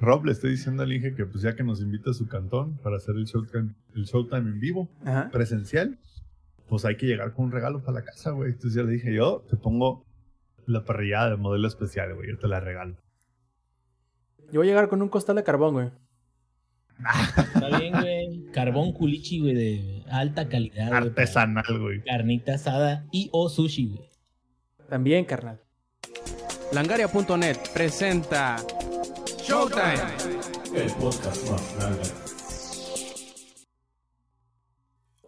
Rob le estoy diciendo al Inge que pues ya que nos invita a su cantón para hacer el showtime, el showtime en vivo, Ajá. presencial, pues hay que llegar con un regalo para la casa, güey. Entonces ya le dije, yo te pongo la parrillada de modelo especial, güey, yo te la regalo. Yo voy a llegar con un costal de carbón, güey. Está bien, güey. Carbón culichi, güey, de alta calidad. güey, Artesanal, güey. Carnita asada y o sushi, güey. También, carnal. Langaria.net presenta Showtime.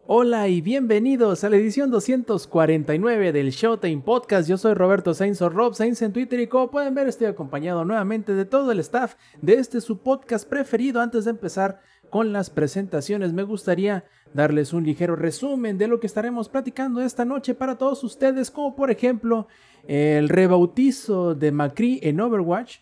Hola y bienvenidos a la edición 249 del Showtime Podcast. Yo soy Roberto Sainz o Rob Sainz en Twitter y como pueden ver estoy acompañado nuevamente de todo el staff de este su podcast preferido. Antes de empezar con las presentaciones me gustaría darles un ligero resumen de lo que estaremos platicando esta noche para todos ustedes como por ejemplo el rebautizo de Macri en Overwatch.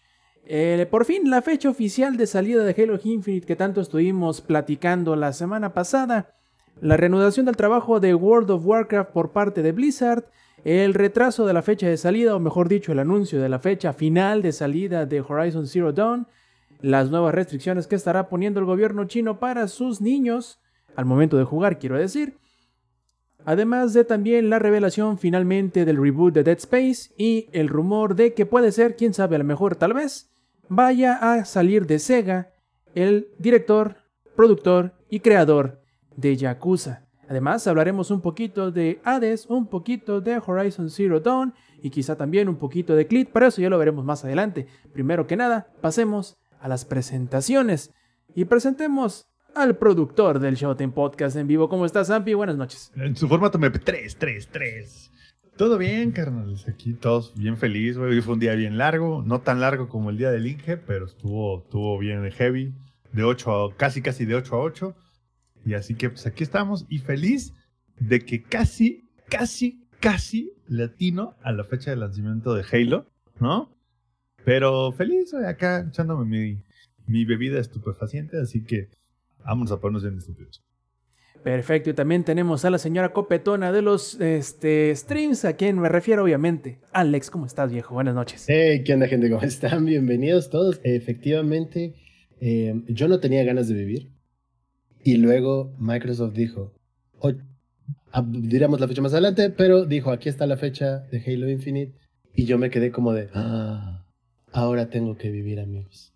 Eh, por fin la fecha oficial de salida de Halo Infinite que tanto estuvimos platicando la semana pasada. La reanudación del trabajo de World of Warcraft por parte de Blizzard, el retraso de la fecha de salida, o mejor dicho, el anuncio de la fecha final de salida de Horizon Zero Dawn, las nuevas restricciones que estará poniendo el gobierno chino para sus niños, al momento de jugar, quiero decir, además de también la revelación finalmente del reboot de Dead Space y el rumor de que puede ser, quién sabe, a lo mejor tal vez, vaya a salir de Sega el director, productor y creador de Yakuza. Además, hablaremos un poquito de Hades, un poquito de Horizon Zero Dawn y quizá también un poquito de Clit, pero eso ya lo veremos más adelante. Primero que nada, pasemos a las presentaciones y presentemos al productor del Showtime Podcast en vivo. ¿Cómo estás, Zampi? Buenas noches. En su formato MP3, 3, 3. Todo bien, carnales. Aquí todos bien feliz, güey. Hoy fue un día bien largo. No tan largo como el día del Inge, pero estuvo, estuvo bien heavy. De 8 a, casi, casi de 8 a 8. Y así que pues aquí estamos y feliz de que casi, casi, casi latino a la fecha de lanzamiento de Halo, ¿no? Pero feliz, güey, acá echándome mi, mi bebida estupefaciente, así que vamos a ponernos bien estúpidos. Perfecto, y también tenemos a la señora copetona de los este, streams, a quien me refiero obviamente. Alex, ¿cómo estás, viejo? Buenas noches. Hey, ¿qué onda, gente? ¿Cómo están? Bienvenidos todos. Efectivamente, eh, yo no tenía ganas de vivir. Y luego Microsoft dijo, "Oye, ah, diremos la fecha más adelante, pero dijo, aquí está la fecha de Halo Infinite. Y yo me quedé como de, ah, ahora tengo que vivir, amigos.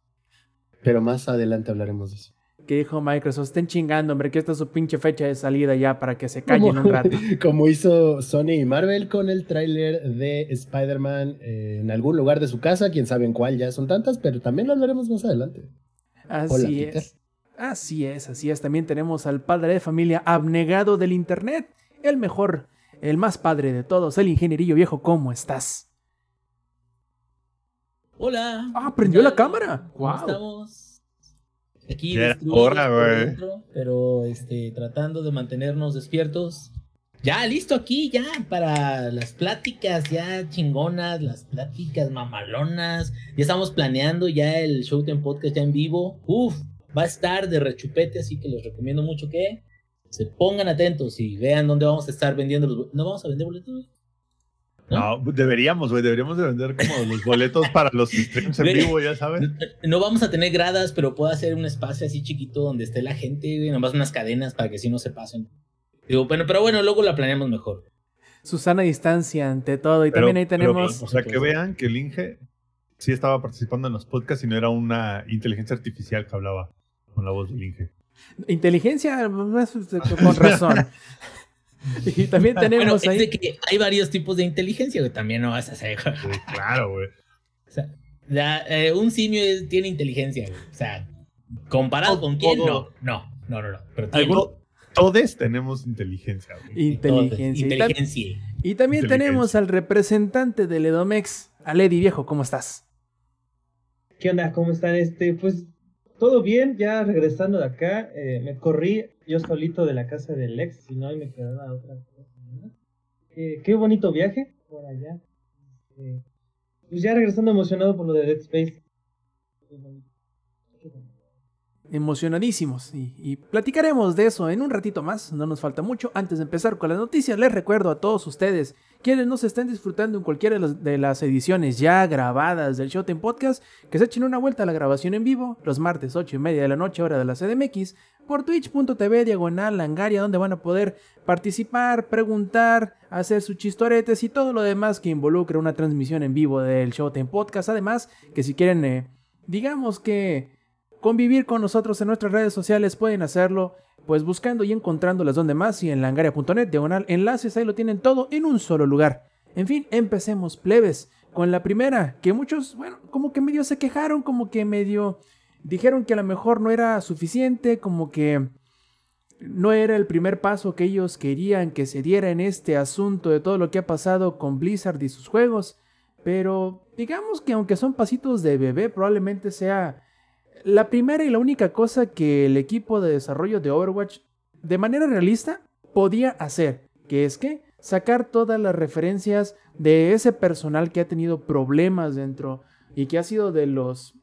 Pero más adelante hablaremos de eso. Que dijo Microsoft, estén chingando, hombre, que esta es su pinche fecha de salida ya para que se callen un rato. Como hizo Sony y Marvel con el tráiler de Spider-Man eh, en algún lugar de su casa, quién sabe en cuál, ya son tantas, pero también lo hablaremos más adelante. Hola, Así Peter. es. Así es, así es. También tenemos al padre de familia abnegado del internet, el mejor, el más padre de todos, el ingenierillo viejo. ¿Cómo estás? Hola. Ah, prendió ¿Qué la cámara. ¿Cómo Wow. estamos? Aquí dentro, Pero este, tratando de mantenernos despiertos. Ya, listo aquí, ya, para las pláticas ya chingonas, las pláticas mamalonas. Ya estamos planeando ya el Showtime Podcast ya en vivo. Uf, va a estar de rechupete, así que les recomiendo mucho que se pongan atentos y vean dónde vamos a estar vendiendo los... bo- ¿No vamos a vender boletos? Güey? ¿No? No, deberíamos, güey, deberíamos de vender como los boletos para los streams en vivo, ya sabes. No vamos a tener gradas, pero puedo hacer un espacio así chiquito donde esté la gente, güey, nomás unas cadenas para que si no se pasen. Digo, bueno, pero bueno, luego la planeamos mejor. Susana distancia ante todo. Y Pero- también ahí pero, tenemos. o sea, que vean que el Inge sí estaba participando en los podcasts y no era una inteligencia artificial que hablaba con la voz del Inge. Inteligencia, pues, con razón. y también Bueno, tenemos es ahí. de que hay varios tipos de inteligencia, güey, también no vas a hacer. Sí, claro, güey. O sea, la- eh, un simio es- tiene inteligencia, güey. O sea, comparado con quién, no, todo. no, no, no, no. Pero tiene Todos tenemos inteligencia, güey. Inteligencia. Y tam- Inteligencia. Y también Inteligencia. tenemos al representante del Edomex, Aledi Viejo, ¿cómo estás? ¿Qué onda? ¿Cómo están? Este, pues todo bien, ya regresando de acá, eh, me corrí yo solito de la casa del ex, si no, ahí me quedaba otra cosa. ¿no? Eh, qué bonito viaje por allá. Este, pues ya regresando emocionado por lo de Dead Space. Emocionadísimos. Y, platicaremos de eso en un ratito más, no nos falta mucho. Antes de empezar con las noticias, les recuerdo a todos ustedes quienes nos estén disfrutando en cualquiera de las, de las ediciones ya grabadas del Showtime Podcast, que se echen una vuelta a la grabación en vivo los martes 8 y media de la noche, hora de la CDMX, por twitch.tv diagonal langaria, donde van a poder participar, preguntar, hacer sus chistoretes y todo lo demás que involucre una transmisión en vivo del Showtime Podcast. Además, que si quieren, eh, digamos que convivir con nosotros en nuestras redes sociales, pueden hacerlo pues buscando y encontrando las donde más y en langaria.net, diagonal enlaces, ahí lo tienen todo en un solo lugar. En fin, empecemos plebes con la primera, que muchos, bueno, como que medio se quejaron, como que medio dijeron que a lo mejor no era suficiente, como que no era el primer paso que ellos querían que se diera en este asunto de todo lo que ha pasado con Blizzard y sus juegos. Pero digamos que aunque son pasitos de bebé, probablemente sea la primera y la única cosa que el equipo de desarrollo de Overwatch de manera realista podía hacer, que es que sacar todas las referencias de ese personal que ha tenido problemas dentro y que ha sido de los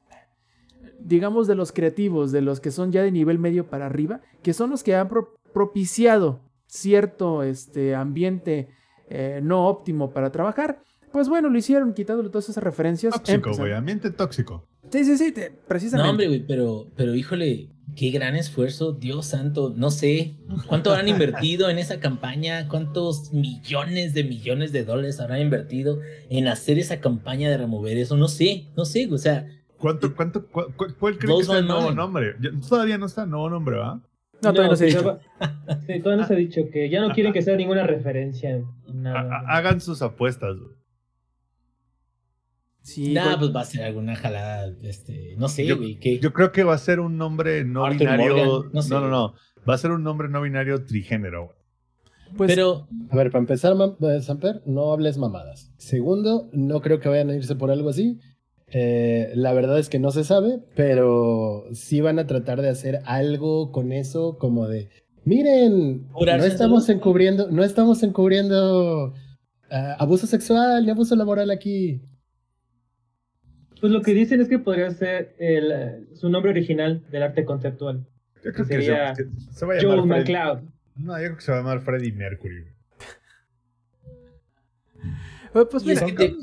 digamos de los creativos, de los que son ya de nivel medio para arriba, que son los que han propiciado cierto este ambiente eh, no óptimo para trabajar. Pues bueno, lo hicieron quitándole todas esas referencias. Tóxico, güey, ambiente tóxico. Sí, sí, sí, precisamente. No, hombre, güey, pero, pero híjole, qué gran esfuerzo, Dios santo, no sé, ¿cuánto habrán invertido en esa campaña? ¿Cuántos millones de millones de dólares habrán invertido en hacer esa campaña de remover eso? No sé, no sé, o sea... ¿Cuánto, cuánto, cuál, cuál cree que es el nuevo nombre? Todavía no está el nuevo nombre, ¿va? No, todavía no, se ha dicho. Sí, todavía no se ha dicho que ya no quieren que sea ninguna referencia. En nada. Hagan sus apuestas, güey. Sí, nah, pues va a ser alguna jalada, este, no sé, yo, güey. Yo creo que va a ser un nombre no binario. no, no, no. Va a ser un nombre no binario trigénero. Pues, Pero. A ver, para empezar, eh, Samper, no hables mamadas. Segundo, no creo que vayan a irse por algo así. Eh, la verdad es que no se sabe, pero sí van a tratar de hacer algo con eso, como de. Miren, no estamos encubriendo, no estamos encubriendo uh, abuso sexual ni abuso laboral aquí. Pues lo que dicen es que podría ser el, su nombre original del arte conceptual. Yo creo que, sería se, se, va a llamar Joe McCloud. No, yo creo que se va a llamar Freddie Mercury. pues mira, de,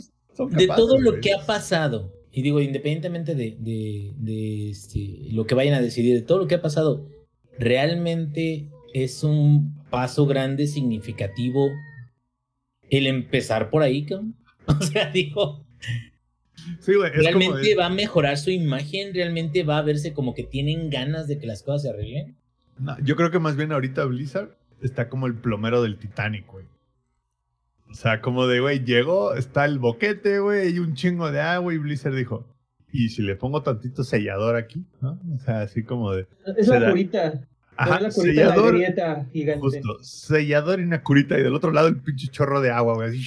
de, todo lo que ha pasado, y digo, independientemente de, de, de este, lo que vayan a decidir, de todo lo que ha pasado, realmente es un paso grande, significativo, el empezar por ahí, cabrón. O sea, digo, ¿Realmente va a mejorar su imagen? ¿Realmente va a verse como que tienen ganas de que las cosas se arreglen? No, yo creo que más bien ahorita Blizzard está como el plomero del Titanic, güey. O sea, como de, güey, llegó, está el boquete, güey, y un chingo de agua, y Blizzard dijo, ¿y si le pongo tantito sellador aquí? ¿No? O sea, así como de... Es la curita. Ajá, la curita sellador, de la gigante. Justo, sellador y una curita, y del otro lado el pinche chorro de agua, güey, así,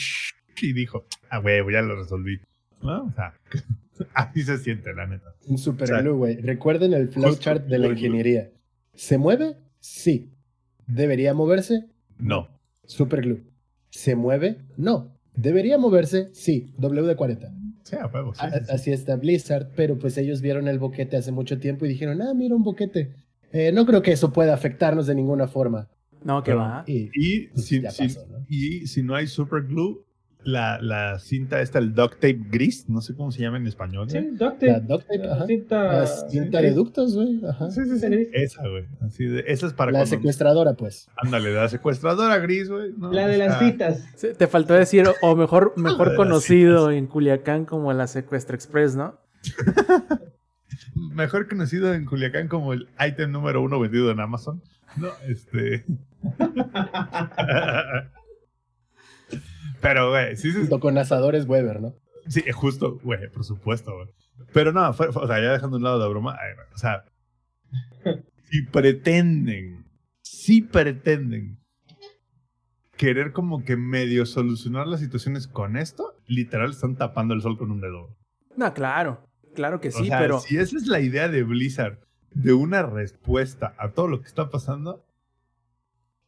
y dijo, ah, güey, ya lo resolví. ¿no? O sea, así se siente, la neta. Un super glue, güey. Recuerden el flowchart de la ingeniería. ¿Se mueve? Sí. ¿Debería moverse? No. Super glue. ¿Se mueve? No. ¿Debería moverse? Sí. WD-40. Sí, a huevo, sí, Así está Blizzard, pero pues ellos vieron el boquete hace mucho tiempo y dijeron, ah, mira un boquete. Eh, no creo que eso pueda afectarnos de ninguna forma. No, que va. Y, y, pues, si, ¿no? y si no hay super glue, la, la cinta esta, el duct tape gris, no sé cómo se llama en español. Sí, duct tape. La duct tape, ajá. Cinta, la cinta de ductos, güey. Ajá. Sí, sí, sí. Esa, güey. Así de, esa es para La secuestradora, pues. Ándale, la secuestradora gris, güey. No, la de las citas. Sí, te faltó decir, o mejor, mejor conocido en Culiacán como la Secuestra Express, ¿no? mejor conocido en Culiacán como el ítem número uno vendido en Amazon. No, este. Pero, güey, sí, sí. Junto con asadores Weber, ¿no? Sí, justo, güey, por supuesto, güey. Pero no, fue, o sea, ya dejando un lado la broma, o sea, si pretenden, si pretenden querer como que medio solucionar las situaciones con esto, literal están tapando el sol con un dedo. No, claro, claro que sí, o sea, pero... Si esa es la idea de Blizzard, de una respuesta a todo lo que está pasando,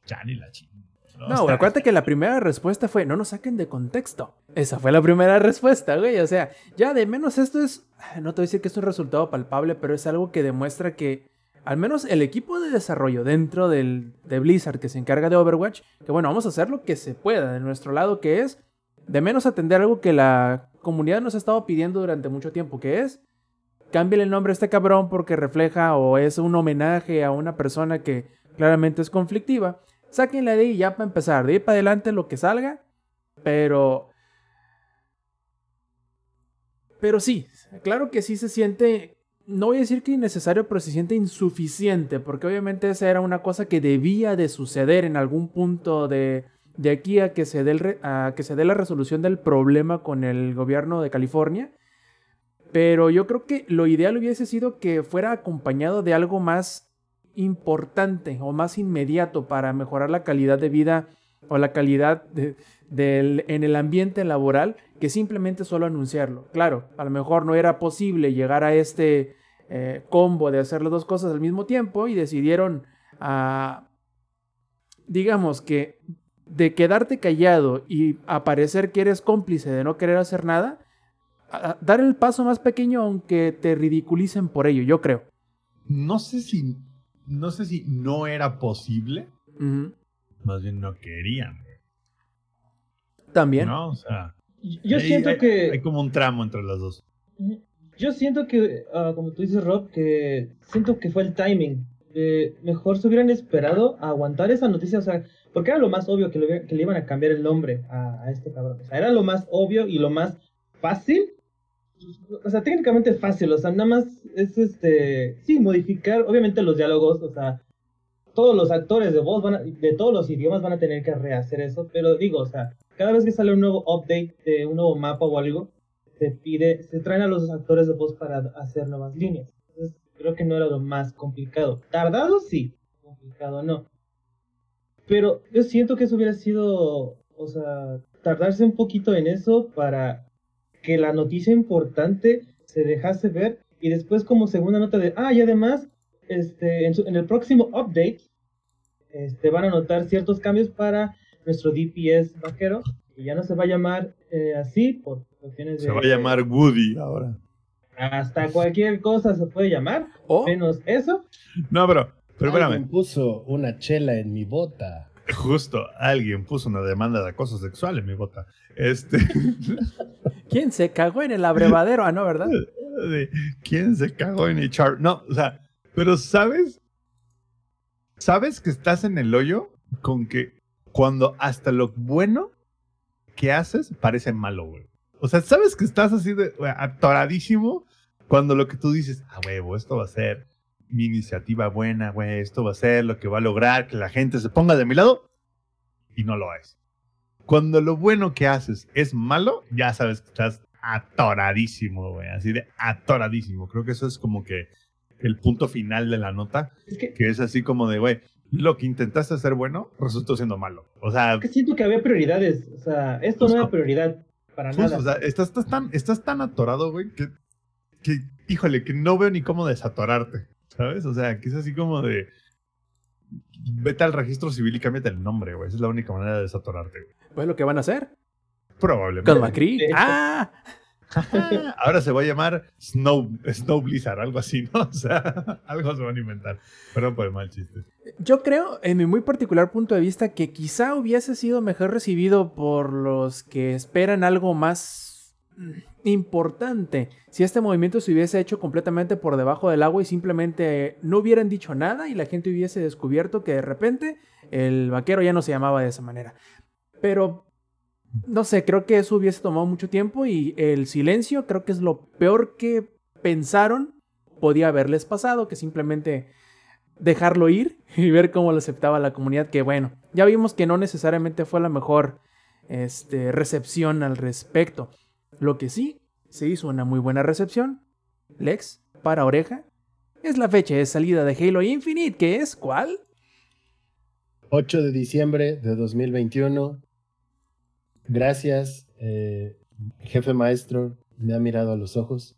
ya ni la chingada. No, acuérdate que la primera respuesta fue, no nos saquen de contexto. Esa fue la primera respuesta, güey. O sea, ya de menos esto es, no te voy a decir que es un resultado palpable, pero es algo que demuestra que al menos el equipo de desarrollo dentro del, de Blizzard que se encarga de Overwatch, que bueno, vamos a hacer lo que se pueda de nuestro lado, que es de menos atender algo que la comunidad nos ha estado pidiendo durante mucho tiempo, que es cámbiale el nombre a este cabrón porque refleja o es un homenaje a una persona que claramente es conflictiva. Sáquenla de ahí ya para empezar, de ahí para adelante lo que salga, pero... Pero sí, claro que sí se siente, no voy a decir que innecesario, pero se siente insuficiente, porque obviamente esa era una cosa que debía de suceder en algún punto de, de aquí a que, se dé el a que se dé la resolución del problema con el gobierno de California. Pero yo creo que lo ideal hubiese sido que fuera acompañado de algo más importante o más inmediato para mejorar la calidad de vida o la calidad en el ambiente laboral que simplemente solo anunciarlo. Claro, a lo mejor no era posible llegar a este eh, combo de hacer las dos cosas al mismo tiempo y decidieron, ah, digamos que de quedarte callado y aparecer que eres cómplice de no querer hacer nada, dar el paso más pequeño aunque te ridiculicen por ello, yo creo. No sé si. No sé si no era posible. Más bien no querían. También. ¿No? O sea. Yo hay- siento hay- que. Hay como un tramo entre las dos. Yo siento que, ah, como tú dices, Rob, que siento que fue el timing. Eh, mejor se hubieran esperado a aguantar esa noticia, o sea, porque era lo más obvio que le, hubiera- que le iban a cambiar el nombre a, a este cabrón. O sea, era lo más obvio y lo más fácil. O sea, técnicamente fácil, o sea, nada más es este. Sí, modificar, obviamente, los diálogos, o sea, todos los actores de voz van a- de todos los idiomas van a tener que rehacer eso, pero digo, o sea, cada vez que sale un nuevo update de un nuevo mapa o algo, se pide, se traen a los actores de voz para hacer nuevas líneas. Entonces, creo que no era lo más complicado. Tardado sí, complicado no. Pero yo siento que eso hubiera sido, o sea, tardarse un poquito en eso para que la noticia importante se dejase ver y después como segunda nota de, ah, y además, este, en, su- en el próximo update, este, van a notar ciertos cambios para nuestro DPS vaquero, que ya no se va a llamar eh, así por cuestiones de... Se va a llamar Woody ahora. Hasta cualquier cosa se puede llamar, O menos eso. No, pero. Pero espérame. puso una chela en mi bota. Justo alguien puso una demanda de acoso sexual en mi bota. Este. ¿quién se cagó en el abrevadero? Ah, no, ¿verdad? ¿Quién se cagó en HR? No, o sea, pero ¿sabes? ¿Sabes que estás en el hoyo con que cuando hasta lo bueno que haces parece malo, güey? O sea, ¿sabes que estás así de atoradísimo cuando lo que tú dices, ah, huevo, esto va a ser mi iniciativa buena, güey, esto va a ser lo que va a lograr que la gente se ponga de mi lado y no lo es. Cuando lo bueno que haces es malo, ya sabes que estás atoradísimo, güey. Así de atoradísimo. Creo que eso es como que el punto final de la nota, Es que, que es así como de, güey, lo que intentaste hacer bueno resultó siendo malo. O sea, es que siento que había prioridades. O sea, esto no era prioridad para justo, nada. o sea, estás, estás tan, estás tan atorado, güey, que, que, híjole, que no veo ni cómo desatorarte, ¿sabes? O sea, que es así como de, vete al registro civil y cámbiate el nombre, güey. Esa es la única manera de desatorarte, güey. Pues lo que van a hacer. Probablemente. Con Macri. Ah, Ah, Ahora se va a llamar Snow, Snow Blizzard, algo así, ¿no? O sea, algo se van a inventar. Perdón por el mal chiste. yo creo, en mi muy particular punto de vista, que quizá hubiese sido mejor recibido por los que esperan algo más mm, importante si este movimiento se hubiese hecho completamente por debajo del agua y simplemente no hubieran dicho nada y la gente hubiese descubierto que de repente el vaquero ya no se llamaba de esa manera. Pero no sé, creo que eso hubiese tomado mucho tiempo y el silencio creo que es lo peor que pensaron podía haberles pasado, que simplemente dejarlo ir y ver cómo lo aceptaba la comunidad, que bueno, ya vimos que no necesariamente fue la mejor este, recepción al respecto. Lo que sí, se hizo una muy buena recepción. Lex, para oreja, es la fecha de salida de Halo Infinite, que es ¿cuál? 8 de diciembre de 2021. Gracias, eh, jefe maestro. Me ha mirado a los ojos.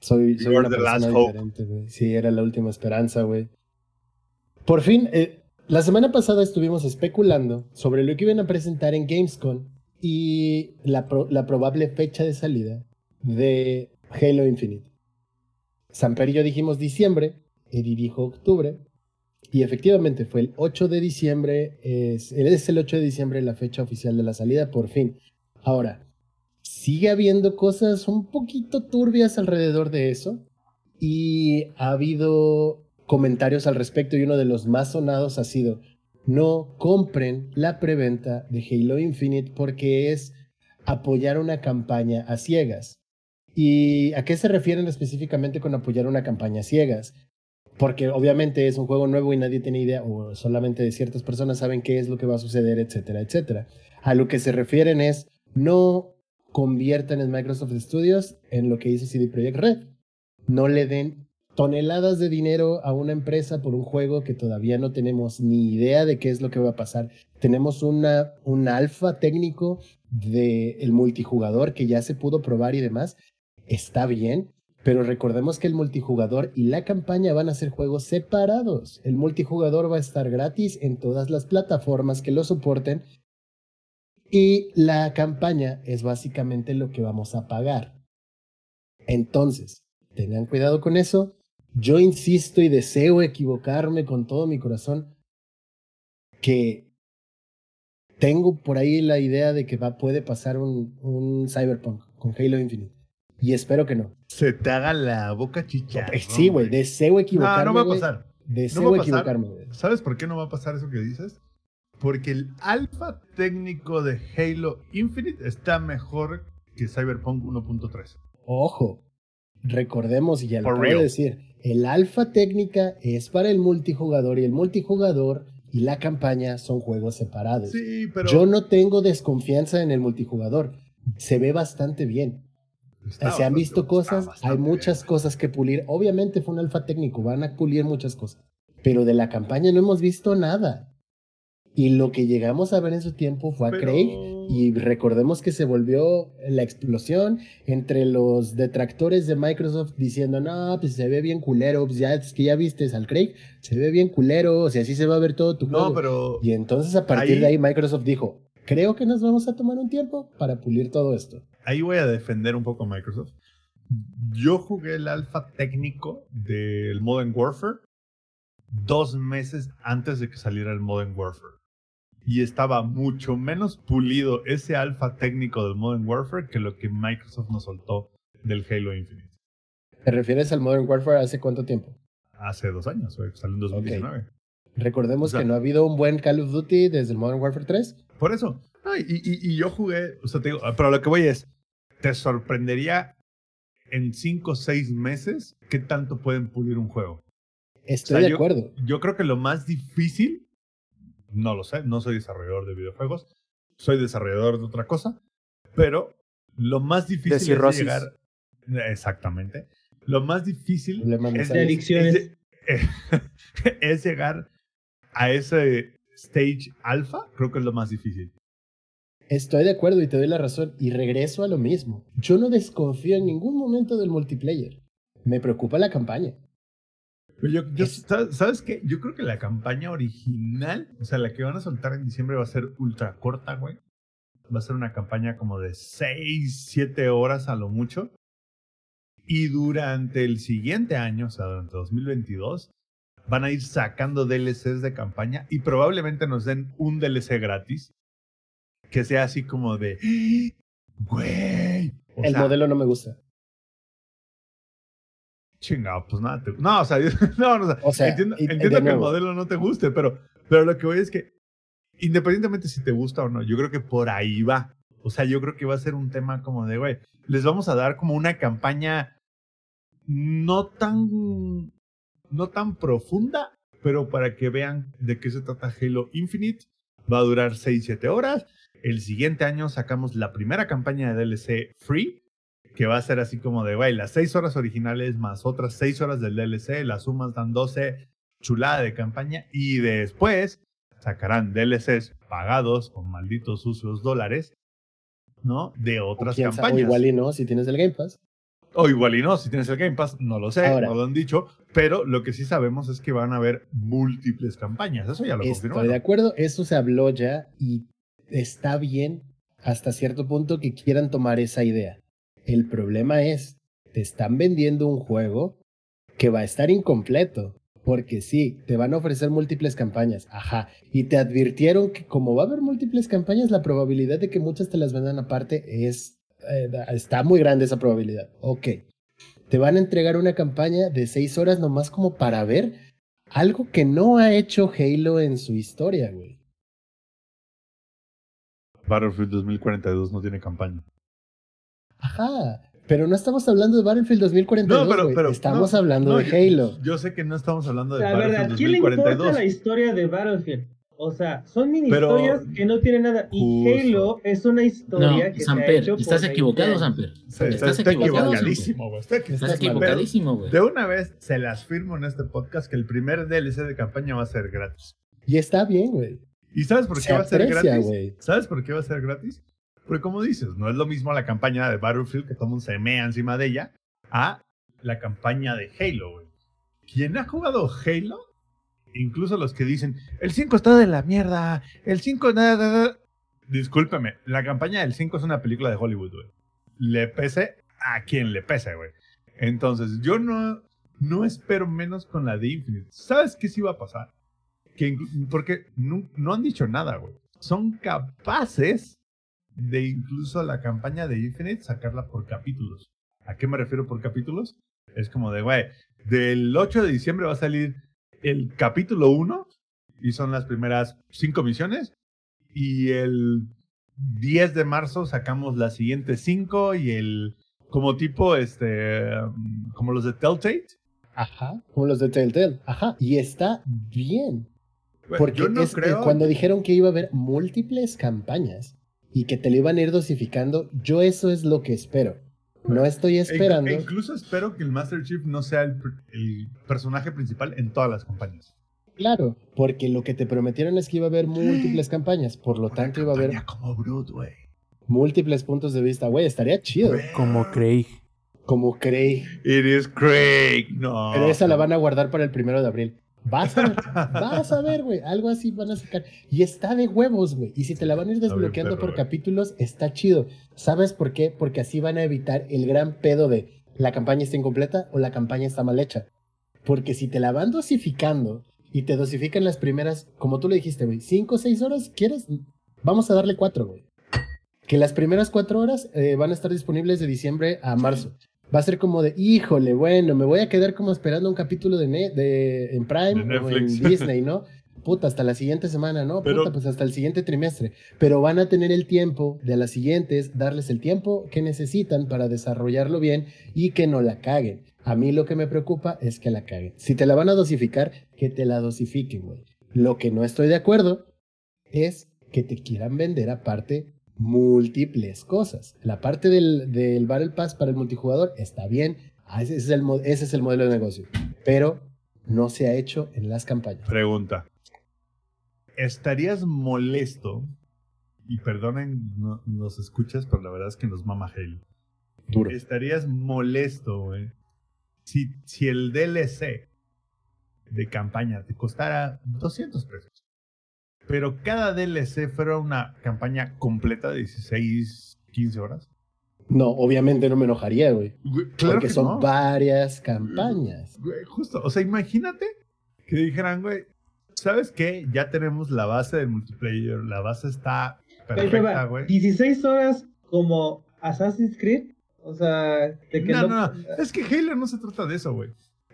Soy, soy una persona diferente, güey. Sí, era la última esperanza, güey. Por fin, eh, la semana pasada estuvimos especulando sobre lo que iban a presentar en Gamescom y la, la probable fecha de salida de Halo Infinite. Samper y yo dijimos diciembre, Eddie dijo octubre, Y efectivamente fue el 8 de diciembre, es, es el 8 de diciembre la fecha oficial de la salida, por fin. Ahora, sigue habiendo cosas un poquito turbias alrededor de eso y ha habido comentarios al respecto y uno de los más sonados ha sido no compren la preventa de Halo Infinite porque es apoyar una campaña a ciegas. ¿Y a qué se refieren específicamente con apoyar una campaña a ciegas? Porque obviamente es un juego nuevo y nadie tiene idea, o solamente ciertas personas saben qué es lo que va a suceder, etcétera, etcétera. A lo que se refieren es no conviertan en Microsoft Studios en lo que hizo CD Projekt Red. No le den toneladas de dinero a una empresa por un juego que todavía no tenemos ni idea de qué es lo que va a pasar. Tenemos una, un alfa técnico del multijugador que ya se pudo probar y demás. Está bien, pero recordemos que el multijugador y la campaña van a ser juegos separados. El multijugador va a estar gratis en todas las plataformas que lo soporten y la campaña es básicamente lo que vamos a pagar. Entonces, tengan cuidado con eso. Yo insisto y deseo equivocarme con todo mi corazón que tengo por ahí la idea de que va, puede pasar un, un Cyberpunk con Halo Infinite. Y espero que no. Se te haga la boca chicha. sí, güey, deseo equivocarme. No, no va a pasar. Deseo no va a equivocarme, güey. ¿Sabes por qué no va a pasar eso que dices? Porque el alfa técnico de Halo Infinite está mejor que Cyberpunk 1.3. Ojo, recordemos, y ya lo puedo decir, el alfa técnica es para el multijugador y el multijugador y la campaña son juegos separados. Sí, pero... Yo no tengo desconfianza en el multijugador. Se ve bastante bien. Se han visto cosas, hay muchas cosas que pulir. Obviamente fue un alfa técnico, van a pulir muchas cosas. Pero de la campaña no hemos visto nada. Y lo que llegamos a ver en su tiempo fue a Craig. Y recordemos que se volvió la explosión entre los detractores de Microsoft diciendo, no, pues se ve bien culero, pues ya es que ya viste al Craig, se ve bien culero, o sea, así se va a ver todo tu juego. No, pero... Y entonces a partir de ahí Microsoft dijo, creo que nos vamos a tomar un tiempo para pulir todo esto. Ahí voy a defender un poco a Microsoft. Yo jugué el alfa técnico del Modern Warfare dos meses antes de que saliera el Modern Warfare y estaba mucho menos pulido ese alfa técnico del Modern Warfare que lo que Microsoft nos soltó del Halo Infinite. ¿Te refieres al Modern Warfare hace cuánto tiempo? Hace dos años, salió en 2019. Recordemos que no ha habido un buen Call of Duty desde el Modern Warfare 3. Por eso. y, yo jugué, o sea, te digo, pero lo que voy es, te sorprendería en 5 o 6 meses qué tanto pueden pulir un juego. Estoy de acuerdo. Yo creo que lo más difícil no lo sé, no soy desarrollador de videojuegos, soy desarrollador de otra cosa, pero lo más difícil es llegar... Exactamente. Lo más difícil es, de es, llegar a ese stage alfa, creo que es lo más difícil. Estoy de acuerdo y te doy la razón. Y regreso a lo mismo. Yo no desconfío en ningún momento del multiplayer. Me preocupa la campaña. Yo, ¿Sabes qué? Yo creo que la campaña original, o sea, la que van a soltar en diciembre va a ser ultra corta, güey. Va a ser una campaña como de 6, 7 horas a lo mucho. Y durante el siguiente año, o sea, durante 2022, van a ir sacando DLCs de campaña y probablemente nos den un DLC gratis que sea así como de, güey. El modelo no me gusta. Chingado, pues nada. no, o sea, no, no, o sea, entiendo, entiendo que el modelo no te guste, pero, pero lo que voy es que, independientemente si te gusta o no, yo creo que por ahí va. O sea, yo creo que va a ser un tema como de, güey, les vamos a dar como una campaña no tan, no tan profunda, pero para que vean de qué se trata Halo Infinite. Va a durar 6-7 horas. El siguiente año sacamos la primera campaña de DLC free que va a ser así como de, güey, las seis horas originales más otras seis horas del DLC, las sumas dan 12 chulada de campaña y después sacarán DLCs pagados con malditos sucios dólares, ¿no? De otras campañas. O igual y no, si tienes el Game Pass. O igual y no, si tienes el Game Pass, no lo sé, no lo han dicho, pero lo que sí sabemos es que van a haber múltiples campañas, eso ya lo confirmamos. Estoy de acuerdo, eso se habló ya y está bien hasta cierto punto que quieran tomar esa idea. El problema es, te están vendiendo un juego que va a estar incompleto. Porque sí, te van a ofrecer múltiples campañas, ajá. Y te advirtieron que como va a haber múltiples campañas, la probabilidad de que muchas te las vendan aparte es... eh, está muy grande esa probabilidad. Ok. Te van a entregar una campaña de seis horas nomás como para ver algo que no ha hecho Halo en su historia, güey. Battlefield 2042 no tiene campaña. Ajá. Pero no estamos hablando de Battlefield 2042, No, pero- pero- Estamos no, hablando no, de Halo. Yo sé que no estamos hablando de La Battlefield verdad, ¿quién le importa 2042. la historia de Battlefield? O sea, son mini Pero- historias que no tienen nada. Y Justo. Halo es una historia No, que se ha Samper, hecho estás 20 equivocado. Samper. Estás está equivocado, equivocadísimo, güey. Está Estás equivocadísimo, güey. De una vez se las firmo en este podcast que el primer DLC de campaña va a ser gratis. Y está bien, güey. ¿Y sabes por qué Se va a ser aprecia, gratis? ¿Sabes por qué va a ser gratis? Porque como dices, no es lo mismo la campaña de Battlefield que todo el mundo se encima de ella a la campaña de Halo, güey. Quien ha jugado Halo, incluso los que dicen, el 5 está de la mierda, el 5 nada. Discúlpeme, la campaña del 5 es una película de Hollywood, güey. Le pese a quien le pese, güey. Entonces, yo no, no espero menos con la de Infinite. ¿Sabes qué sí va a pasar? Que porque no, no han dicho nada, güey. Son capaces de incluso la campaña de Infinite sacarla por capítulos. ¿A qué me refiero por capítulos? Es como de, güey, del 8 de diciembre va a salir el capítulo 1 y son las primeras 5 misiones. Y el 10 de marzo sacamos las siguientes 5 y el, como tipo, este, um, como los de Telltale. Ajá. Como los de Telltale. Ajá. Y está bien. Porque yo no es creo. cuando dijeron que iba a haber múltiples campañas y que te lo iban a ir dosificando, yo eso es lo que espero. No estoy E- esperando. e incluso espero que el Master Chief no sea el, el personaje principal en todas las campañas. Claro, porque lo que te prometieron es que iba a haber múltiples campañas, por lo tanto iba a haber como múltiples puntos de vista. Güey, estaría chido. Como Craig. Como Craig. It is Craig. No. Pero esa la van a guardar para el primero de abril. Vas a ver, vas a ver, güey. Algo así van a sacar. Y está de huevos, güey. Y si te la van a ir desbloqueando perro, por güey. capítulos, está chido. ¿Sabes por qué? Porque así van a evitar el gran pedo de la campaña está incompleta o la campaña está mal hecha. Porque si te la van dosificando y te dosifican las primeras, como tú le dijiste, güey, cinco o seis horas, ¿quieres? Vamos a darle cuatro, güey. Que las primeras cuatro horas eh, van a estar disponibles de diciembre a marzo. Va a ser como de, híjole, bueno, me voy a quedar como esperando un capítulo de, ne- de en Prime De o en. Disney, ¿no? Puta, hasta la siguiente semana, ¿no? Pero- Puta, pues hasta el siguiente trimestre. Pero van a tener el tiempo de las siguientes, darles el tiempo que necesitan para desarrollarlo bien y que no la caguen. A mí lo que me preocupa es que la caguen. Si te la van a dosificar, que te la dosifiquen, güey. Lo que no estoy de acuerdo es que te quieran vender aparte múltiples cosas. La parte del, del Battle Pass para el multijugador está bien. Ah, Ese es, el, ese es el modelo de negocio. Pero no se ha hecho en las campañas. Pregunta. ¿Estarías molesto? Y perdonen, no, nos escuchas, pero la verdad es que nos mama Halo. Duro. ¿Estarías molesto, güey? Si, si el DLC de campaña te costara 200 pesos. Pero cada DLC fuera una campaña completa de 16, 15 horas. No, obviamente no me enojaría, güey. Claro porque que son no. varias campañas. Güey, justo. O sea, imagínate que dijeran, güey, ¿sabes qué? Ya tenemos la base del multiplayer. La base está perfecta, güey. 16 horas como Assassin's Creed. O sea, de que No, no. no, no. Es que Halo no se trata de eso, güey.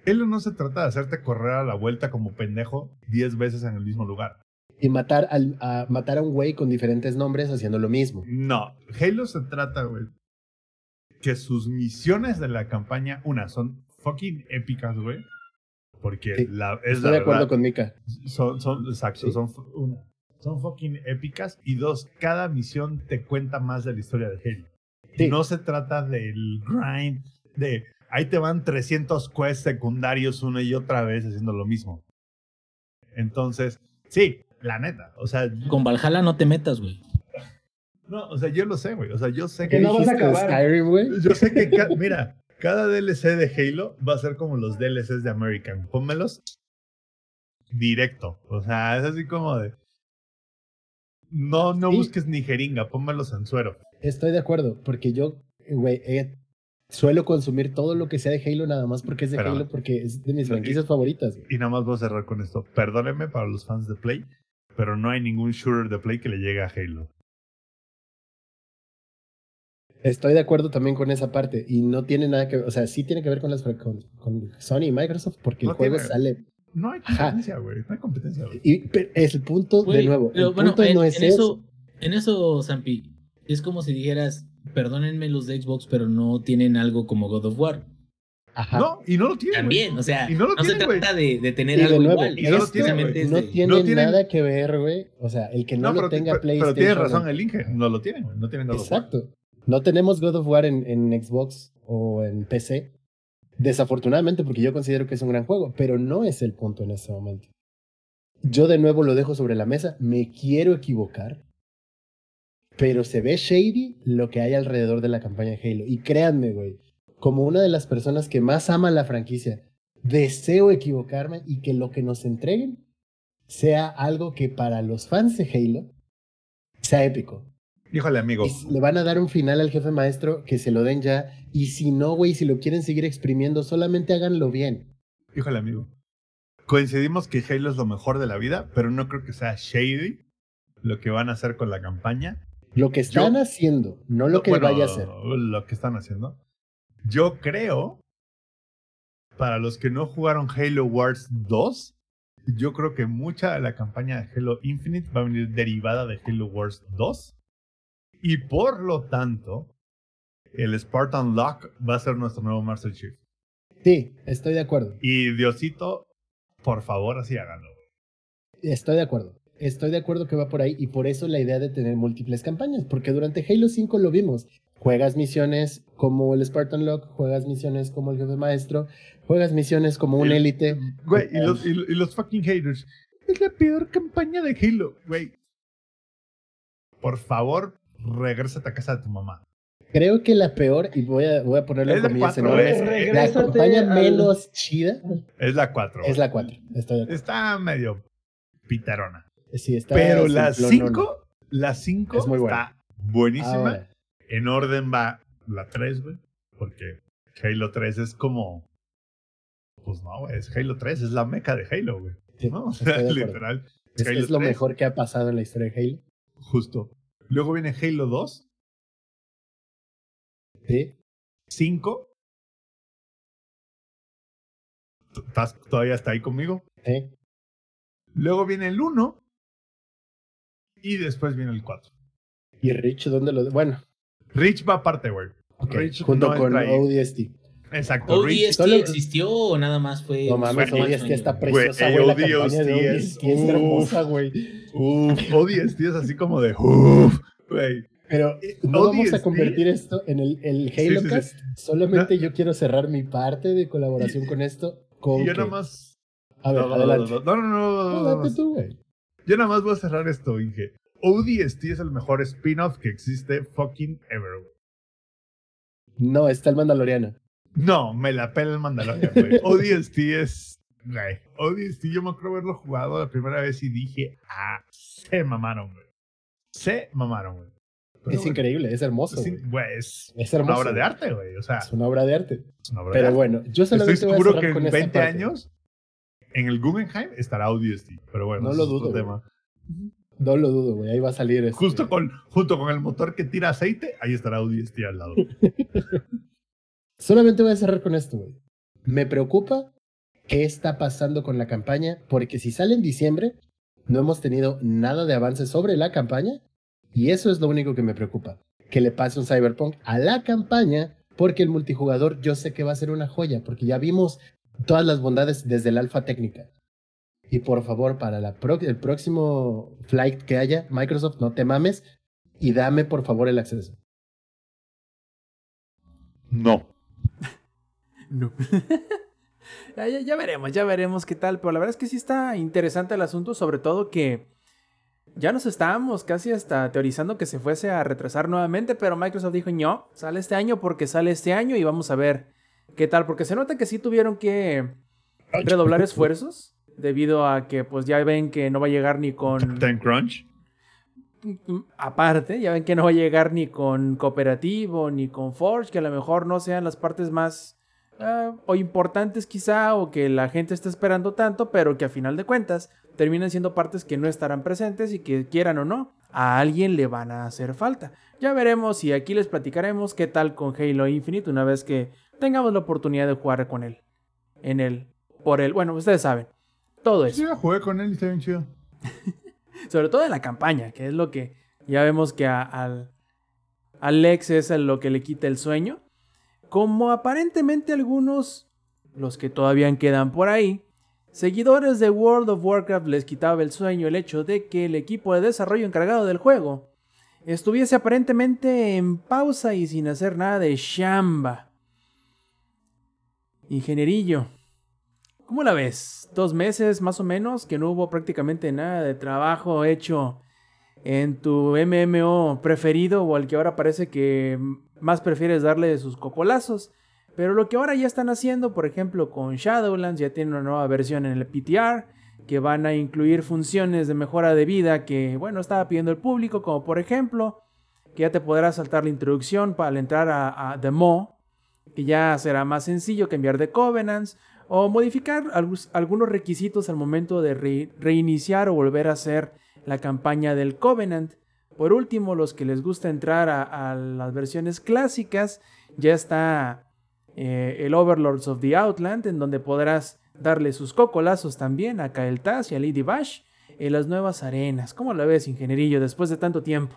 Halo no se trata de hacerte correr a la vuelta como pendejo 10 veces en el mismo lugar. Y matar, al, a, matar a un güey con diferentes nombres haciendo lo mismo. No, Halo se trata, güey, que sus misiones de la campaña, una, son fucking épicas, güey. Porque Sí, la, es Estoy la de acuerdo verdad. con Mika. Son, son, exacto, Sí. son, una, son fucking épicas. Y dos, cada misión te cuenta más de la historia de Halo. Sí. No se trata del grind, de ahí te van 300 quests secundarios una y otra vez haciendo lo mismo. Entonces, sí, la neta. O sea, Con Valhalla no te metas, güey. no, o sea, yo lo sé, güey. O sea, yo sé Que que. no vas a ¿Dijiste de acabar. Skyrim, güey? Yo sé que, ca- mira, cada DLC de Halo va a ser como los DLCs de American. Pónmelos directo. O sea, es así como de. No, no Sí. busques ni jeringa, pónmelos en suero. Estoy de acuerdo, porque yo, güey, he- suelo consumir todo lo que sea de Halo nada más porque es de Pero- Halo, porque es de mis franquicias favoritas. güey. Y nada más voy a cerrar con esto. Perdónenme para los fans de Play, pero no hay ningún shooter de Play que le llegue a Halo. Estoy de acuerdo también con esa parte y no tiene nada que ver, o sea, sí tiene que ver con las con, con Sony y Microsoft porque No el juego tiene- sale No hay competencia, güey. No hay competencia, güey. y pero es el punto de nuevo. pero el bueno, punto en, no es en eso. eso, en eso, Zampi, es como si dijeras, perdónenme los de Xbox, pero no tienen algo como God of War. Ajá. No, y no lo tiene. También, o sea, Y no lo se tienen, güey. trata de, de tener de algo nuevo, igual. y no lo es no de- tiene no tienen- nada que ver, güey. O sea, el que no, No, lo tenga pero- PlayStation. pero tienes razón el Inge. No lo tienen, güey. No tienen God of War. Exacto. No tenemos God of War en, en Xbox o en PC. Desafortunadamente, porque yo considero que es un gran juego, pero no es el punto en este momento. Yo de nuevo lo dejo sobre la mesa. Me quiero equivocar, pero se ve shady lo que hay alrededor de la campaña de Halo. Y créanme, güey, como una de las personas que más ama la franquicia, deseo equivocarme y que lo que nos entreguen sea algo que para los fans de Halo sea épico. Híjole, amigo. Y le van a dar un final al jefe maestro, que se lo den ya. Y si no, güey, si lo quieren seguir exprimiendo, solamente háganlo bien. Híjole, amigo. Coincidimos que Halo es lo mejor de la vida, pero no creo que sea shady lo que van a hacer con la campaña. Lo que están Yo- haciendo, no lo que Bueno, vaya a hacer. Lo que están haciendo. Yo creo, para los que no jugaron Halo Wars 2, yo creo que mucha de la campaña de Halo Infinite va a venir derivada de Halo Wars 2. Y por lo tanto, el Spartan Lock va a ser nuestro nuevo Master Chief. Sí, estoy de acuerdo. Y Diosito, por favor, así háganlo. Estoy de acuerdo. Estoy de acuerdo que va por ahí y por eso la idea de tener múltiples campañas, porque durante Halo 5 lo vimos. Juegas misiones como el Spartan Lock, juegas misiones como el jefe maestro, juegas misiones como un élite. Güey, y los, y, los fucking haters. Es la peor campaña de Halo, güey. Por favor, regrésate a casa de tu mamá. Creo que la peor, y voy a, voy a ponerlo en Es la comillas enormes, la campaña al- menos chida Es la 4. es la 4. Estoy de acuerdo. Está medio pitarona. Sí, está Pero la simplonona. 5, la 5 Es muy buena. está buenísima. Ahora, En orden va la 3, güey. Porque Halo 3 es como. Pues no, güey. Es Halo 3, es la meca de Halo, güey. sí, ¿no? O sea, literal. Es, Halo es lo 3, mejor que ha pasado en la historia de Halo. Justo. Luego viene Halo 2, Sí, 5. ¿Estás todavía está ahí conmigo? sí. Luego viene el 1. Y después viene el 4. ¿Y Rich dónde lo.? Bueno, Rich va aparte, güey. ok, Rich junto no con. ODST. Exacto. Rich. ¿ODST Solo- existió o nada más fue.? No mames, ODST está preciosa, güey. La ODST es- ODST es uf. hermosa, güey. Uf, ODST es así como de. Uf, güey. Pero no vamos a convertir esto en el, el Halo sí, sí. Cast. Solamente yo quiero cerrar mi parte de colaboración con esto. Con Y yo que- nada más. A ver, no, no, adelante. No, no, no, Adelante tú, güey. Yo nada más voy a cerrar esto, Inge. ODST es el mejor spin-off que existe fucking ever, güey. No, está el Mandaloriano. No, me la pela el Mandalorian, güey. ODST es. Güey. ODST, yo me acuerdo haberlo jugado la primera vez y dije, ah, se mamaron, güey. Se mamaron, güey. Pero, es güey, increíble, es hermoso. güey. es una obra de arte, güey. O sea, Es una obra de arte. es una obra de Pero arte. bueno, yo Estoy solamente voy a seguro que en esta 20 parte. años, en el Guggenheim estará ODST. Pero bueno, No lo es otro tema. No lo dudo, güey. Ahí va a salir. este- Justo con, junto con el motor que tira aceite, ahí estará ODST al lado. Solamente voy a cerrar con esto, güey. Me preocupa qué está pasando con la campaña, porque si sale en diciembre, no hemos tenido nada de avance sobre la campaña, y eso es lo único que me preocupa. Que le pase un Cyberpunk a la campaña, porque el multijugador yo sé que va a ser una joya, porque ya vimos todas las bondades desde el alfa técnica. Y por favor, para la pro- el próximo flight que haya, Microsoft, no te mames y dame por favor el acceso. No. No. ya, ya- ya veremos, ya veremos qué tal. Pero la verdad es que sí está interesante el asunto, sobre todo que ya nos estábamos casi hasta teorizando que se fuese a retrasar nuevamente, pero Microsoft dijo, no, sale este año porque sale este año y vamos a ver qué tal, porque se nota que sí tuvieron que redoblar esfuerzos debido a que pues ya ven que no va a llegar ni con... Time Crunch. aparte, ya ven que no va a llegar ni con cooperativo ni con Forge, que a lo mejor no sean las partes más ah, o importantes quizá o que la gente está esperando tanto, pero que a final de cuentas terminan siendo partes que no estarán presentes y que quieran o no, a alguien le van a hacer falta. Ya veremos y aquí les platicaremos qué tal con Halo Infinite una vez que tengamos la oportunidad de jugar con él. En él, por él, bueno, ustedes saben, todo eso. Yo jugué con él y está bien chido. Sobre todo en la campaña, que es lo que ya vemos que a- al Alex es lo que le quita el sueño. Como aparentemente algunos, los que todavía quedan por ahí, seguidores de World of Warcraft les quitaba el sueño el hecho de que el equipo de desarrollo encargado del juego estuviese aparentemente en pausa y sin hacer nada de chamba. Ingenierillo, ¿cómo la ves? Dos meses más o menos que no hubo prácticamente nada de trabajo hecho en tu MMO preferido o al que ahora parece que más prefieres darle sus cocolazos. Pero lo que ahora ya están haciendo, por ejemplo, con Shadowlands, ya tienen una nueva versión en el PTR que van a incluir funciones de mejora de vida que, bueno, estaba pidiendo el público, como por ejemplo, que ya te podrás saltar la introducción para entrar a, a The Maw, que ya será más sencillo cambiar de Covenants o modificar algunos requisitos al momento de re- reiniciar o volver a hacer la campaña del Covenant. Por último, los que les gusta entrar a, a las versiones clásicas, ya está eh, el Overlords of the Outland, en donde podrás darle sus cocolazos también a Kael Taz y a Lady Bash en las nuevas arenas. ¿Cómo la ves, ingenierillo, después de tanto tiempo?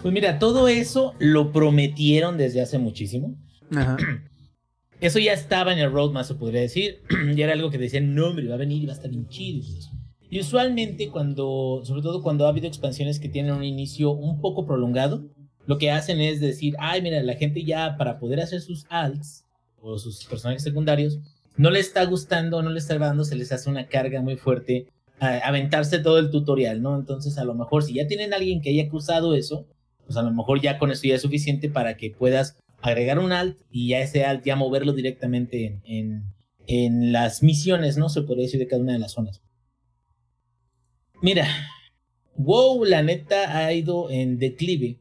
Pues mira, todo eso lo prometieron desde hace muchísimo. Ajá. Eso ya estaba en el roadmap, se podría decir. ya era algo que decían, no, hombre, va a venir y va a estar bien chido. y. Y usualmente cuando, sobre todo cuando ha habido expansiones que tienen un inicio un poco prolongado, lo que hacen es decir, ay, mira, la gente ya para poder hacer sus alts o sus personajes secundarios, no le está gustando, no le está agradando, se les hace una carga muy fuerte a aventarse todo el tutorial, ¿no? Entonces, a lo mejor si ya tienen alguien que haya cruzado eso, pues a lo mejor ya con eso ya es suficiente para que puedas agregar un alt y ya ese alt ya moverlo directamente en, en, las misiones, ¿no? Se podría decir de cada una de las zonas. Mira, WoW la neta ha ido en declive.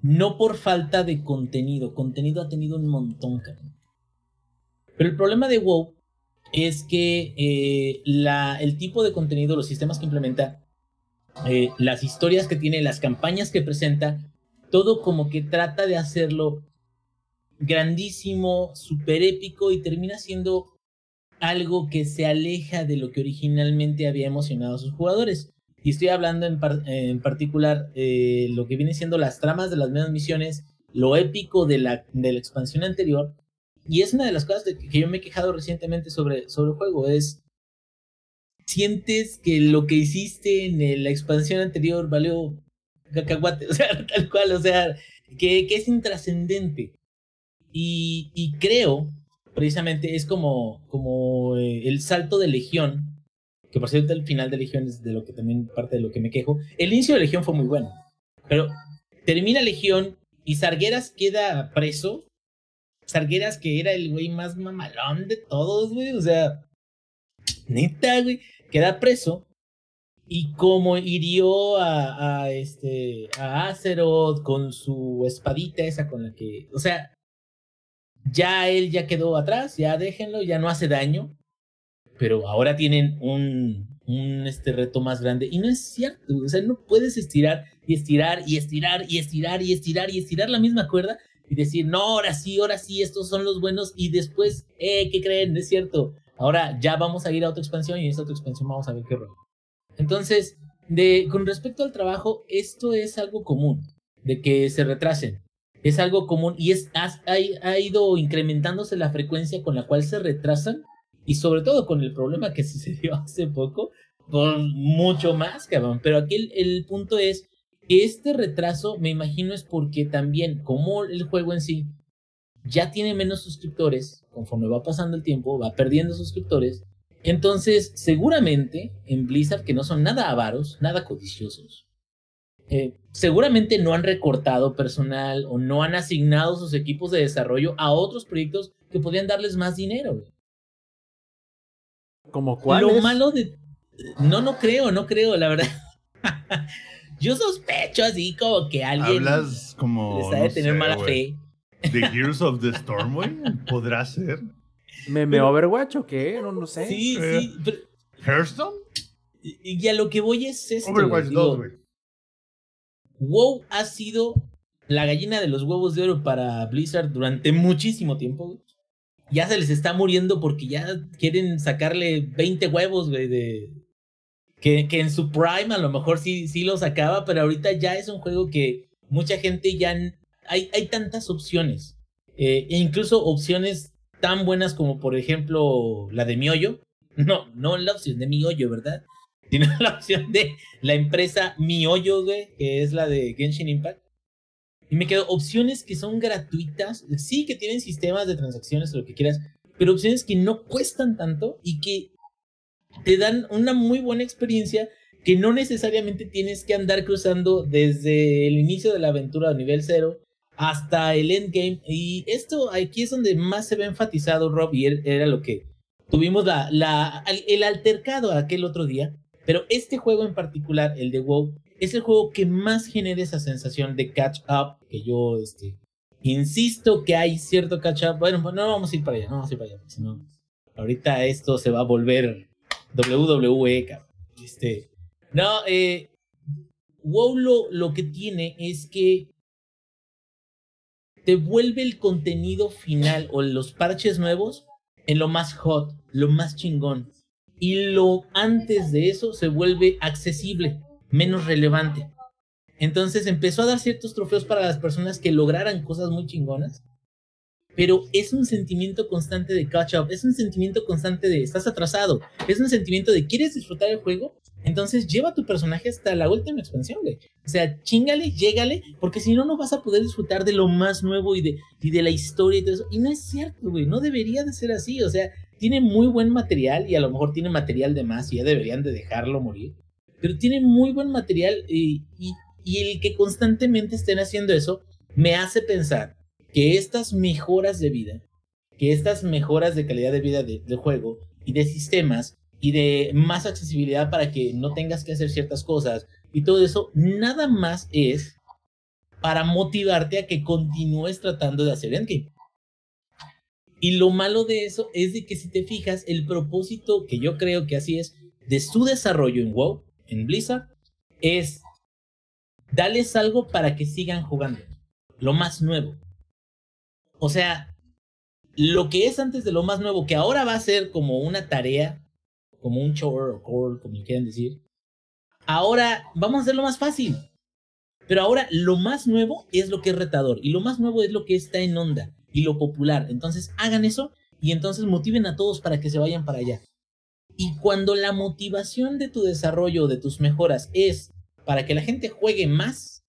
No por falta de contenido. Contenido ha tenido un montón, cabrón. Pero el problema de WoW es que eh, la, el tipo de contenido, los sistemas que implementa, eh, las historias que tiene, las campañas que presenta, todo como que trata de hacerlo grandísimo, súper épico y termina siendo algo que se aleja de lo que originalmente había emocionado a sus jugadores. Y estoy hablando en, par- en particular eh, lo que viene siendo las tramas de las mismas misiones, lo épico de la, de la expansión anterior. Y es una de las cosas de que, yo me he quejado recientemente sobre, sobre el juego, es sientes que lo que hiciste en la expansión anterior valió cacahuate, o sea, tal cual, o sea, que, que es intrascendente. Y, y creo, precisamente, es como, como eh, el salto de Legión, que por cierto el final de Legión es de lo que también parte de lo que me quejo. El inicio de Legión fue muy bueno, pero termina Legión y Sargueras queda preso. Sargueras que era el güey más mamalón de todos, güey, o sea, neta, güey, queda preso. Y como hirió a, este a Azeroth con su espadita esa con la que, o sea, ya él ya quedó atrás, ya déjenlo, ya no hace daño. Pero ahora tienen un, un este reto más grande. Y no es cierto. O sea, no puedes estirar y estirar y estirar y estirar y estirar y estirar la misma cuerda y decir, no, ahora sí, ahora sí, estos son los buenos. Y después, eh, ¿qué creen? Es cierto. Ahora ya vamos a ir a otra expansión y en esta otra expansión vamos a ver qué rollo. Entonces, de, con respecto al trabajo, esto es algo común, de que se retrasen. Es algo común y es, ha, ha- ido incrementándose la frecuencia con la cual se retrasan y sobre todo con el problema que sucedió hace poco, por mucho más, cabrón. Pero aquí el, el punto es que este retraso, me imagino, es porque también, como el juego en sí ya tiene menos suscriptores, conforme va pasando el tiempo, va perdiendo suscriptores. Entonces, seguramente en Blizzard, que no son nada avaros, nada codiciosos, eh, seguramente no han recortado personal o no han asignado sus equipos de desarrollo a otros proyectos que podrían darles más dinero. ¿Como cuál Lo es? malo de... No, no creo, no creo, la verdad. Yo sospecho así como que alguien Hablas como. les ha de no tener sé, mala fe. The Heroes of the Storm, güey. ¿Podrá ser? ¿Meme Overwatch o qué? No, no sé. Sí, Eh. sí. pero- ¿Hearthstone? y y a lo que voy es esto. Overwatch digo, 2, güey. WoW ha sido la gallina de los huevos de oro para Blizzard durante muchísimo tiempo. güey. Ya se les está muriendo porque ya quieren sacarle 20 huevos, güey, de... Que, que en su prime a lo mejor sí, sí lo sacaba, pero ahorita ya es un juego que mucha gente ya... Hay, hay tantas opciones. eh, e incluso opciones tan buenas como por ejemplo la de Miollo. No, no la opción de Miollo, ¿verdad? Sino la opción de la empresa Miollo, güey, que es la de Genshin Impact. Y me quedo opciones que son gratuitas, sí que tienen sistemas de transacciones o lo que quieras, pero opciones que no cuestan tanto y que te dan una muy buena experiencia que no necesariamente tienes que andar cruzando desde el inicio de la aventura a nivel cero hasta el endgame. Y esto aquí es donde más se ve enfatizado, Rob, y er- era lo que tuvimos la, la, el altercado aquel otro día. Pero este juego en particular, el de WoW, es el juego que más genera esa sensación de catch up, que yo este, insisto que hay cierto catch up. Bueno, pues no vamos a ir para allá, no vamos a ir para allá, porque si no, ahorita esto se va a volver WWE, cabrón. Este, no, eh, WoW lo, lo que tiene es que te vuelve el contenido final o los parches nuevos en lo más hot, lo más chingón. Y lo antes de eso se vuelve accesible, menos relevante. Entonces empezó a dar ciertos trofeos para las personas que lograran cosas muy chingonas. Pero es un sentimiento constante de catch up, es un sentimiento constante de estás atrasado, es un sentimiento de quieres disfrutar el juego, entonces lleva tu personaje hasta la última expansión, güey. O sea, chingale, llégale, porque si no, no vas a poder disfrutar de lo más nuevo y de, y de la historia y todo eso. Y no es cierto, güey, no debería de ser así. O sea, tiene muy buen material y a lo mejor tiene material de más y ya deberían de dejarlo morir. Pero tiene muy buen material y, y, y el que constantemente estén haciendo eso me hace pensar que estas mejoras de vida, que estas mejoras de calidad de vida de- del juego y de sistemas y de más accesibilidad para que no tengas que hacer ciertas cosas y todo eso, nada más es para motivarte a que continúes tratando de hacer endgame. Y lo malo de eso es de que si te fijas, el propósito que yo creo que así es de su desarrollo en WoW, en Blizzard, es darles algo para que sigan jugando. Lo más nuevo. O sea, lo que es antes de lo más nuevo, que ahora va a ser como una tarea, como un chore o core, como quieran decir. Ahora vamos a hacerlo más fácil. Pero ahora lo más nuevo es lo que es retador y lo más nuevo es lo que está en onda y lo popular. Entonces hagan eso y entonces motiven a todos para que se vayan para allá. Y cuando la motivación de tu desarrollo, de tus mejoras, es para que la gente juegue más,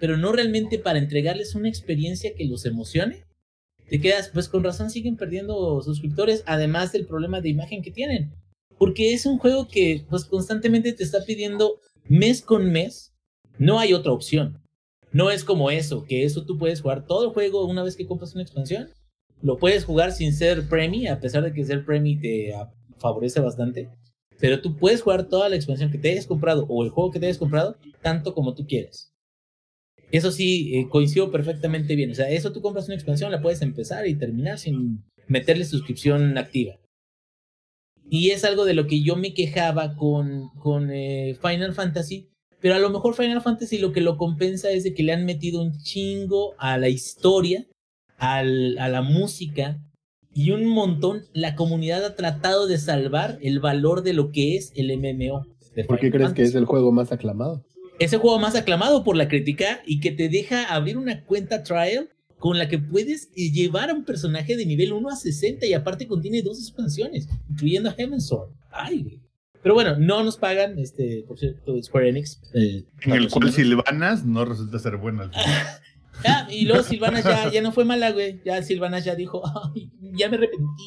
pero no realmente para entregarles una experiencia que los emocione, te quedas, pues con razón siguen perdiendo suscriptores, además del problema de imagen que tienen. Porque es un juego que pues constantemente te está pidiendo mes con mes, no hay otra opción. No es como eso, que eso tú puedes jugar todo el juego una vez que compras una expansión. Lo puedes jugar sin ser Premi, a pesar de que ser Premi te ah, favorece bastante. Pero tú puedes jugar toda la expansión que te hayas comprado o el juego que te hayas comprado tanto como tú quieras. Eso sí, eh, coincido perfectamente bien. O sea, eso tú compras una expansión, la puedes empezar y terminar sin meterle suscripción activa. Y es algo de lo que yo me quejaba con, con eh, Final Fantasy. Pero a lo mejor Final Fantasy lo que lo compensa es de que le han metido un chingo a la historia, al, a la música y un montón. La comunidad ha tratado de salvar el valor de lo que es el MMO. ¿Por qué crees que es el juego más aclamado? ese juego más aclamado por la crítica y que te deja abrir una cuenta trial con la que puedes eh, llevar a un personaje de nivel 1 a 60 y aparte contiene dos expansiones, incluyendo Heaven Sword. Ay, güey. Pero bueno, no nos pagan, este, por cierto, Square Enix. eh, En el cual. Silvanas no resulta ser buena. Ah, y luego Silvana ya, ya no fue mala, güey. Ya Silvana ya dijo, "Ay, ya me arrepentí.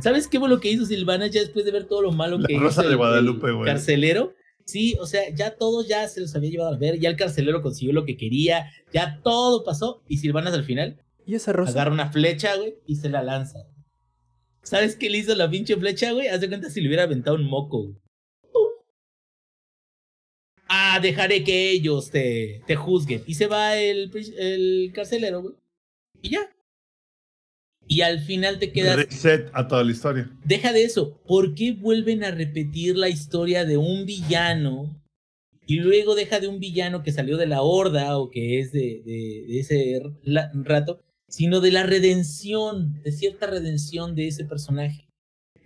¿Sabes qué fue lo que hizo Silvana ya después de ver todo lo malo La que Rosa hizo de el- Guadalupe, el güey. carcelero? Sí, o sea, ya todos ya se los había llevado a ver, ya el carcelero consiguió lo que quería, ya todo pasó y Silvanas al final ¿Y esa rosa? agarra una flecha, güey, y se la lanza. ¿Sabes qué le hizo la pinche flecha, güey? Haz de cuenta si le hubiera aventado un moco, güey. Ah, dejaré que ellos te, te juzguen. Y se va el, el carcelero, güey. Y ya. Y al final te quedas. Reset a toda la historia. Deja de eso. ¿Por qué vuelven a repetir la historia de un villano? Y luego deja de un villano que salió de la horda o que es de, de- de ese rato, sino de la redención, de cierta redención de ese personaje.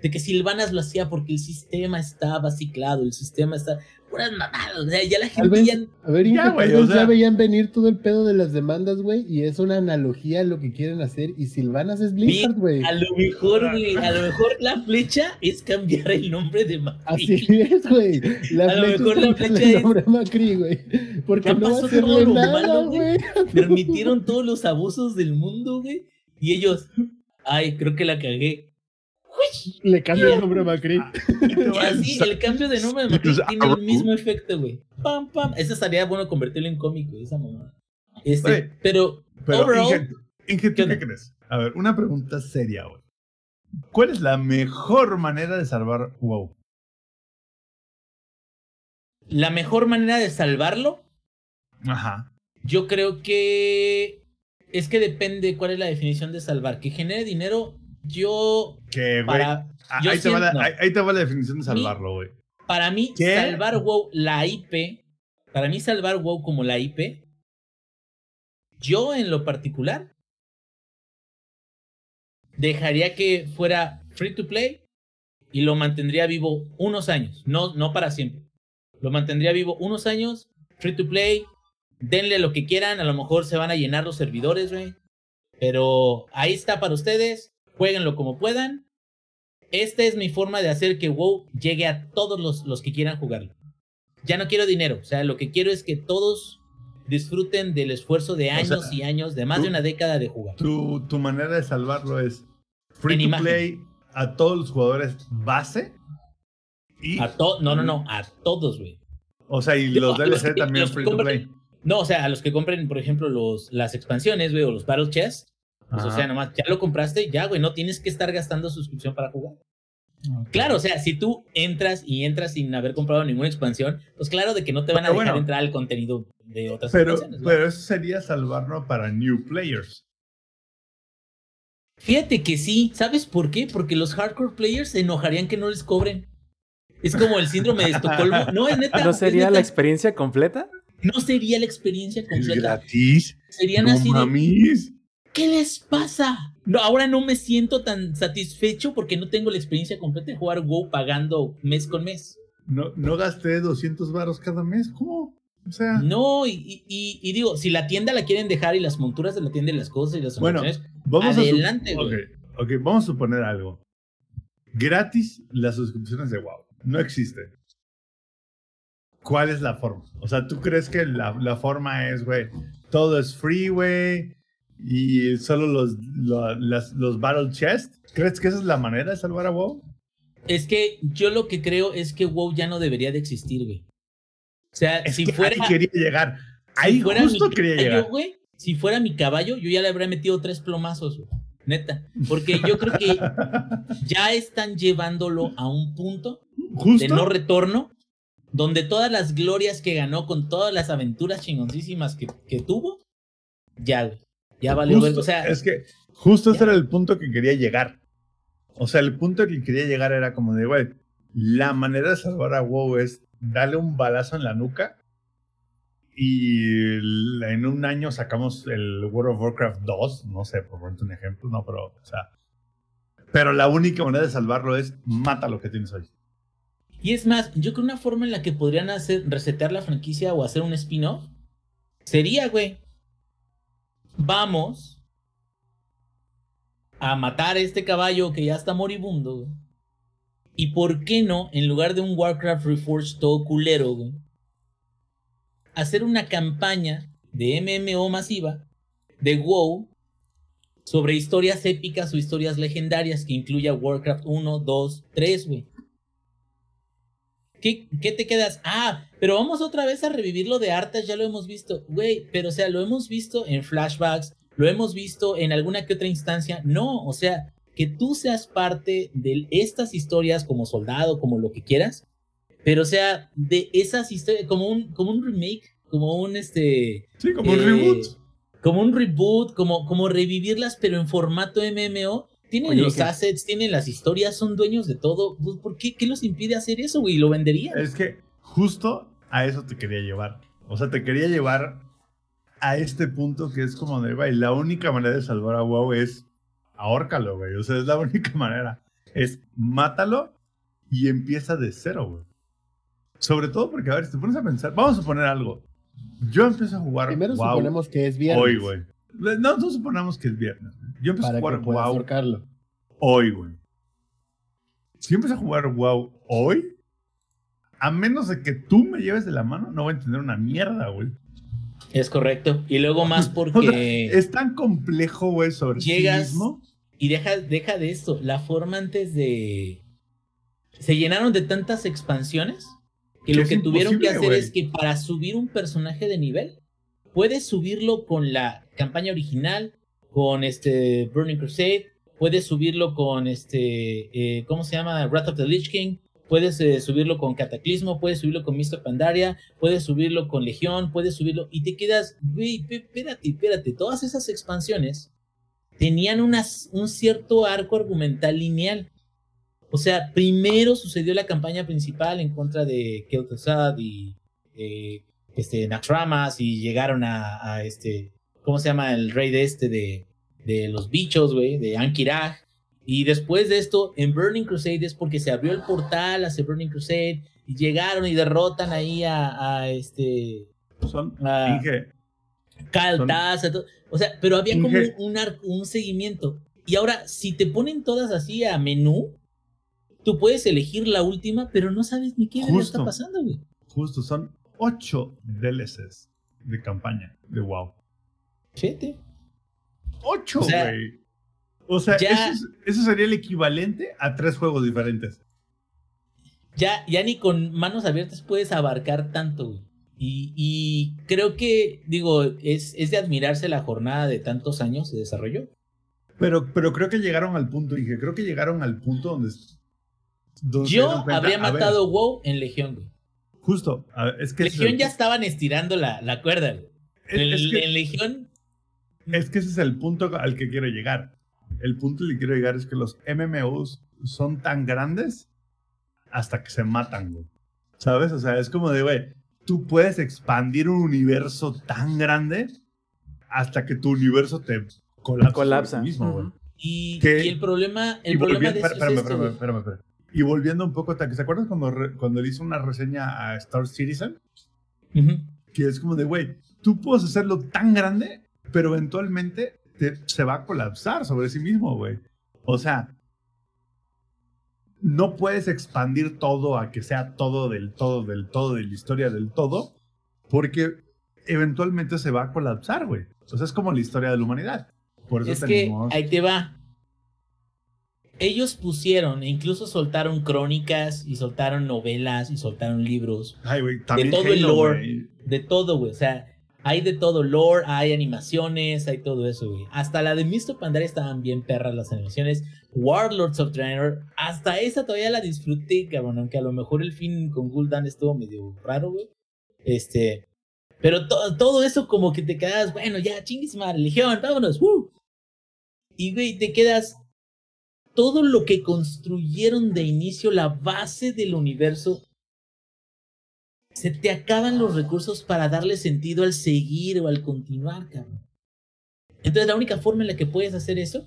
De que Silvanas lo hacía porque el sistema estaba ciclado, el sistema está. Puras mamadas. O sea, ya la gente vez, ya. a ver, Ya, Inge, güey, tal o vez sea- ya veían venir todo el pedo de las demandas, güey, y es una analogía a lo que quieren hacer, y Silvanas es Blizzard, güey. A lo mejor, güey, a lo mejor la flecha es cambiar el nombre de Macri. Así es, güey. La A lo flecha mejor es la flecha el es- nombre a Macri, güey. Porque Ya no va pasó a hacerle todo lo malo, güey. permitieron todos los abusos del mundo, güey. Y ellos, ay, creo que la cagué. Le cambia el nombre a Macri. Y así, el cambio de nombre de Macri Entonces, tiene el ah, mismo efecto, güey. Pam, pam. Esa estaría bueno convertirlo en cómico, güey, esa mamada. Este, Oye, pero, Pero, overall, Inge, Inge, ¿tú ¿qué crees? A ver, una pregunta seria, güey. ¿Cuál es la mejor manera de salvar WoW? la mejor manera de salvarlo, Ajá. yo creo que es que depende cuál es la definición de salvar. Que genere dinero, yo, Que, güey. ah, ahí, te va la, siento- ahí, ahí te va la definición de salvarlo, güey. Para mí, ¿Qué? salvar WoW, la IP, para mí salvar WoW como la IP, yo en lo particular, dejaría que fuera free to play y lo mantendría vivo unos años, no, no para siempre. Lo mantendría vivo unos años, free to play, denle lo que quieran, a lo mejor se van a llenar los servidores, güey. Pero ahí está para ustedes, jueguenlo como puedan. Esta es mi forma de hacer que WoW llegue a todos los, los que quieran jugarlo. Ya no quiero dinero, o sea, lo que quiero es que todos disfruten del esfuerzo de O años sea, y años, de más tú- de una década de jugar. Tu, tu manera de salvarlo es free En to imagen. play a todos los jugadores base. Y, A to no, no, no, a todos, güey. o sea, y los DLC que- también los free to play. No, o sea, a los que compren, por ejemplo, los, las expansiones, güey, o los Battle Chess, pues, o sea, nomás, ya lo compraste, ya, güey, no tienes que estar gastando suscripción para jugar. Claro, o sea, si tú entras y entras sin haber comprado ninguna expansión, pues claro de que no te van a Pero dejar bueno. entrar al contenido de otras Pero, pero eso sería salvarlo para new players. Fíjate que sí, ¿sabes por qué? Porque los hardcore players se enojarían que no les cobren. Es como el síndrome de Estocolmo. No, es neta. ¿No es sería neta. la experiencia completa? No sería la experiencia Es completa. gratis. Serían No así de, mames. ¿Qué les pasa? No, ahora no me siento tan satisfecho porque no tengo la experiencia completa de jugar WoW pagando mes con mes. No, no gasté 200 varos cada mes. ¿Cómo? O sea, No, y, y- y digo, si la tienda la quieren dejar y las monturas de la tienda y las cosas y las Bueno, vamos adelante, güey. ok, ok, vamos a suponer algo. Gratis las suscripciones de WoW. No existe. ¿Cuál es la forma? O sea, ¿tú crees que la, la forma es, güey, todo es free, güey, y solo los, lo- las- los Battle Chest? ¿Crees que esa es la manera de salvar a WoW? Es que yo lo que creo es que WoW ya no debería de existir, güey. O sea, Es si que fuera, ahí quería llegar. si Ahí fuera justo mi quería caballo, llegar. güey, si fuera mi caballo, yo ya le habría metido tres plomazos, güey. Neta. Porque yo creo que ya están llevándolo a un punto de no retorno, donde todas las glorias que ganó con todas las aventuras chingoncísimas que, que tuvo, ya, güey. Ya valió. Justo. O sea, es que justo ese era el punto que quería llegar. O sea, el punto que quería llegar era como de, güey, la manera de salvar a WoW es darle un balazo en la nuca y en un año sacamos el World of Warcraft 2, no sé, por ponerte un ejemplo, no, pero, o sea, pero la única manera de salvarlo es mata lo que tienes hoy. Y es más, yo creo una forma en la que podrían hacer, resetear la franquicia o hacer un spin-off sería, güey, vamos a matar a este caballo que ya está moribundo. Y por qué no, en lugar de un Warcraft Reforged todo culero, hacer una campaña de MMO masiva de WoW sobre historias épicas o historias legendarias que incluya Warcraft 1, 2, 3, güey. ¿Qué, ¿Qué te quedas? Ah, pero vamos otra vez a revivir lo de Artas, ya lo hemos visto. Güey, pero o sea, lo hemos visto en flashbacks, lo hemos visto en alguna que otra instancia. No, o sea, que tú seas parte de estas historias como soldado, como lo que quieras, Pero, o sea, de esas historias, como un, como un remake, como un este. Sí, como un eh, reboot. Como un reboot, como, como revivirlas, pero en formato MMO. Tienen Oye, los que- assets, tienen las historias, son dueños de todo. Pues, ¿Por qué? ¿Qué los impide hacer eso, güey? Lo venderían. Es que justo a eso te quería llevar. O sea, te quería llevar a este punto que es como de, güey, la única manera de salvar a WoW es ahórcalo, güey. O sea, es la única manera. Es mátalo y empieza de cero, güey. Sobre todo porque, a ver, si te pones a pensar, vamos a suponer algo. Yo empiezo a jugar Primero WoW suponemos que es viernes. hoy, güey. No, no suponamos que es viernes. Yo empiezo a jugar que puedas WoW ahorcarlo. hoy, güey. Si empiezo a jugar WoW hoy, a menos de que tú me lleves de la mano, no voy a entender una mierda, güey. Es correcto. Y luego más O sea, porque. es tan complejo, güey, sobre Llegas- sí mismo. Y deja, deja de esto. La forma antes de. Se llenaron de tantas expansiones que Que lo que tuvieron que hacer es que para subir un personaje de nivel, puedes subirlo con la campaña original, con este Burning Crusade, puedes subirlo con este. eh, ¿Cómo se llama? Wrath of the Lich King. Puedes eh, subirlo con Cataclismo, puedes subirlo con Mr. Pandaria, puedes subirlo con Legión, puedes subirlo y te quedas, espérate, espérate, todas esas expansiones tenían unas, un cierto arco argumental lineal. O sea, primero sucedió la campaña principal en contra de Kel'Thuzad y eh, este, Naxxramas y llegaron a, a este, ¿cómo se llama? El rey de este de, de los bichos, güey, de Ankiraj. Y después de esto, en Burning Crusade es porque se abrió el portal hacia Burning Crusade y llegaron y derrotan ahí a, a este Son, a Inge, son- a o sea, pero había como Inge- un, un seguimiento. Y ahora, si te ponen todas así a menú, tú puedes elegir la última, pero no sabes ni qué Justo. está pasando, güey. justo, son ocho DLCs de campaña de WoW. Fíjate. Ocho, O sea, güey. O sea, ya- eso, es- eso sería el equivalente a tres juegos diferentes. Ya, ya ni con manos abiertas puedes abarcar tanto, güey. Y, y creo que, digo, es, es de admirarse la jornada de tantos años de desarrollo. Pero, pero creo que llegaron al punto, Inge, creo que llegaron al punto donde... Yo habría a ver, matado WoW en Legión, güey. justo, ver, es que... es Legión el- ya estaban estirando la, la cuerda, güey. es- En, es que- en Legión Es que ese es el punto al que quiero llegar. El punto al que quiero llegar es que los MMOs son tan grandes hasta que se matan, güey. ¿Sabes? O sea, es como de, güey, tú puedes expandir un universo tan grande hasta que tu universo te colapsa. Colapsa. mismo, güey. Ujú. Y, Que- y el problema, el Y problema volviendo, de eso espérame, es espérame, esto, espérame, espérame, espérame. Y volviendo un poco, a- ¿se acuerdas cuando, re- cuando le hizo una reseña a Star Citizen? Ujú. Que es como de, güey, tú puedes hacerlo tan grande, pero eventualmente te- se va a colapsar sobre sí mismo, güey. O sea, no puedes expandir todo a que sea todo del todo, del todo, de la historia del todo, porque eventualmente se va a colapsar, güey. O sea, es como la historia de la humanidad. Por eso Es que tenemos... ahí te va. Ellos pusieron, e incluso soltaron crónicas y soltaron novelas y soltaron libros Ay, güey, también todo el lore. de todo, güey. O sea, hay de todo lore, hay animaciones, hay todo eso, güey. Hasta la de Mr. Pandaria estaban bien perras las animaciones. Warlords of Draenor, hasta esa todavía la disfruté, cabrón. Aunque a lo mejor el fin con Gul'dan estuvo medio raro, güey. Este. Pero to- todo eso como que te quedas, bueno, ya, chingues madre, legión, vámonos, ¡woo! Y, güey, te quedas. Todo lo que construyeron de inicio, la base del universo, se te acaban los recursos para darle sentido al seguir o al continuar, cabrón. Entonces la única forma en la que puedes hacer eso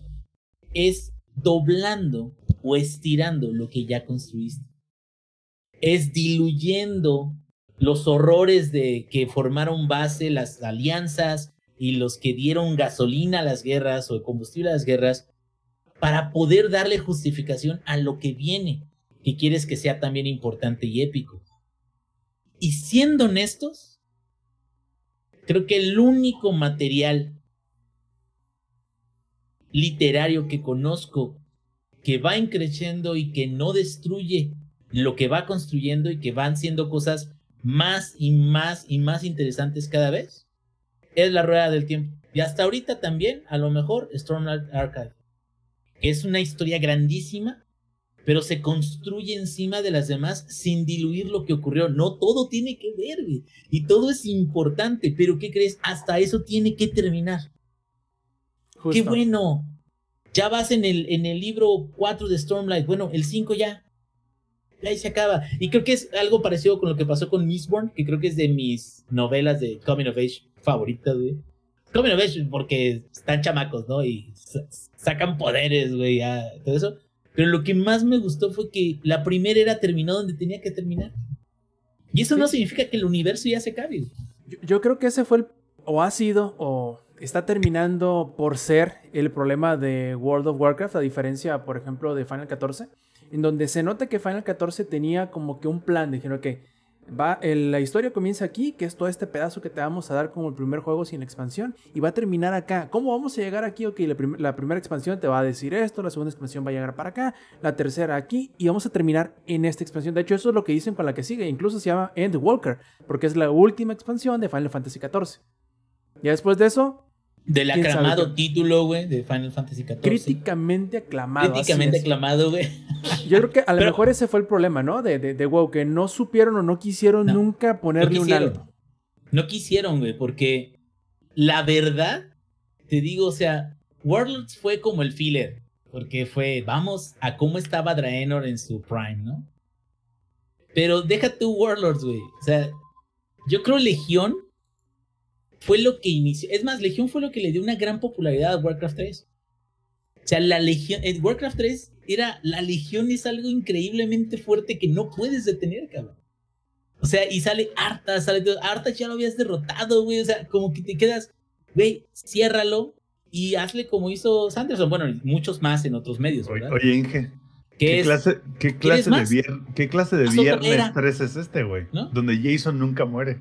es doblando o estirando lo que ya construiste. Es diluyendo los horrores de que formaron base las alianzas y los que dieron gasolina a las guerras o combustible a las guerras para poder darle justificación a lo que viene, que quieres que sea también importante y épico. Y siendo honestos, creo que el único material literario que conozco que va increciendo y que no destruye lo que va construyendo y que van siendo cosas más y más y más interesantes cada vez, es la rueda del tiempo. Y hasta ahorita también, a lo mejor, Stormlight Archive, que es una historia grandísima, pero se construye encima de las demás sin diluir lo que ocurrió. No todo tiene que ver, güey. Y todo es importante, pero ¿qué crees? Hasta eso tiene que terminar. Qué bueno. Ya vas en el, en el libro 4 de Stormlight. Bueno, el 5 ya. Ahí se acaba. Y creo que es algo parecido con lo que pasó con Mistborn, que creo que es de mis novelas de Coming of Age favoritas, güey. Coming of Age porque están chamacos, ¿no? Y sa- sacan poderes, güey, ya, todo eso. Pero lo que más me gustó fue que la primera era terminó donde tenía que terminar. Y eso no significa que el universo ya se acabe. Yo, yo creo que ese fue el, o ha sido, o está terminando por ser el problema de World of Warcraft, a diferencia, por ejemplo, de Final 14, en donde se nota que Final 14 tenía como que un plan, dijeron que va, la historia comienza aquí, que es todo este pedazo que te vamos a dar como el primer juego sin expansión, y va a terminar acá. ¿Cómo vamos a llegar aquí? Ok, la, la primera expansión te va a decir esto, la segunda expansión va a llegar para acá, la tercera aquí, y vamos a terminar en esta expansión. De hecho, eso es lo que dicen con la que sigue, incluso se llama Endwalker, porque es la última expansión de Final Fantasy XIV. Ya después de eso, Del ¿Quién sabe aclamado título, güey, de Final Fantasy XIV. críticamente aclamado. Críticamente aclamado, güey. Yo creo que a lo mejor ese fue el problema, ¿no? De, de, de WoW, que no supieron o no quisieron No, nunca ponerle no un alto. No quisieron, güey, porque la verdad, te digo, o sea, Warlords fue como el filler, porque fue, vamos a cómo estaba Draenor en su prime, ¿no? Pero deja tu Warlords, güey. O sea, yo creo Legión fue lo que inició. Es más, Legión fue lo que le dio una gran popularidad a Warcraft 3. O sea, la Legión, en Warcraft 3 era, la Legión es algo increíblemente fuerte que no puedes detener, cabrón. O sea, y sale Arthas, sale. Arthas ya lo habías derrotado, güey. O sea, como que te quedas, güey, ciérralo y hazle como hizo Sanderson. Bueno, muchos más en otros medios, ¿verdad? oye, Inge, ¿qué es, clase, qué clase de, vier- qué clase de viernes era. 3 es este, güey? ¿No? Donde Jason nunca muere.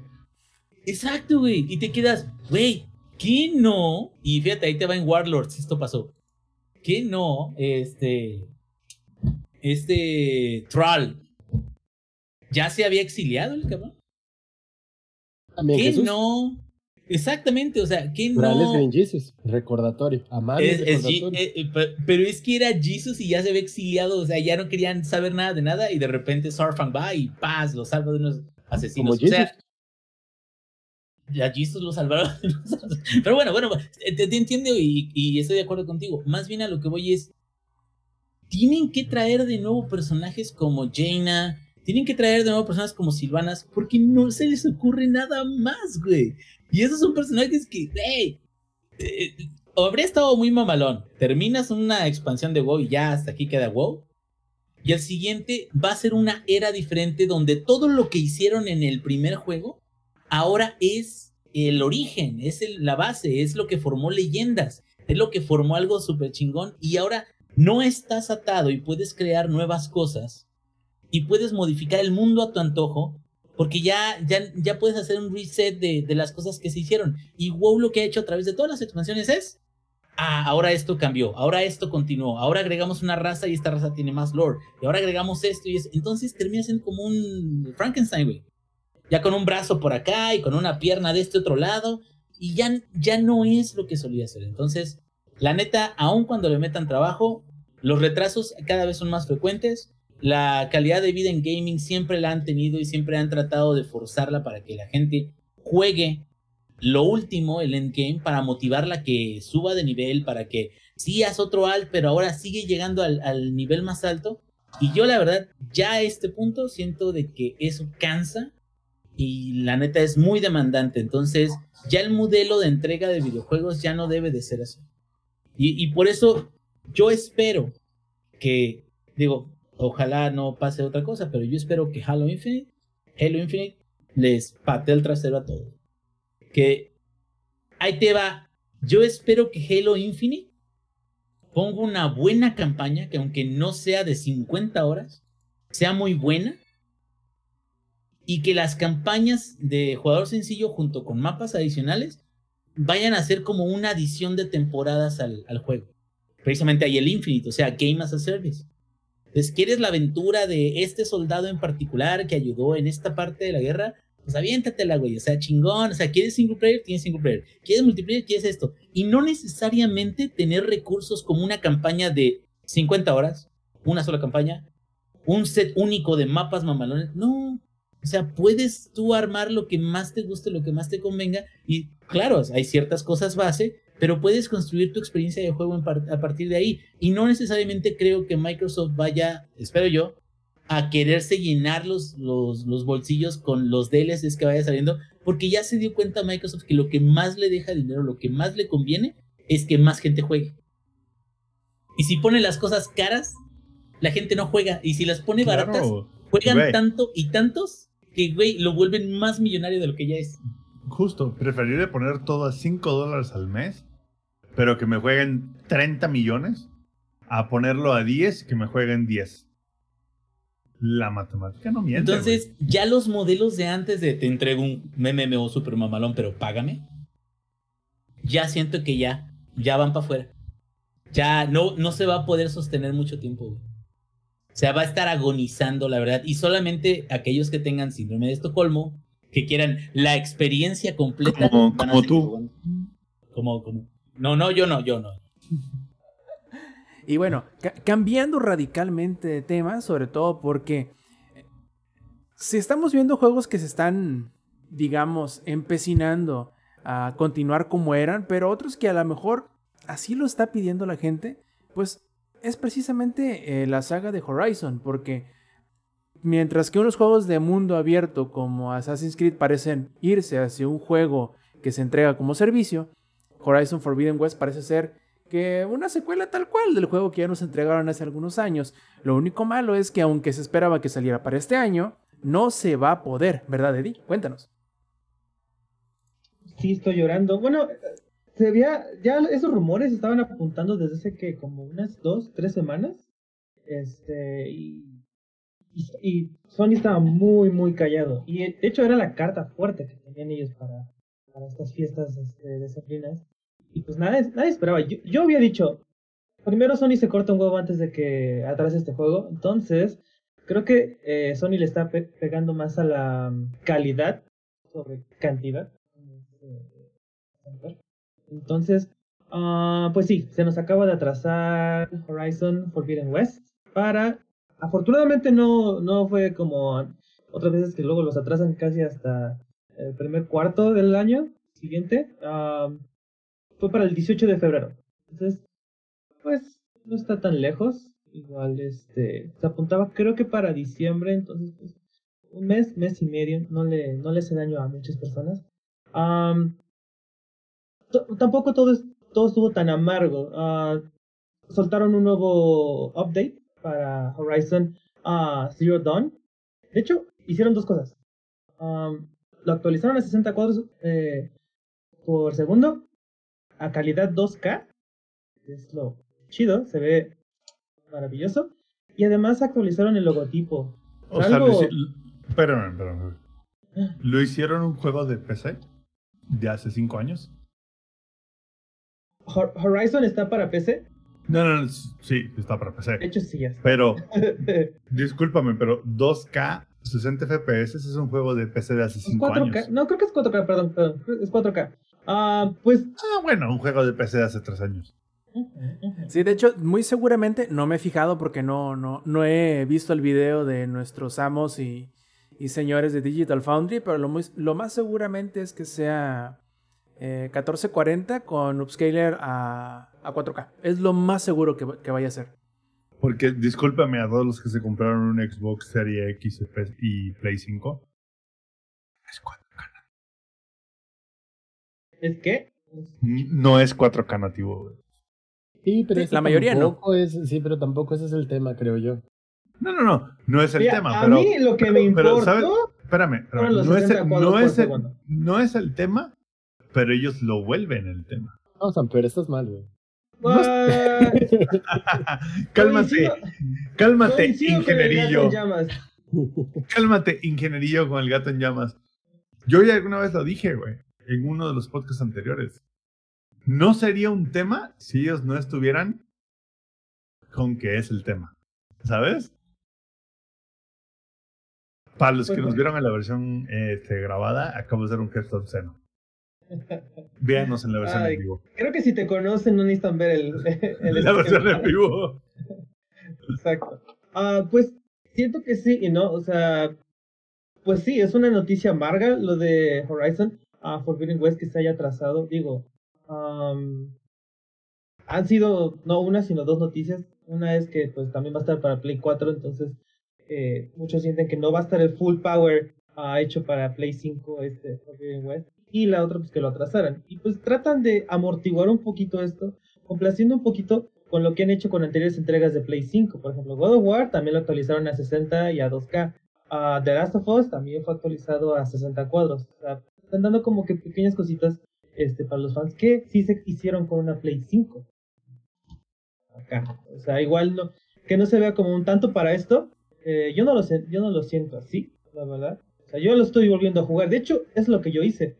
Exacto, güey. Y te quedas, güey, ¿qué no? Y fíjate, ahí te va en Warlords, esto pasó. ¿Qué no? Este. Este. Thrall. ¿Ya se había exiliado el cabrón? ¿Qué Jesús. no? Exactamente, o sea, ¿qué Real es no? Green Jesus. Recordatorio. Amable Es- es recordatorio. eh, eh, pe- pero es que era Jesus y ya se había exiliado, o sea, ya no querían saber nada de nada y de repente Sarfang va y paz, lo salva de unos asesinos. Como O sea, Ya Jesus lo salvaron. pero bueno, bueno, te, entiendo y, estoy de acuerdo contigo. Más bien a lo que voy es, tienen que traer de nuevo personajes como Jaina, tienen que traer de nuevo personajes como Silvanas, porque no se les ocurre nada más, güey. Y esos son personajes que, hey, eh, habría estado muy mamalón. Terminas una expansión de WoW y ya hasta aquí queda WoW. Y el siguiente va a ser una era diferente donde todo lo que hicieron en el primer juego ahora es el origen, es la base, es lo que formó leyendas, es lo que formó algo súper chingón. Y ahora no estás atado y puedes crear nuevas cosas y puedes modificar el mundo a tu antojo. Porque ya, ya, ya puedes hacer un reset de, de las cosas que se hicieron. Y WoW lo que ha hecho a través de todas las expansiones es ah, ahora esto cambió, ahora esto continuó, ahora agregamos una raza y esta raza tiene más lore, y ahora agregamos esto y eso. Entonces termina siendo como un Frankenstein, güey. Ya con un brazo por acá y con una pierna de este otro lado, y ya, ya no es lo que solía ser. Entonces, la neta, aun cuando le metan trabajo, los retrasos cada vez son más frecuentes. La calidad de vida en gaming siempre la han tenido y siempre han tratado de forzarla para que la gente juegue lo último, el endgame, para motivarla que suba de nivel, para que sí haz otro alt, pero ahora sigue llegando al, al nivel más alto. Y yo la verdad, ya a este punto siento de que eso cansa y la neta es muy demandante. Entonces, ya el modelo de entrega de videojuegos ya no debe de ser así. Y, y por eso yo espero que, digo, ojalá no pase otra cosa, pero yo espero que Halo Infinite, Halo Infinite les patee el trasero a todos que ahí te va. Yo espero que Halo Infinite ponga una buena campaña que aunque no sea de 50 horas, sea muy buena y que las campañas de jugador sencillo junto con mapas adicionales vayan a ser como una adición de temporadas al, juego. Precisamente ahí el Infinite, o sea, Game as a Service. Entonces, ¿quieres la aventura de este soldado en particular que ayudó en esta parte de la guerra? Pues aviéntatela, güey. O sea, chingón. O sea, ¿quieres single player? Tienes single player. ¿Quieres multiplayer? Quieres esto. Y no necesariamente tener recursos como una campaña de 50 horas, una sola campaña, un set único de mapas mamalones. No. O sea, puedes tú armar lo que más te guste, lo que más te convenga. Y claro, hay ciertas cosas base, pero puedes construir tu experiencia de juego a partir de ahí. Y no necesariamente creo que Microsoft vaya, espero yo, a quererse llenar los, los, los, bolsillos con los DLCs que vaya saliendo, porque ya se dio cuenta Microsoft que lo que más le deja dinero, lo que más le conviene, es que más gente juegue. Y si pone las cosas caras, la gente no juega. Y si las pone baratas, juegan tanto y tantos que, güey, lo vuelven más millonario de lo que ya es. Justo, preferiría poner todo a 5 dólares al mes, pero que me jueguen 30 millones, a ponerlo a 10 que me jueguen 10. La matemática no miente. Entonces, ya los modelos de antes de te entrego un MMO super mamalón, pero págame. Ya siento que ya, ya van para afuera. Ya no, no se va a poder sostener mucho tiempo. O sea, va a estar agonizando, la verdad. Y solamente aquellos que tengan síndrome de Estocolmo, que quieran la experiencia completa. Como, como tú. Como, como. No, no, yo no, yo no. Y bueno, cambiando radicalmente de tema, sobre todo porque si estamos viendo juegos que se están, digamos, empecinando a continuar como eran, pero otros que a lo mejor así lo está pidiendo la gente, pues es precisamente eh, la saga de Horizon, porque mientras que unos juegos de mundo abierto como Assassin's Creed parecen irse hacia un juego que se entrega como servicio, Horizon Forbidden West parece ser que una secuela tal cual del juego que ya nos entregaron hace algunos años. Lo único malo es que aunque se esperaba que saliera para este año, no se va a poder, ¿verdad, Eddie? Cuéntanos. Sí, estoy llorando. Bueno, se veía, ya esos rumores estaban apuntando desde hace que como unas dos, tres semanas. Este, y, y, Sony estaba muy, muy callado. Y de hecho era la carta fuerte que tenían ellos para, para estas fiestas este, desafinas. Y pues nadie, nadie esperaba. Yo, había dicho, primero Sony se corta un huevo antes de que atrase este juego. Entonces, creo que eh, Sony le está pegando más a la calidad sobre cantidad. Entonces, uh, pues sí, se nos acaba de atrasar Horizon Forbidden West para... Afortunadamente no, no fue como otras veces que luego los atrasan casi hasta el primer cuarto del año siguiente. Uh, fue para el 18 de febrero. Entonces, pues no está tan lejos. Igual, este, se apuntaba creo que para diciembre, entonces, pues, un mes, mes y medio, no le, no le hace daño a muchas personas. Tampoco todo, todo estuvo tan amargo. Uh, soltaron un nuevo update para Horizon uh, Zero Dawn. De hecho, hicieron dos cosas. lo actualizaron a 60 cuadros eh, por segundo a calidad 2K. Es lo chido, se ve maravilloso. Y además actualizaron el logotipo. O sea, lo, espérame. ¿Lo hicieron un juego de PC de hace 5 años? ¿Horizon está para PC? No, no, no, sí, está para PC. De hecho, sí, ya está. Pero, discúlpame, pero 2K, 60 FPS es un juego de PC de hace 5 años. No, creo que es 4K, perdón, perdón, es 4K. Ah, pues. Ah, bueno, un juego de PC de hace tres años. Sí, de hecho, muy seguramente no me he fijado porque no, no, no he visto el video de nuestros amos y, y señores de Digital Foundry, pero lo, muy, lo más seguramente es que sea 1440 eh, con upscaler a, a, 4K. Es lo más seguro que, que, vaya a ser. Porque discúlpame a todos los que se compraron un Xbox Series X y Play 5. Es 4 ¿Es qué? No es 4K nativo, Sí, pero la mayoría no. Es, sí, pero tampoco ese es el tema, creo yo. No, no, no, no es el tema. A mí lo que me importa. Espérame, no, es el, no, es el, no es el tema, pero ellos lo vuelven el tema. No, Sam, pero estás mal, güey. cálmate, cálmate, ingenierillo. Cálmate, ingenierillo con el gato en llamas. Yo ya alguna vez lo dije, güey en uno de los podcasts anteriores. No sería un tema si ellos no estuvieran con que es el tema. ¿Sabes? Para los que nos vieron en la versión este, grabada, acabo de hacer un gesto obsceno. Véanos en la versión en vivo. Creo que si te conocen no necesitan ver el, la versión en vivo. Exacto. Ah, pues siento que sí y no, o sea, pues sí, es una noticia amarga lo de Horizon a Forbidden West que se haya atrasado. Digo, um, han sido no una, sino dos noticias. Una es que pues también va a estar para Play 4, entonces eh, muchos sienten que no va a estar el full power uh, hecho para Play 5 este Forbidden West. Y la otra pues que lo atrasaran. Y pues tratan de amortiguar un poquito esto, complaciendo un poquito con lo que han hecho con anteriores entregas de Play 5. Por ejemplo, God of War también lo actualizaron a 60 y a 2K. Uh, The Last of Us también fue actualizado a 60 cuadros. O sea, están dando como que pequeñas cositas este, para los fans que sí se hicieron con una Play 5. Acá. O sea, igual no, que no se vea como un tanto para esto. Eh, yo, no lo, yo no lo siento así, la verdad. O sea, yo lo estoy volviendo a jugar. De hecho, es lo que yo hice.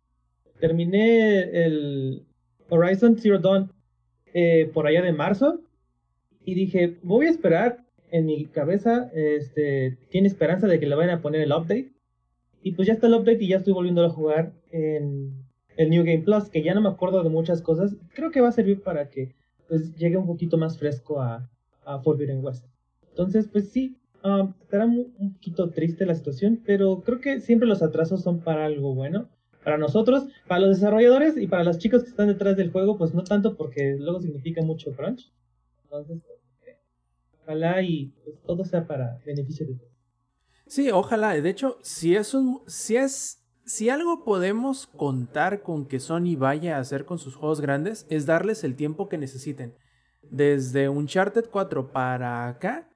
Terminé el Horizon Zero Dawn eh, por allá de marzo y dije, voy a esperar en mi cabeza, este, tiene esperanza de que le vayan a poner el update. Y pues ya está el update y ya estoy volviendo a jugar en el New Game Plus, que ya no me acuerdo de muchas cosas. Creo que va a servir para que pues llegue un poquito más fresco a, a Forbidden West. Entonces, pues sí, um, estará un poquito triste la situación, pero creo que siempre los atrasos son para algo bueno. Para nosotros, para los desarrolladores y para los chicos que están detrás del juego, pues no tanto porque luego significa mucho crunch. Entonces, Ojalá y pues, todo sea para beneficio de todos. Sí, ojalá. De hecho, si es un, si es, si algo podemos contar con que Sony vaya a hacer con sus juegos grandes es darles el tiempo que necesiten. Desde Uncharted 4 para acá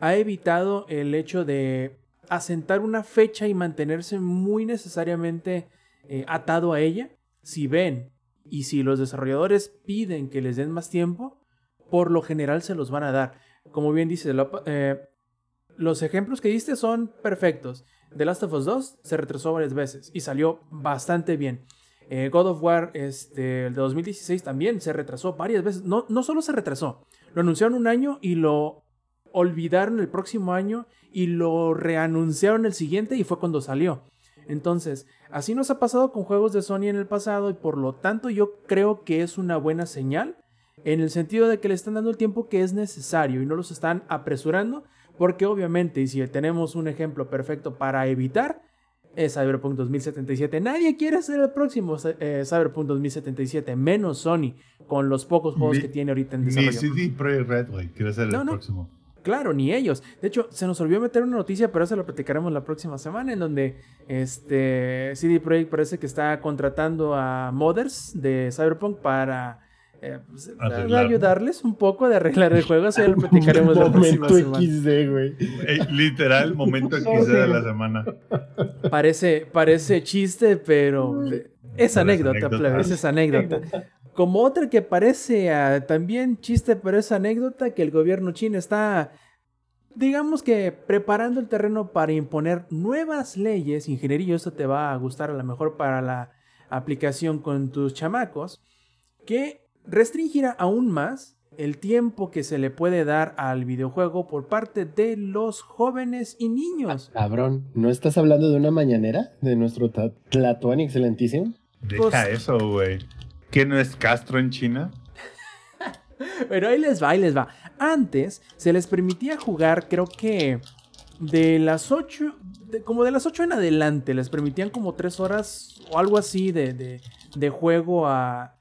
ha evitado el hecho de asentar una fecha y mantenerse muy necesariamente eh, atado a ella. Si ven y si los desarrolladores piden que les den más tiempo, por lo general se los van a dar como bien dice, eh, los ejemplos que diste son perfectos. The Last of Us 2 se retrasó varias veces y salió bastante bien. Eh, God of War, este, el de 2016 también se retrasó varias veces. No, no solo se retrasó, lo anunciaron un año y lo olvidaron el próximo año y lo reanunciaron el siguiente y fue cuando salió. Entonces, así nos ha pasado con juegos de Sony en el pasado y por lo tanto yo creo que es una buena señal en el sentido de que le están dando el tiempo que es necesario y no los están apresurando, porque obviamente, y si tenemos un ejemplo perfecto para evitar, es Cyberpunk 2077. Nadie quiere ser el próximo eh, Cyberpunk 2077, menos Sony, con los pocos juegos que tiene ahorita en desarrollo. Ni CD Projekt Red, güey, quiere ser el próximo. Claro, ni ellos. De hecho, se nos olvidó meter una noticia, pero eso lo platicaremos la próxima semana, en donde este CD Projekt parece que está contratando a modders de Cyberpunk para eh, pues, ayudarles un poco de arreglar el juego, así lo platicaremos la próxima semana. XD, güey. literal, momento XD de la semana. Parece, parece chiste, pero es anécdota, es anécdota. Como otra que parece ah, también chiste, pero es anécdota, que el gobierno chino está, digamos que, preparando el terreno para imponer nuevas leyes. Ingeniería, esto te va a gustar a lo mejor para la aplicación con tus chamacos, que restringirá aún más el tiempo que se le puede dar al videojuego por parte de los jóvenes y niños. Cabrón, ¿no estás hablando de una mañanera de nuestro Tlatuani excelentísimo? Deja pues, eso, güey. ¿Qué no es Castro en China? Pero ahí les va, ahí les va. Antes se les permitía jugar, creo que de las 8, como de las 8 en adelante, les permitían como 3 horas o algo así de, de juego a,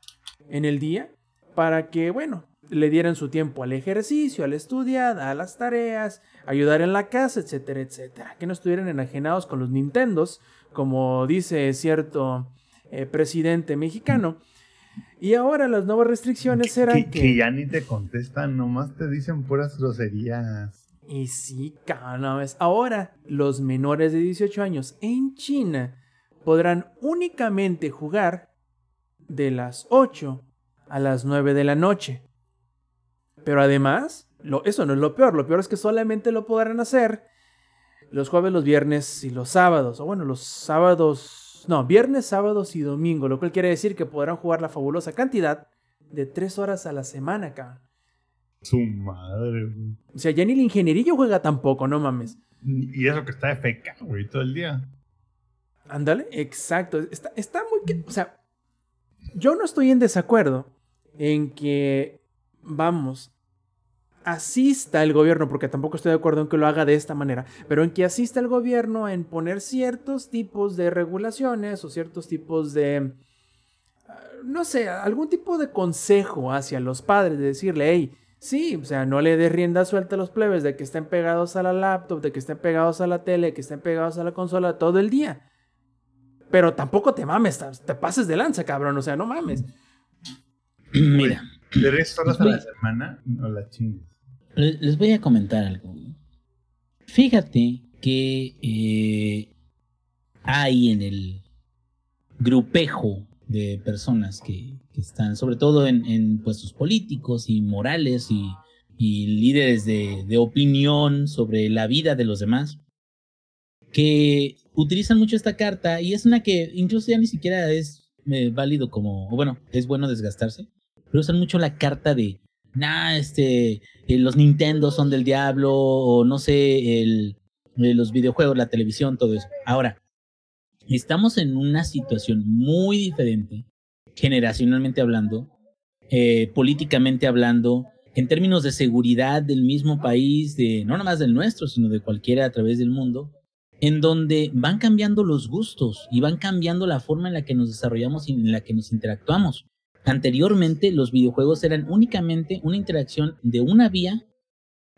en el día para que, bueno, le dieran su tiempo al ejercicio, al estudiar, a las tareas, ayudar en la casa, etcétera, etcétera. Que no estuvieran enajenados con los Nintendos, como dice cierto eh, presidente mexicano. Y ahora las nuevas restricciones serán que, que, ya ni te contestan, nomás te dicen puras groserías. Y sí, cada vez. Ahora, los menores de 18 años en China podrán únicamente jugar de las 8 a las 9 de la noche. Pero además, lo, eso no es lo peor, lo peor es que solamente lo podrán hacer los jueves, los viernes y los sábados. O bueno, los sábados, no, viernes, sábados y domingo, lo cual quiere decir que podrán jugar la fabulosa cantidad de 3 horas a la semana, acá. Su madre, O sea, ya ni el ingenierillo juega tampoco, no mames. Y eso que está de feca, güey, todo el día. Ándale, exacto. Está, está muy... O sea, yo no estoy en desacuerdo en que, vamos, asista el gobierno, porque tampoco estoy de acuerdo en que lo haga de esta manera, pero en que asista el gobierno en poner ciertos tipos de regulaciones o ciertos tipos de, ah, no sé, algún tipo de consejo hacia los padres, de decirle, hey, sí, o sea, no le des rienda suelta a los plebes de que estén pegados a la laptop, de que estén pegados a la tele, que estén pegados a la consola todo el día. Pero tampoco te mames, te pases de lanza, cabrón, o sea, no mames. Mira. Tres horas a la semana, no la chingues. Les voy a comentar algo. Fíjate que eh, hay en el grupejo de personas que, están, sobre todo en, puestos políticos y morales y, líderes de, opinión sobre la vida de los demás, que utilizan mucho esta carta y es una que incluso ya ni siquiera es eh, válido como, bueno, es bueno desgastarse, pero usan mucho la carta de nah, este, eh, los Nintendo son del diablo, o no sé, el, eh, los videojuegos, la televisión, todo eso. Ahora, estamos en una situación muy diferente, generacionalmente hablando, eh, políticamente hablando, en términos de seguridad del mismo país, de no nada más del nuestro, sino de cualquiera a través del mundo, en donde van cambiando los gustos y van cambiando la forma en la que nos desarrollamos y en la que nos interactuamos. Anteriormente los videojuegos eran únicamente una interacción de una vía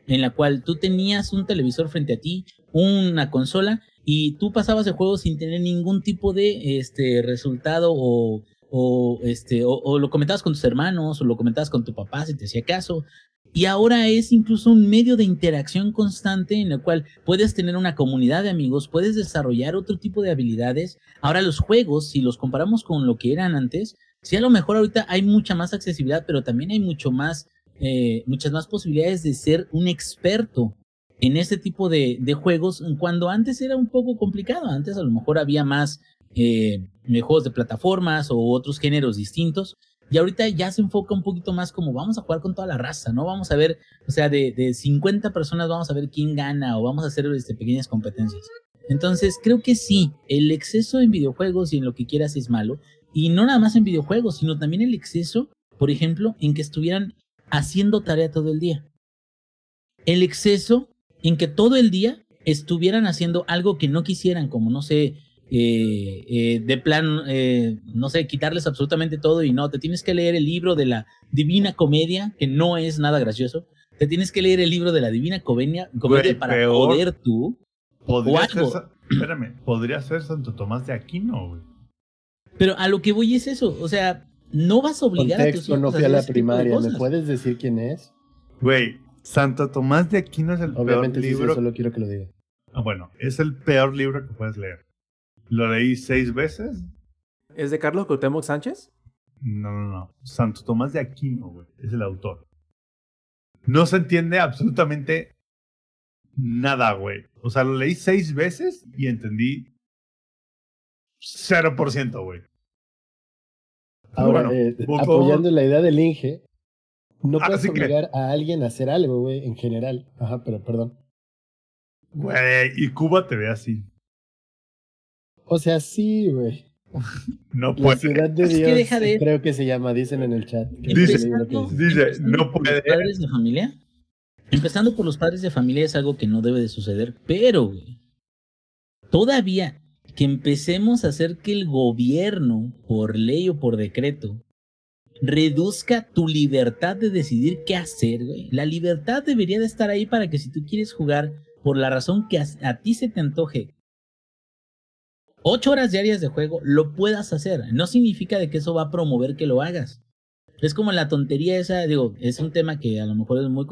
en la cual tú tenías un televisor frente a ti, una consola y tú pasabas el juego sin tener ningún tipo de este resultado o, o este o, lo comentabas con tus hermanos o lo comentabas con tu papá si te hacía caso y ahora es incluso un medio de interacción constante en el cual puedes tener una comunidad de amigos, puedes desarrollar otro tipo de habilidades. Ahora los juegos, si los comparamos con lo que eran antes, Sí, a lo mejor ahorita hay mucha más accesibilidad, pero también hay mucho más, eh, muchas más posibilidades de ser un experto en este tipo de, juegos, cuando antes era un poco complicado. Antes a lo mejor había más eh, juegos de plataformas o otros géneros distintos. Y ahorita ya se enfoca un poquito más como vamos a jugar con toda la raza, ¿no? Vamos a ver, o sea, de, de 50 personas vamos a ver quién gana o vamos a hacer este, pequeñas competencias. Entonces, creo que sí, el exceso en videojuegos y en lo que quieras es malo, y no nada más en videojuegos, sino también el exceso, por ejemplo, en que estuvieran haciendo tarea todo el día. El exceso en que todo el día estuvieran haciendo algo que no quisieran, como no sé, eh, eh, de plan, eh, no sé, quitarles absolutamente todo y no, te tienes que leer el libro de la Divina Comedia, que no es nada gracioso. Te tienes que leer el libro de la Divina Comedia, para poder tú. Podría ser, espérame, podría ser Santo Tomás de Aquino, güey. Pero a lo que voy es eso, o sea, no vas a obligar a tus hijos no fui a, la primaria, ¿me puedes decir quién es? Güey, Santo Tomás de Aquino es el Obviamente peor libro. solo quiero que lo diga. Ah, bueno, es el peor libro que puedes leer. Lo leí seis veces. ¿Es de Carlos Cuauhtémoc Sánchez? No, no, no. Santo Tomás de Aquino, güey, es el autor. No se entiende absolutamente nada, güey. O sea, lo leí seis veces y entendí 0%, güey. Ahora, eh, apoyando la idea del Inge, no puedes obligar a alguien a hacer algo, güey, en general. Ajá, pero perdón. Güey, y Cuba te ve así. O sea, sí, güey. No puede. La ciudad de Dios, creo que se llama, dicen en el chat. Dice, dice no puede. ¿Padres de familia? Empezando por los padres de familia es algo que no debe de suceder, pero, güey, todavía que empecemos a hacer que el gobierno, por ley o por decreto, reduzca tu libertad de decidir qué hacer. La libertad debería de estar ahí para que si tú quieres jugar por la razón que a, ti se te antoje, ocho horas diarias de juego, lo puedas hacer. No significa de que eso va a promover que lo hagas. Es como la tontería esa, digo, es un tema que a lo mejor es muy,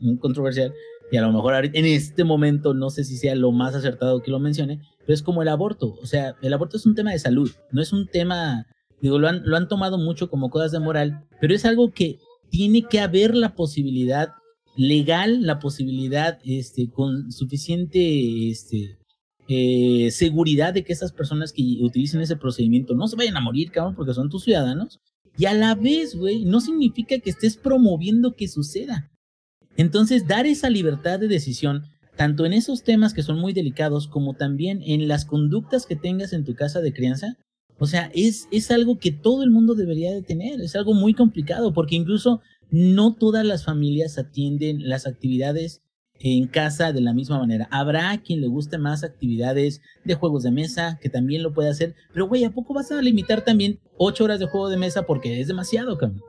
muy controversial y a lo mejor en este momento no sé si sea lo más acertado que lo mencione, pero es como el aborto. O sea, el aborto es un tema de salud, no es un tema, digo, lo han, lo han tomado mucho como cosas de moral, pero es algo que tiene que haber la posibilidad legal, la posibilidad este, con suficiente este, eh, seguridad de que esas personas que utilicen ese procedimiento no se vayan a morir, cabrón, porque son tus ciudadanos. Y a la vez, güey, no significa que estés promoviendo que suceda. Entonces, dar esa libertad de decisión tanto en esos temas que son muy delicados como también en las conductas que tengas en tu casa de crianza. O sea, es, es algo que todo el mundo debería de tener, es algo muy complicado porque incluso no todas las familias atienden las actividades en casa de la misma manera. Habrá quien le guste más actividades de juegos de mesa, que también lo puede hacer, pero güey, ¿a poco vas a limitar también ocho horas de juego de mesa porque es demasiado, cabrón?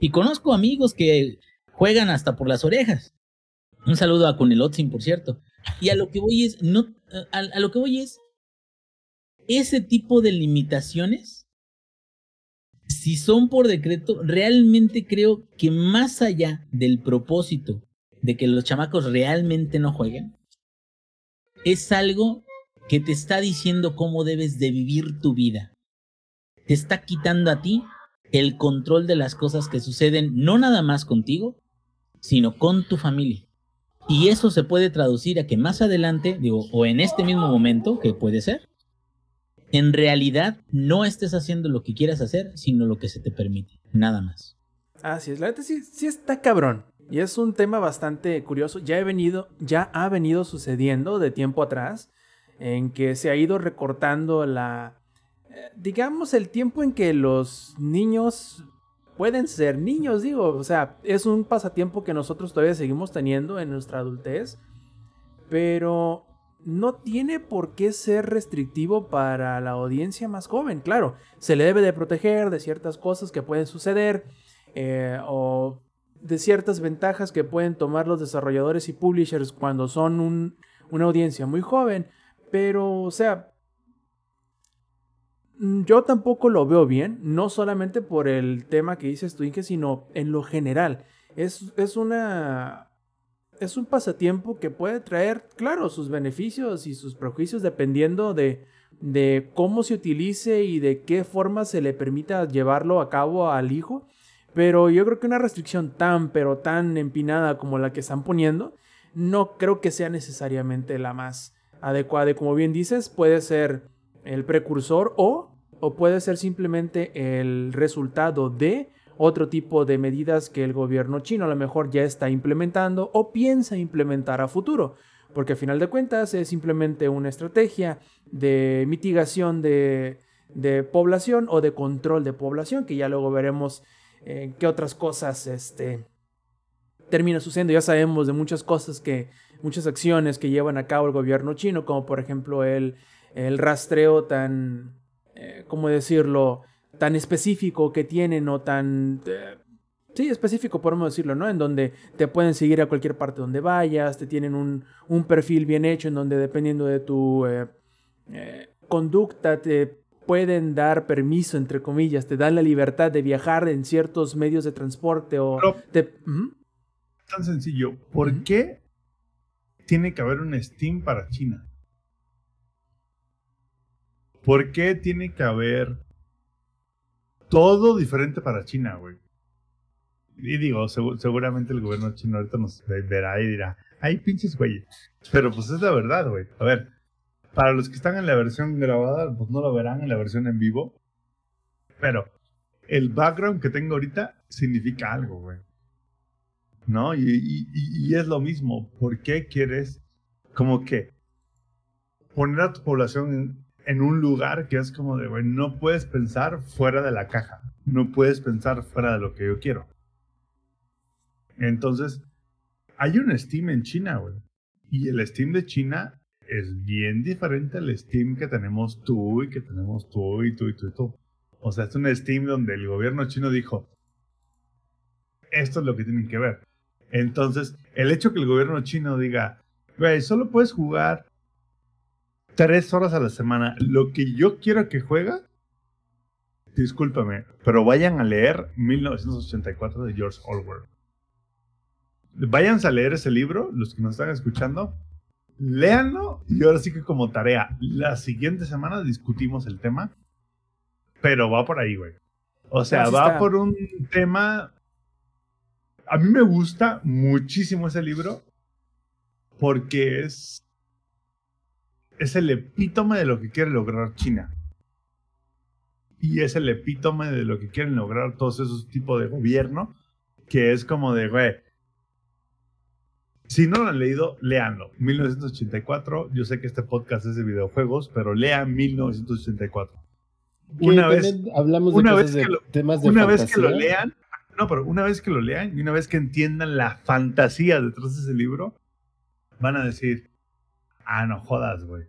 Y conozco amigos que juegan hasta por las orejas. Un saludo a Cunelotzin, por cierto. Y a lo que voy es, no, a, a lo que voy es, ese tipo de limitaciones, si son por decreto, realmente creo que más allá del propósito de que los chamacos realmente no jueguen, es algo que te está diciendo cómo debes de vivir tu vida. Te está quitando a ti el control de las cosas que suceden no nada más contigo, sino con tu familia. Y eso se puede traducir a que más adelante, digo, o en este mismo momento, que puede ser, en realidad no estés haciendo lo que quieras hacer, sino lo que se te permite, nada más. Así es, la verdad sí, sí está cabrón. Y es un tema bastante curioso. Ya he venido, ya ha venido sucediendo de tiempo atrás, en que se ha ido recortando la, eh, digamos, el tiempo en que los niños pueden ser niños, digo, o sea, es un pasatiempo que nosotros todavía seguimos teniendo en nuestra adultez, pero no tiene por qué ser restrictivo para la audiencia más joven, claro, se le debe de proteger de ciertas cosas que pueden suceder eh, o de ciertas ventajas que pueden tomar los desarrolladores y publishers cuando son un, una audiencia muy joven, pero, o sea, yo tampoco lo veo bien, no solamente por el tema que dices tú, Inge, sino en lo general. Es, es una. Es un pasatiempo que puede traer, claro, sus beneficios y sus prejuicios dependiendo de, de cómo se utilice y de qué forma se le permita llevarlo a cabo al hijo. Pero yo creo que una restricción tan, pero tan empinada como la que están poniendo, no creo que sea necesariamente la más adecuada. Y como bien dices, puede ser el precursor o, o puede ser simplemente el resultado de otro tipo de medidas que el gobierno chino a lo mejor ya está implementando o piensa implementar a futuro. Porque a final de cuentas es simplemente una estrategia de mitigación de, de población o de control de población, que ya luego veremos eh, qué otras cosas este, termina sucediendo. Ya sabemos de muchas cosas que, muchas acciones que llevan a cabo el gobierno chino, como por ejemplo el el rastreo tan, eh, ¿cómo decirlo?, tan específico que tienen o tan... Eh, sí, específico, podemos decirlo, ¿no? En donde te pueden seguir a cualquier parte donde vayas, te tienen un, un perfil bien hecho en donde dependiendo de tu eh, conducta te pueden dar permiso, entre comillas, te dan la libertad de viajar en ciertos medios de transporte o... Tan sencillo, ¿por qué tiene que haber un Steam para China? ¿Por qué tiene que haber todo diferente para China, güey? Y digo, seguramente el gobierno chino ahorita nos verá y dirá, ay, pinches güey. Pero pues es la verdad, güey. A ver, para los que están en la versión grabada, pues no lo verán en la versión en vivo. Pero el background que tengo ahorita significa algo, güey. ¿No? Y, y, es lo mismo. ¿Por qué quieres como que poner a tu población en un lugar que es como de, güey, no puedes pensar fuera de la caja. No puedes pensar fuera de lo que yo quiero. Entonces, hay un Steam en China, güey. Y el Steam de China es bien diferente al Steam que tenemos tú y que tenemos tú y tú y tú y tú. O sea, es un Steam donde el gobierno chino dijo, esto es lo que tienen que ver. Entonces, el hecho que el gobierno chino diga, güey, solo puedes jugar tres horas a la semana. Lo que yo quiero que juega, discúlpame, pero vayan a leer 1984 de George Orwell. Vayan a leer ese libro, los que nos están escuchando. Léanlo y ahora sí que como tarea, la siguiente semana discutimos el tema, pero va por ahí, güey. O sea, va por un tema... A mí me gusta muchísimo ese libro porque es es el epítome de lo que quiere lograr China. Y es el epítome de lo que quieren lograr todos esos tipos de gobierno, que es como de, güey, si no lo han leído, léanlo. 1984, yo sé que este podcast es de videojuegos, pero lean 1984. Una vez, hablamos de, una vez que lo, temas de Una vez que lo lean, no, pero una vez que lo lean y una vez que entiendan la fantasía detrás de ese libro, van a decir, ah, no jodas, güey.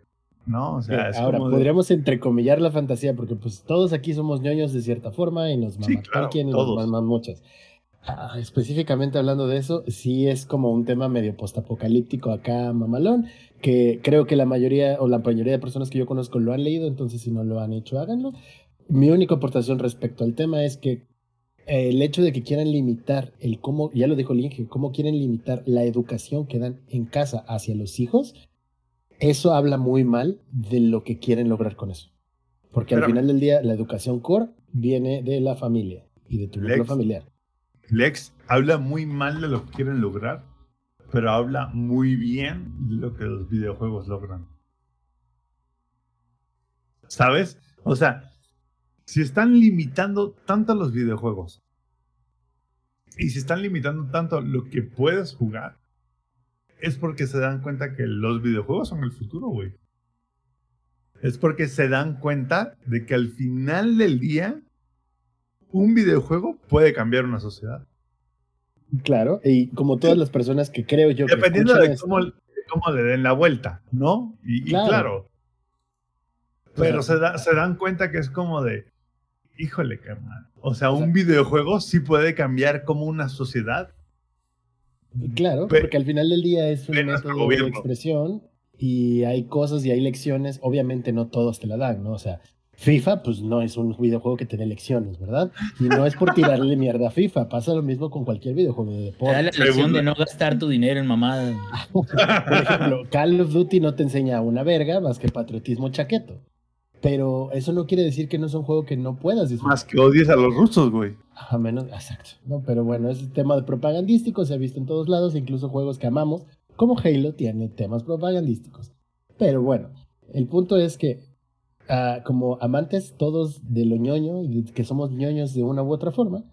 ¿No? O sea, es Ahora, de- podríamos entrecomillar la fantasía, porque pues todos aquí somos ñoños de cierta forma y nos Sí, maman claro, Tolkien y nos maman muchas. Ah, específicamente hablando de eso, sí es como un tema medio postapocalíptico acá, mamalón, que creo que la mayoría o la mayoría de personas que yo conozco lo han leído, entonces si no lo han hecho, háganlo. Mi única aportación respecto al tema es que el hecho de que quieran limitar el cómo, ya lo dijo Linge, cómo quieren limitar la educación que dan en casa hacia los hijos, eso habla muy mal de lo que quieren lograr con eso. Porque al final del día, la educación core viene de la familia y de tu núcleo familiar. Lex habla muy mal de lo que quieren lograr, pero habla muy bien de lo que los videojuegos logran. ¿Sabes? O sea, si están limitando tanto los videojuegos y si están limitando tanto lo que puedes jugar, es porque se dan cuenta que los videojuegos son el futuro, güey. Es porque se dan cuenta de que al final del día un videojuego puede cambiar una sociedad. Claro, y como todas las personas que creo yo que Dependiendo de cómo, de cómo le den la vuelta, ¿no? Y y claro. Pero O sea, se, da- se dan cuenta que es como de, híjole, carnal. O sea, O un sea- videojuego sí puede cambiar como una sociedad. Claro, porque al final del día es un método de expresión y hay cosas y hay lecciones, obviamente no todos te la dan, ¿no? O sea, FIFA pues no es un videojuego que te dé lecciones, ¿verdad? Y no es por tirarle mierda a FIFA, pasa lo mismo con cualquier videojuego de Te da la deporte. lección de no gastar tu dinero en mamadas. Por ejemplo, Call of Duty no te enseña una verga más que patriotismo chaqueto. Pero eso no quiere decir que no es un juego que no puedas disfrutar. Más que odies a los rusos, güey. A menos, exacto. No, pero bueno, es tema de propagandístico, se ha visto en todos lados, incluso juegos que amamos, como Halo, tiene temas propagandísticos. Pero bueno, el punto es que, ah, como amantes todos de lo ñoño, que somos ñoños de una u otra forma,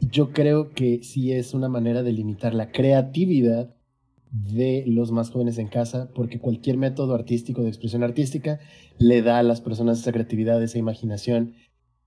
yo creo que sí es una manera de limitar la creatividad de los más jóvenes en casa, porque cualquier método artístico de expresión artística le da a las personas esa creatividad, esa imaginación,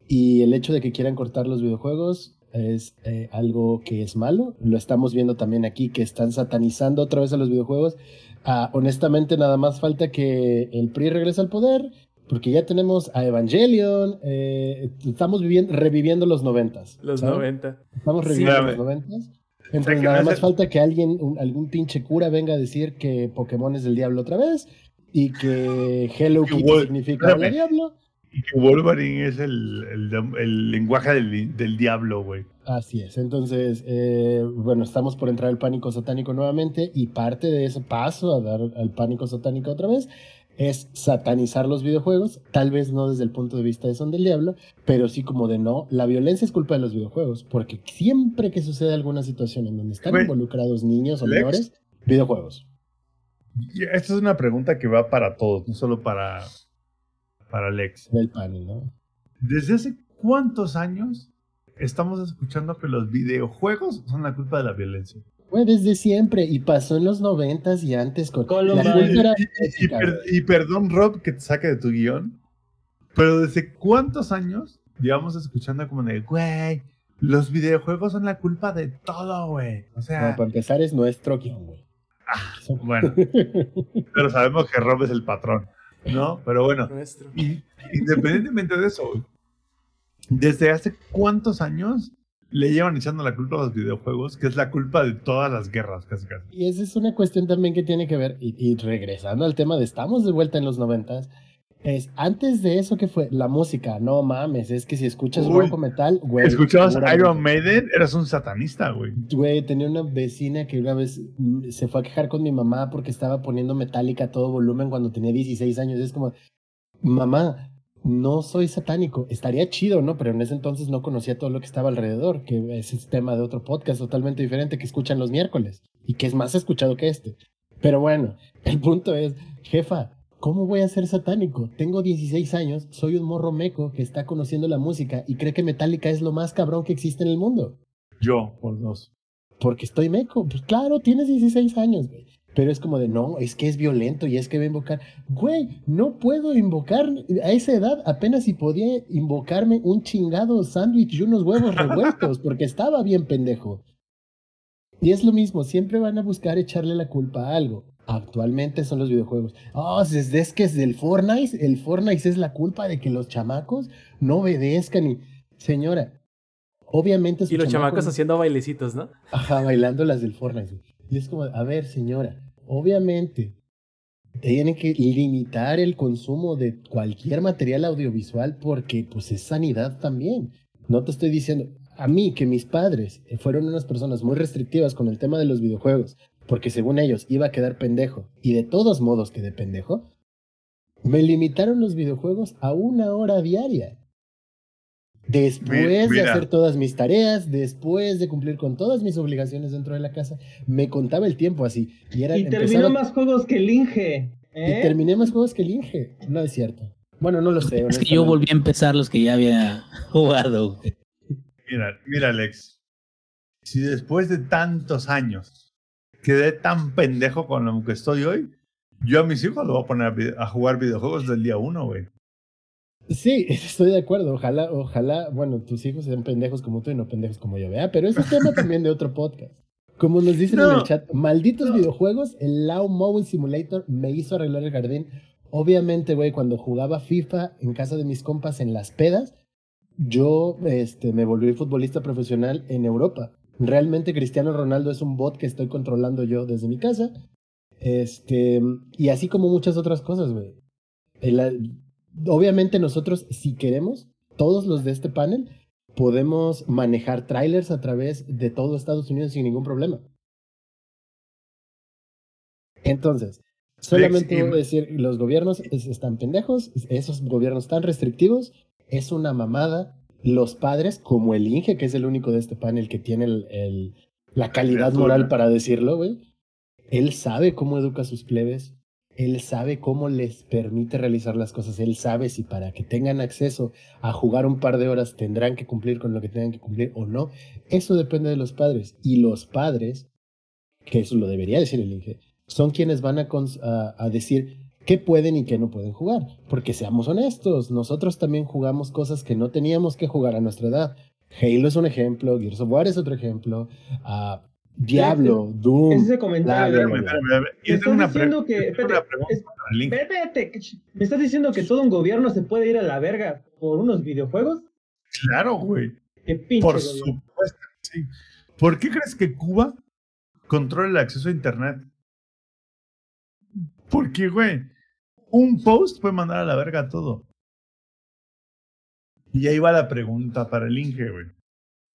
y el hecho de que quieran cortar los videojuegos es eh, algo que es malo. Lo estamos viendo también aquí, que están satanizando otra vez a los videojuegos. Ah, honestamente, nada más falta que el PRI regrese al poder, porque ya tenemos a Evangelion. eh, estamos viviendo, reviviendo los noventas. Los. 90. Estamos Sí, reviviendo espérame. los noventas. O sea, Entonces nada más el- falta que alguien, un- algún pinche cura venga a decir que Pokémon es del diablo otra vez y que Hello Kitty Wol- significa espérame. diablo. Y que Wolverine es el, el, el lenguaje del, del diablo, güey. Así es. Entonces, eh, bueno, estamos por entrar al pánico satánico nuevamente y parte de ese paso a dar al pánico satánico otra vez es satanizar los videojuegos, tal vez no desde el punto de vista de son del diablo, pero sí como de no, la violencia es culpa de los videojuegos, porque siempre que sucede alguna situación en donde están involucrados niños o Lex. menores, videojuegos. Esta es una pregunta que va para todos, no solo para, para Lex. del panel, ¿no? ¿Desde hace cuántos años estamos escuchando que los videojuegos son la culpa de la violencia? Fue desde siempre y pasó en los noventas y antes con Columbine. la cultura Y, y- y per- perdón, Rob, que te saque de tu guion, pero ¿desde cuántos años llevamos escuchando como de, güey, los videojuegos son la culpa de todo, güey? O No, sea, para empezar es nuestro guion, güey. bueno, pero sabemos que Rob es el patrón, ¿no? Pero bueno, y, independientemente de eso, güey, ¿desde hace cuántos años le llevan echando la culpa a los videojuegos, que es la culpa de todas las guerras, casi casi? Y esa es una cuestión también que tiene que ver, y, y regresando al tema de estamos de vuelta en los noventas, es antes de eso que fue la música, no mames, es que si escuchas Uy. rock o metal, güey. Escuchabas Iron Maiden, eras un satanista, güey. Güey, tenía una vecina que una vez mm, se fue a quejar con mi mamá porque estaba poniendo Metallica a todo volumen cuando tenía 16 años. Es como, mamá, no soy satánico. Estaría chido, ¿no? Pero en ese entonces no conocía todo lo que estaba alrededor, que es tema de otro podcast totalmente diferente que escuchan los miércoles y que es más escuchado que este. Pero bueno, el punto es, jefa, ¿cómo voy a ser satánico? Tengo 16 años, soy un morro meco que está conociendo la música y cree que Metallica es lo más cabrón que existe en el mundo. Yo, por dos. Porque estoy meco. Pues claro, tienes 16 años, güey. Pero es como de, no, es que es violento y es que va a invocar. Güey, no puedo invocar a esa edad, apenas si podía invocarme un chingado sándwich y unos huevos revueltos, porque estaba bien pendejo. Y es lo mismo, siempre van a buscar echarle la culpa a algo. Actualmente son los videojuegos. Oh, es, es que es del Fortnite, el Fortnite es la culpa de que los chamacos no obedezcan y... Señora, obviamente... Y los chamacos haciendo bailecitos, ¿no? Ajá, bailando las del Fortnite. Y es como, a ver, señora, obviamente tienen que limitar el consumo de cualquier material audiovisual porque pues es sanidad también. No te estoy diciendo, a mí que mis padres fueron unas personas muy restrictivas con el tema de los videojuegos, porque según ellos iba a quedar pendejo, y de todos modos quedé pendejo, me limitaron los videojuegos a una hora diaria. Después de hacer todas mis tareas, después de cumplir con todas mis obligaciones dentro de la casa, me contaba el tiempo así. Y, era, y terminó más juegos que el Inge. ¿eh? Y terminé más juegos que el Inge. No es cierto. Bueno, no lo sé. Es que yo volví a empezar los que ya había jugado. Mira, mira, Alex. Si después de tantos años quedé tan pendejo con lo que estoy hoy, yo a mis hijos los voy a poner a jugar videojuegos del día uno, güey. Sí, estoy de acuerdo. Ojalá, ojalá, bueno, tus hijos sean pendejos como tú y no pendejos como yo, vea. Pero ese es tema también de otro podcast. Como nos dicen en el chat, malditos videojuegos, el Lao Mowing Simulator me hizo arreglar el jardín. Obviamente, güey, cuando jugaba FIFA en casa de mis compas en las pedas, yo este, me volví futbolista profesional en Europa. Realmente Cristiano Ronaldo es un bot que estoy controlando yo desde mi casa. Este, y así como muchas otras cosas, güey. Obviamente nosotros, si queremos, todos los de este panel, podemos manejar trailers a través de todo Estados Unidos sin ningún problema. Entonces, solamente voy a decir, los gobiernos están pendejos, esos gobiernos tan restrictivos, es una mamada. Los padres, como el Inge, que es el único de este panel que tiene el, la calidad moral para decirlo, güey, él sabe cómo educa a sus plebes, él sabe cómo les permite realizar las cosas, él sabe si para que tengan acceso a jugar un par de horas tendrán que cumplir con lo que tengan que cumplir o no. Eso depende de los padres. Y los padres, que eso lo debería decir el Inge, son quienes van a, a decir, qué pueden y qué no pueden jugar. Porque seamos honestos, nosotros también jugamos cosas que no teníamos que jugar a nuestra edad. Halo es un ejemplo, Gears of War es otro ejemplo, uh, Diablo, Doom. Ese comentario. me estás diciendo que. ¿Me estás diciendo que todo un gobierno se puede ir a la verga por unos videojuegos? Claro, güey. Qué pinche Por supuesto, sí. ¿Por qué crees que Cuba controla el acceso a Internet? Porque, güey, un post puede mandar a la verga todo. Y ahí va la pregunta para el Inge, güey.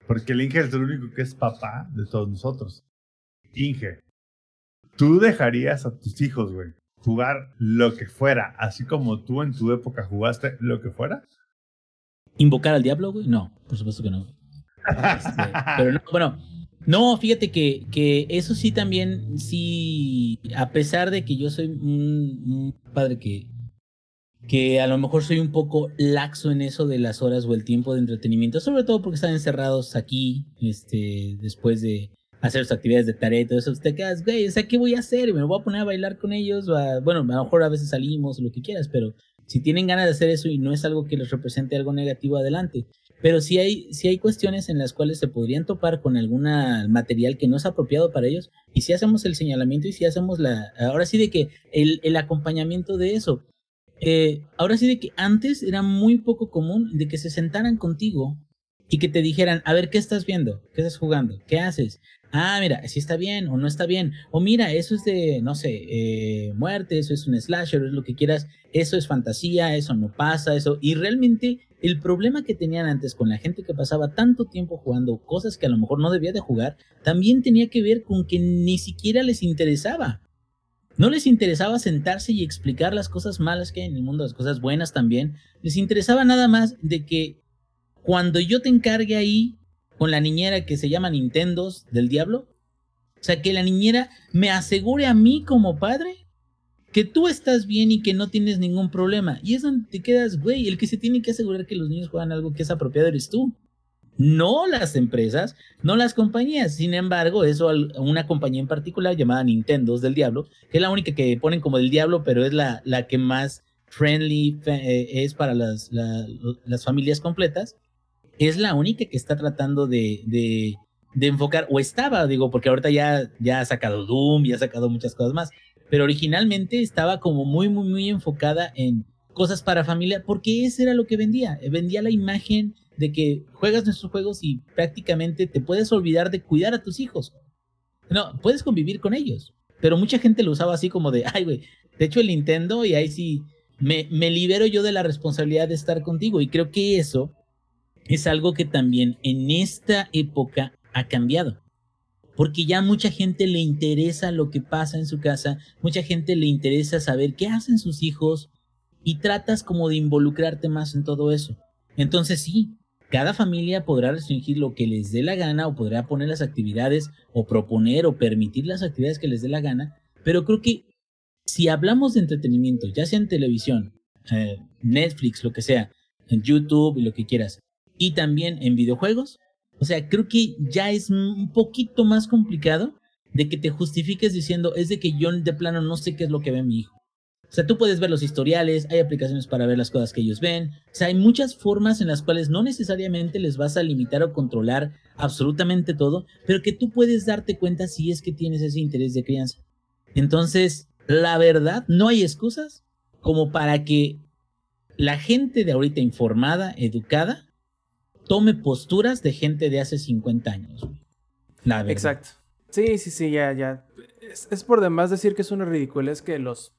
Porque el Inge es el único que es papá de todos nosotros. Inge, ¿tú dejarías a tus hijos, güey, jugar lo que fuera, así como tú en tu época jugaste lo que fuera? ¿Invocar al diablo, güey? No, por supuesto que no. Este, pero no, bueno, no, fíjate que, que eso sí también, sí, a pesar de que yo soy un, padre que, que a lo mejor soy un poco laxo en eso de las horas o el tiempo de entretenimiento, sobre todo porque están encerrados aquí, este, después de hacer sus actividades de tarea y todo eso, usted quedas, güey, o sea, ¿qué voy a hacer? ¿Me voy a poner a bailar con ellos? bueno, a lo mejor a veces salimos lo que quieras, pero si tienen ganas de hacer eso y no es algo que les represente algo negativo, adelante. Pero sí hay, hay cuestiones en las cuales se podrían topar con algún material que no es apropiado para ellos. Y si hacemos el señalamiento y si hacemos la. Ahora sí de que el, el acompañamiento de eso. Eh, ahora sí de que antes era muy poco común de que se sentaran contigo y que te dijeran, a ver, ¿qué estás viendo? ¿Qué estás jugando? ¿Qué haces? Ah, mira, si está bien o no está bien. O mira, eso es de, no sé, eh, muerte, eso es un slasher, es lo que quieras. Eso es fantasía, eso no pasa, eso. Y realmente el problema que tenían antes con la gente que pasaba tanto tiempo jugando cosas que a lo mejor no debía de jugar, también tenía que ver con que ni siquiera les interesaba. No les interesaba sentarse y explicar las cosas malas que hay en el mundo, las cosas buenas también. Les interesaba nada más de que cuando yo te encargue ahí con la niñera que se llama Nintendos del Diablo, o sea, que la niñera me asegure a mí como padre que tú estás bien y que no tienes ningún problema. Y es donde te quedas, güey, el que se tiene que asegurar que los niños juegan algo que es apropiado eres tú. No las empresas, no las compañías. Sin embargo, eso una compañía en particular llamada Nintendo del Diablo, que es la única que ponen como del Diablo, pero es la, la que más friendly eh, es para las, las familias completas, es la única que está tratando de, de, enfocar, o estaba, digo, porque ahorita ya, ya ha sacado Doom, ya ha sacado muchas cosas más, pero originalmente estaba como muy, muy, muy enfocada en cosas para familia, porque eso era lo que vendía, vendía la imagen de que juegas nuestros juegos y prácticamente te puedes olvidar de cuidar a tus hijos. No, puedes convivir con ellos, pero mucha gente lo usaba así como de, ay, güey, te echo el Nintendo y ahí sí me, me libero yo de la responsabilidad de estar contigo. Y creo que eso es algo que también en esta época ha cambiado. Porque ya mucha gente le interesa lo que pasa en su casa, mucha gente le interesa saber qué hacen sus hijos y tratas como de involucrarte más en todo eso. Entonces sí, cada familia podrá restringir lo que les dé la gana o podrá poner las actividades o proponer o permitir las actividades que les dé la gana, pero creo que si hablamos de entretenimiento, ya sea en televisión, eh, Netflix, lo que sea, en YouTube y lo que quieras, y también en videojuegos, o sea, creo que ya es un poquito más complicado de que te justifiques diciendo es de que yo de plano no sé qué es lo que ve mi hijo. O sea, tú puedes ver los historiales, hay aplicaciones para ver las cosas que ellos ven. O sea, hay muchas formas en las cuales no necesariamente les vas a limitar o controlar absolutamente todo, pero que tú puedes darte cuenta si es que tienes ese interés de crianza. Entonces, la verdad, no hay excusas como para que la gente de ahorita informada, educada, tome posturas de gente de hace 50 años. La. Exacto. Sí, sí, sí, ya, ya. Es, por demás decir que es una ridiculez que los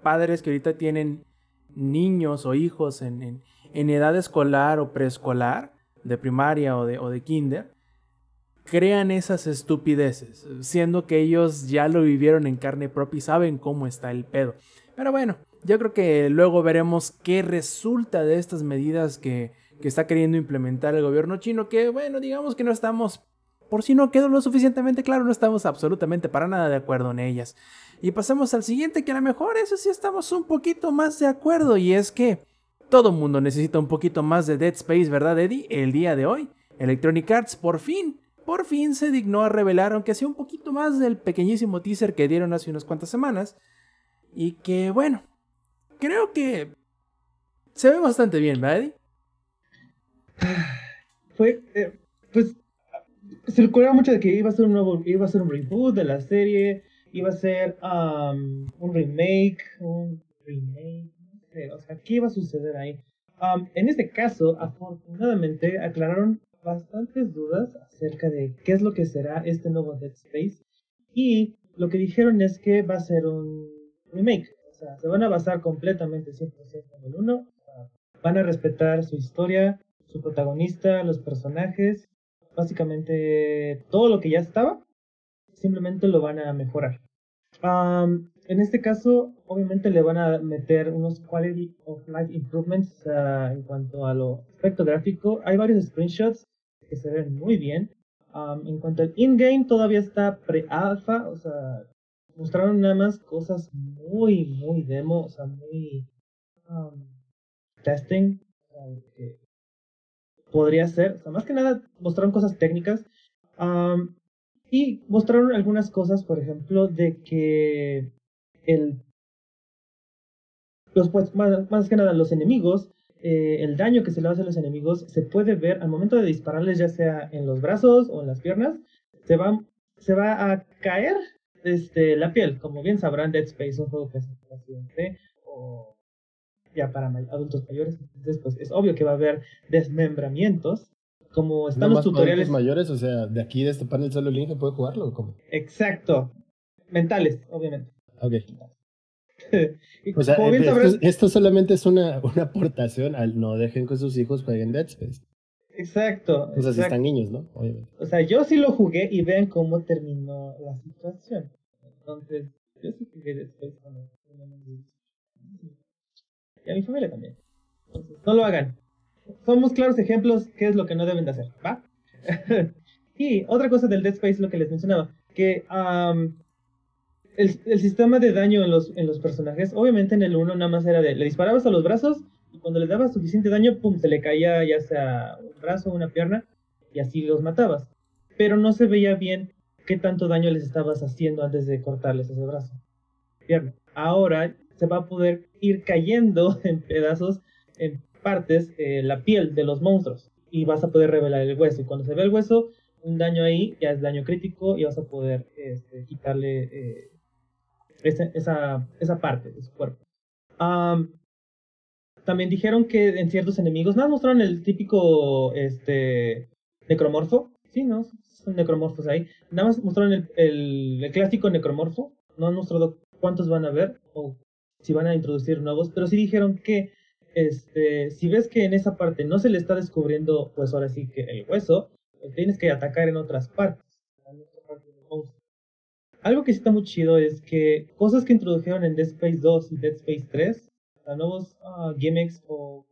padres que ahorita tienen niños o hijos en, en, edad escolar o preescolar, de primaria o de, o de kinder, crean esas estupideces, siendo que ellos ya lo vivieron en carne propia y saben cómo está el pedo. Pero bueno, yo creo que luego veremos qué resulta de estas medidas que, que está queriendo implementar el gobierno chino, que bueno, digamos que no estamos, por si no quedó lo suficientemente claro, no estamos absolutamente para nada de acuerdo en ellas. Y pasamos al siguiente, que a lo mejor eso sí estamos un poquito más de acuerdo, y es que todo mundo necesita un poquito más de Dead Space, ¿verdad, Eddie? El día de hoy, Electronic Arts por fin por fin se dignó a revelar, aunque sea un poquito más del pequeñísimo teaser que dieron hace unas cuantas semanas. Y que, bueno, creo que se ve bastante bien, ¿verdad? Fue, eh, pues, recuerda mucho de que iba a ser un nuevo, iba a ser un reboot de la serie, iba a ser um, un remake, un remake, no sé, o sea, ¿qué iba a suceder ahí? Um, en este caso, afortunadamente, aclararon bastantes dudas acerca de qué es lo que será este nuevo Dead Space. Y lo que dijeron es que va a ser un remake. O sea, se van a basar completamente 100% en el 1. van a respetar su historia, su protagonista, los personajes. Básicamente todo lo que ya estaba. Simplemente lo van a mejorar. en este caso, obviamente le van a meter unos quality of life improvements en cuanto a lo aspecto gráfico. Hay varios screenshots que se ven muy bien. en cuanto al in-game, todavía está pre-alpha, o sea, mostraron nada más cosas muy, muy demo, o sea, muy testing, que podría ser, o sea, más que nada mostraron cosas técnicas. Y mostraron algunas cosas, por ejemplo, de que el los pues, más que nada los enemigos eh, el daño que se le hace a los enemigos se puede ver al momento de dispararles, ya sea en los brazos o en las piernas, se va, se va a caer este, la piel. Como bien sabrán, Dead Space, un juego que es o ya para adultos mayores, entonces pues es obvio que va a haber desmembramientos. Como están los tutoriales. mayores, o sea, de aquí de este panel solo el puede jugarlo, ¿cómo? Exacto. Mentales, obviamente. Ok. o sea, esto, solamente es una, una aportación al no dejen que sus hijos jueguen Dead Space. Exacto. O sea, si están niños, ¿no? Obviamente. O sea, yo sí lo jugué y vean cómo terminó la situación. Entonces, yo sí jugué Dead Space cuando Y a mi familia también. Entonces, no lo hagan. Somos claros ejemplos qué es lo que no deben de hacer, ¿va? y otra cosa del Dead Space, lo que les mencionaba, que el, sistema de daño en los, en los personajes, obviamente en el 1 nada más era de, le disparabas a los brazos y cuando le dabas suficiente daño, pum, se le caía ya sea un brazo o una pierna. y así los matabas. Pero no se veía bien qué tanto daño les estabas haciendo antes de cortarles ese brazo. Bien, ahora se va a poder ir cayendo en pedazos, en partes, eh, la piel de los monstruos y vas a poder revelar el hueso. Y cuando se ve el hueso, un daño ahí ya es daño crítico y vas a poder este, quitarle eh, esa, esa, parte de su cuerpo. también dijeron que en ciertos enemigos, nada, mostraron el típico este, necromorfo. Sí, ¿no? Son necromorfos ahí. Nada más mostraron el, el, clásico necromorfo. No han mostrado cuántos van a ver o si van a introducir nuevos, pero sí dijeron que este, si ves que en esa parte no se le está descubriendo, pues ahora sí que el hueso, tienes que atacar en otras partes. Algo que sí está muy chido es que cosas que introdujeron en Dead Space 2 y Dead Space 3, a nuevos uh, gimmicks o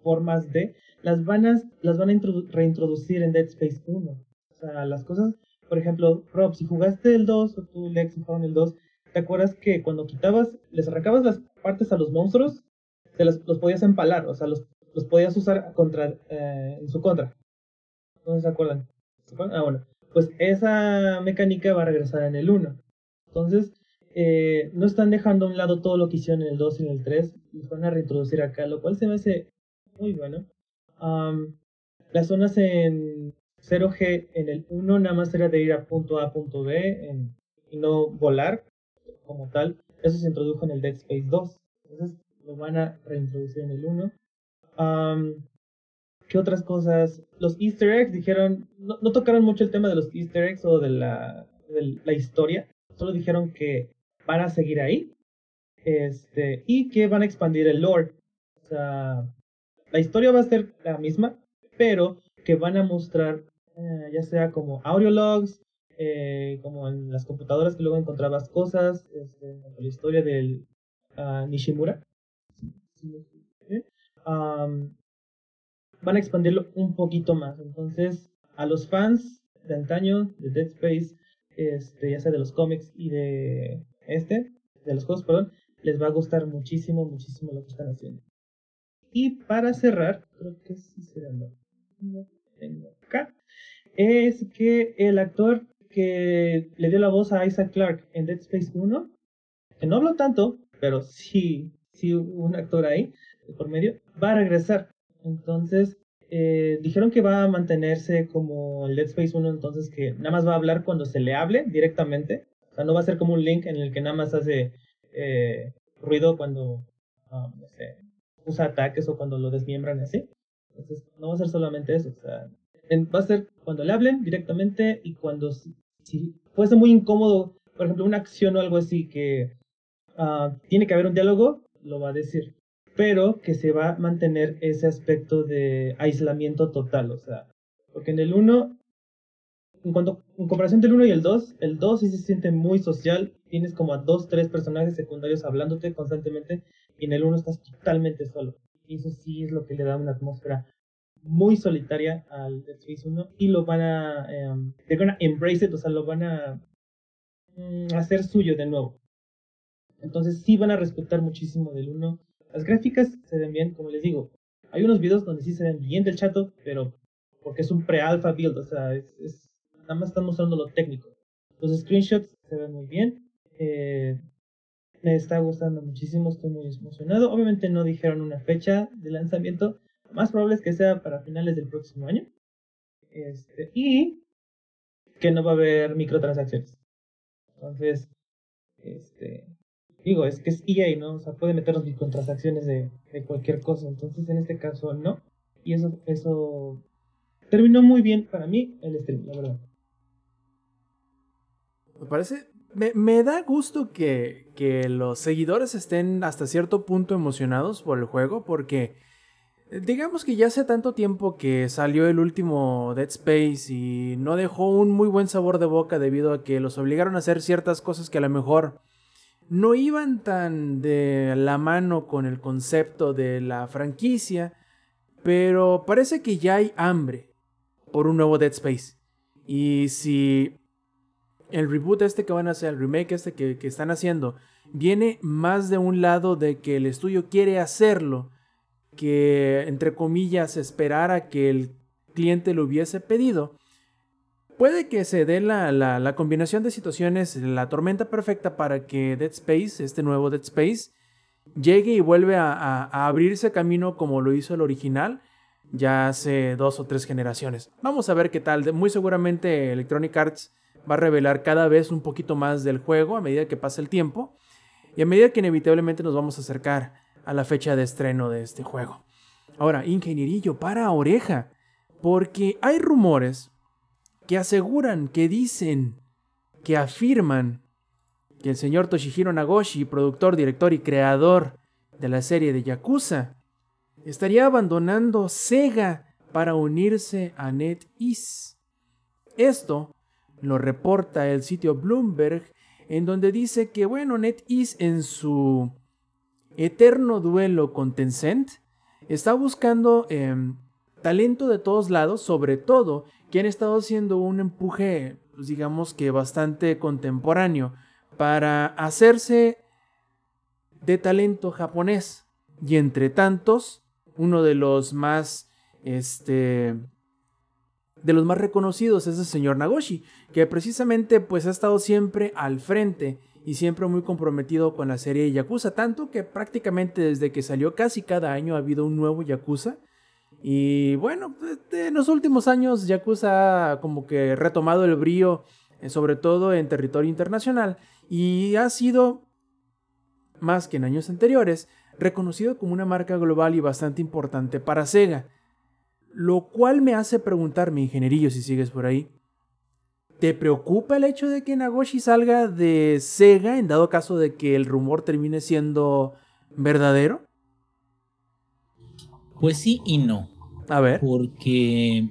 formas de, las van a, las van a reintroducir en Dead Space 1. O sea, las cosas, por ejemplo, Rob, si jugaste el 2 o tú, Lex, jugaron el 2, ¿te acuerdas que cuando quitabas, les arrancabas las partes a los monstruos, te los, podías empalar, o sea, los, los podías usar contra, eh, en su contra? ¿No se acuerdan? Ah, bueno. Pues esa mecánica va a regresar en el 1. Entonces, eh, no están dejando a un lado todo lo que hicieron en el 2 y en el 3. Los van a reintroducir acá, lo cual se me hace muy bueno. las zonas en 0G en el 1 nada más era de ir a punto A a punto B y no volar como tal. Eso se introdujo en el Dead Space 2. Entonces lo van a reintroducir en el 1. ¿Qué otras cosas? Los easter eggs dijeron, no, tocaron mucho el tema de los easter eggs o de la, historia, solo dijeron que van a seguir ahí este, y que van a expandir el lore. O sea, la historia va a ser la misma, pero que van a mostrar eh, ya sea como audio logs, eh, como en las computadoras que luego encontrabas cosas, este, la historia del uh, Nishimura. Van a expandirlo un poquito más. Entonces, a los fans de antaño, de Dead Space, este, ya sea de los cómics y de este, de los juegos, perdón, les va a gustar muchísimo, muchísimo lo que están haciendo. Y para cerrar, creo que sí será lo tengo acá, es que el actor que le dio la voz a Isaac Clarke en Dead Space 1, que no habló tanto, pero sí, sí un actor ahí por medio, va a regresar. Entonces, eh, dijeron que va a mantenerse como el Dead Space 1, entonces que nada más va a hablar cuando se le hable directamente. O sea, no va a ser como un link en el que nada más hace eh, ruido cuando, um, usa ataques o cuando lo desmiembran así. Entonces, no va a ser solamente eso. O sea, va a ser cuando le hablen directamente y cuando si, si fuese muy incómodo, por ejemplo, una acción o algo así que uh, tiene que haber un diálogo, lo va a decir pero que se va a mantener ese aspecto de aislamiento total, o sea, porque en el 1, en, cuanto, en comparación del 1 y el 2, el 2 sí se siente muy social, tienes como a dos, tres personajes secundarios hablándote constantemente, y en el 1 estás totalmente solo. Y eso sí es lo que le da una atmósfera muy solitaria al Dead Space 1 y lo van a um, they're embrace it, o sea, lo van a mm, hacer suyo de nuevo. Entonces sí van a respetar muchísimo del 1 las gráficas se ven bien, como les digo. Hay unos videos donde sí se ven bien del chato, pero porque es un pre-alpha build, o sea, es, nada más están mostrando lo técnico. Los screenshots se ven muy bien. Eh, me está gustando muchísimo, estoy muy emocionado. Obviamente no dijeron una fecha de lanzamiento. Lo más probable es que sea para finales del próximo año. Este, y que no va a haber microtransacciones. Entonces, este, digo, es que es EA, ¿no? O sea, puede meternos transacciones de, de cualquier cosa. Entonces, en este caso, no. Y eso, eso terminó muy bien para mí el stream, la verdad. Me parece. Me, me da gusto que, que, los seguidores estén hasta cierto punto emocionados por el juego, porque digamos que ya hace tanto tiempo que salió el último Dead Space y no dejó un muy buen sabor de boca debido a que los obligaron a hacer ciertas cosas que a lo mejor no iban tan de la mano con el concepto de la franquicia, pero parece que ya hay hambre por un nuevo Dead Space. Y si el reboot este que van a hacer, el remake este que, están haciendo, viene más de un lado de que el estudio quiere hacerlo, que entre comillas esperar a que el cliente lo hubiese pedido, puede que se dé la, la, combinación de situaciones, la tormenta perfecta para que Dead Space, este nuevo Dead Space, llegue y vuelve a, a, a, abrirse camino como lo hizo el original ya hace dos o tres generaciones. Vamos a ver qué tal. Muy seguramente Electronic Arts va a revelar cada vez un poquito más del juego a medida que pasa el tiempo y a medida que inevitablemente nos vamos a acercar a la fecha de estreno de este juego. Ahora, ingenierillo, para oreja, porque hay rumores que aseguran, que dicen, que afirman que el señor Toshihiro Nagoshi, productor, director y creador de la serie de Yakuza, estaría abandonando Sega para unirse a NetEase. Esto lo reporta el sitio Bloomberg, en donde dice que, bueno, NetEase en su eterno duelo con Tencent está buscando eh, talento de todos lados, sobre todo que han estado haciendo un empuje, pues digamos que bastante contemporáneo, para hacerse de talento japonés. Y entre tantos, uno de los más, este, de los más reconocidos es el señor Nagoshi, que precisamente pues ha estado siempre al frente y siempre muy comprometido con la serie Yakuza, tanto que prácticamente desde que salió casi cada año ha habido un nuevo Yakuza. Y bueno, en los últimos años Yakuza ha como que retomado el brío, eh, sobre todo en territorio internacional, y ha sido, más que en años anteriores, reconocido como una marca global y bastante importante para Sega. Lo cual me hace preguntarme, ingenierillo, si sigues por ahí, ¿te preocupa el hecho de que Nagoshi salga de Sega en dado caso de que el rumor termine siendo verdadero? Pues sí y no. A ver. Porque.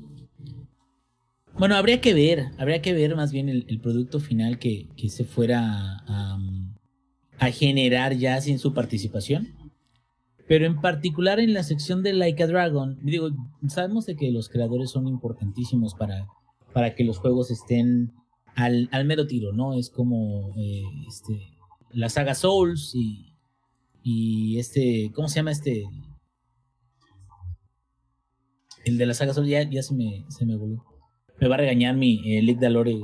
Bueno, habría que ver, habría que ver más bien el, el producto final que, que se fuera a, a, generar ya sin su participación. Pero en particular en la sección de Like a Dragon, digo, sabemos de que los creadores son importantísimos para, para que los juegos estén al, al mero tiro, ¿no? Es como eh, este, la saga Souls y, y este, ¿cómo se llama este? El de la saga Souls ya, ya se me, se me volvió. Me va a regañar mi eh, Lick Dalore.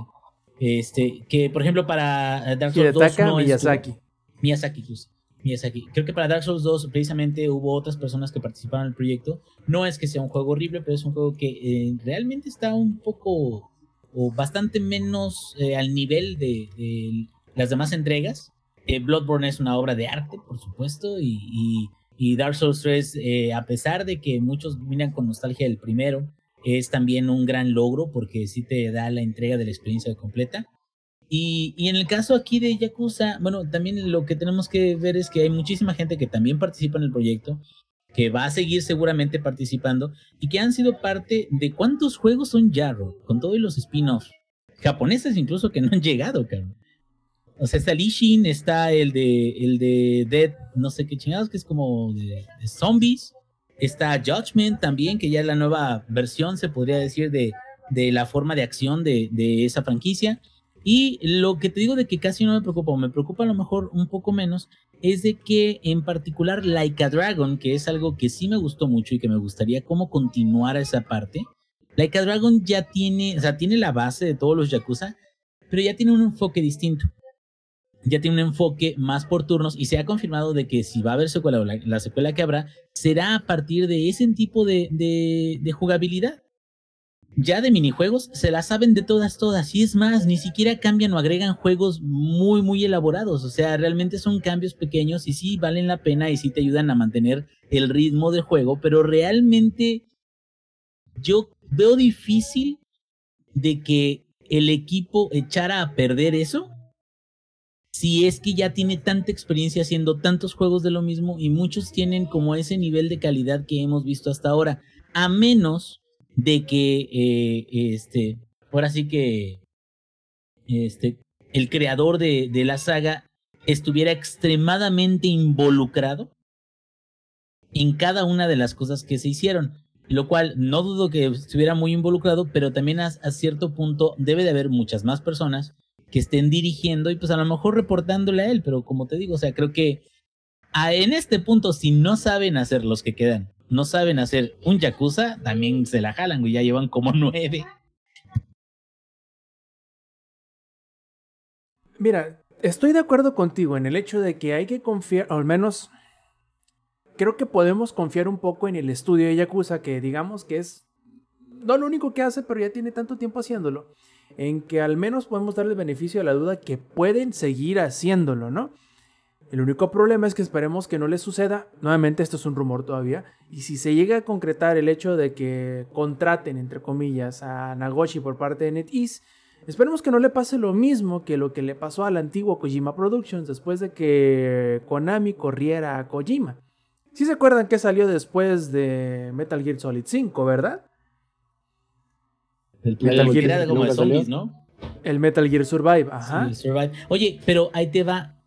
Este, que por ejemplo para Dark Souls 2 no Miyazaki. Estuvo, Miyazaki, justo. Miyazaki. Creo que para Dark Souls 2 precisamente hubo otras personas que participaron en el proyecto. No es que sea un juego horrible, pero es un juego que eh, realmente está un poco o bastante menos eh, al nivel de, de, las demás entregas. Eh, Bloodborne es una obra de arte, por supuesto, y, y, y Dark Souls 3, eh, a pesar de que muchos miran con nostalgia el primero, es también un gran logro porque sí te da la entrega de la experiencia completa. Y, y, en el caso aquí de Yakuza, bueno, también lo que tenemos que ver es que hay muchísima gente que también participa en el proyecto, que va a seguir seguramente participando y que han sido parte de cuántos juegos son Yarrow, con todos los spin-offs, japoneses incluso que no han llegado, cabrón. O sea, está Lishin, está el de, el de Dead, no sé qué chingados, que es como de, de zombies. Está Judgment también, que ya es la nueva versión, se podría decir, de, de la forma de acción de, de esa franquicia. Y lo que te digo de que casi no me preocupa, o me preocupa a lo mejor un poco menos, es de que en particular Like a Dragon, que es algo que sí me gustó mucho y que me gustaría cómo continuar esa parte, Like a Dragon ya tiene, o sea, tiene la base de todos los Yakuza, pero ya tiene un enfoque distinto. Ya tiene un enfoque más por turnos y se ha confirmado de que si va a haber secuela o la, la secuela que habrá, será a partir de ese tipo de, de, de jugabilidad ya de minijuegos se la saben de todas, todas. Y es más, ni siquiera cambian o agregan juegos muy, muy elaborados. O sea, realmente son cambios pequeños y sí valen la pena y sí te ayudan a mantener el ritmo del juego. Pero realmente yo veo difícil de que el equipo echara a perder eso. Si es que ya tiene tanta experiencia haciendo tantos juegos de lo mismo y muchos tienen como ese nivel de calidad que hemos visto hasta ahora. A menos de que eh, este, ahora sí que este, el creador de, la saga estuviera extremadamente involucrado en cada una de las cosas que se hicieron. Lo cual no dudo que estuviera muy involucrado, pero también a cierto punto debe de haber muchas más personas que estén dirigiendo y pues a lo mejor reportándole a él, pero como te digo, o sea, creo que en este punto si no saben hacer los que quedan no saben hacer un Yakuza, también se la jalan, güey. Ya llevan como nueve. Mira, estoy de acuerdo contigo en el hecho de que hay que confiar, o al menos creo que podemos confiar un poco en el estudio de Yakuza, que digamos que es no lo único que hace, pero ya tiene tanto tiempo haciéndolo, en que al menos podemos darle beneficio de la duda que pueden seguir haciéndolo, ¿no? El único problema es que esperemos que no les suceda, nuevamente esto es un rumor todavía, y si se llega a concretar el hecho de que contraten, entre comillas, a Nagoshi por parte de NetEase, esperemos que no le pase lo mismo que lo que le pasó al antiguo Kojima Productions después de que Konami corriera a Kojima. Si se acuerdan que salió después de Metal Gear Solid 5, ¿verdad? El Metal Gear era como de salió. ¿no? El Metal Gear Survive, ajá. Sí, Survive. Oye, pero ahí te va.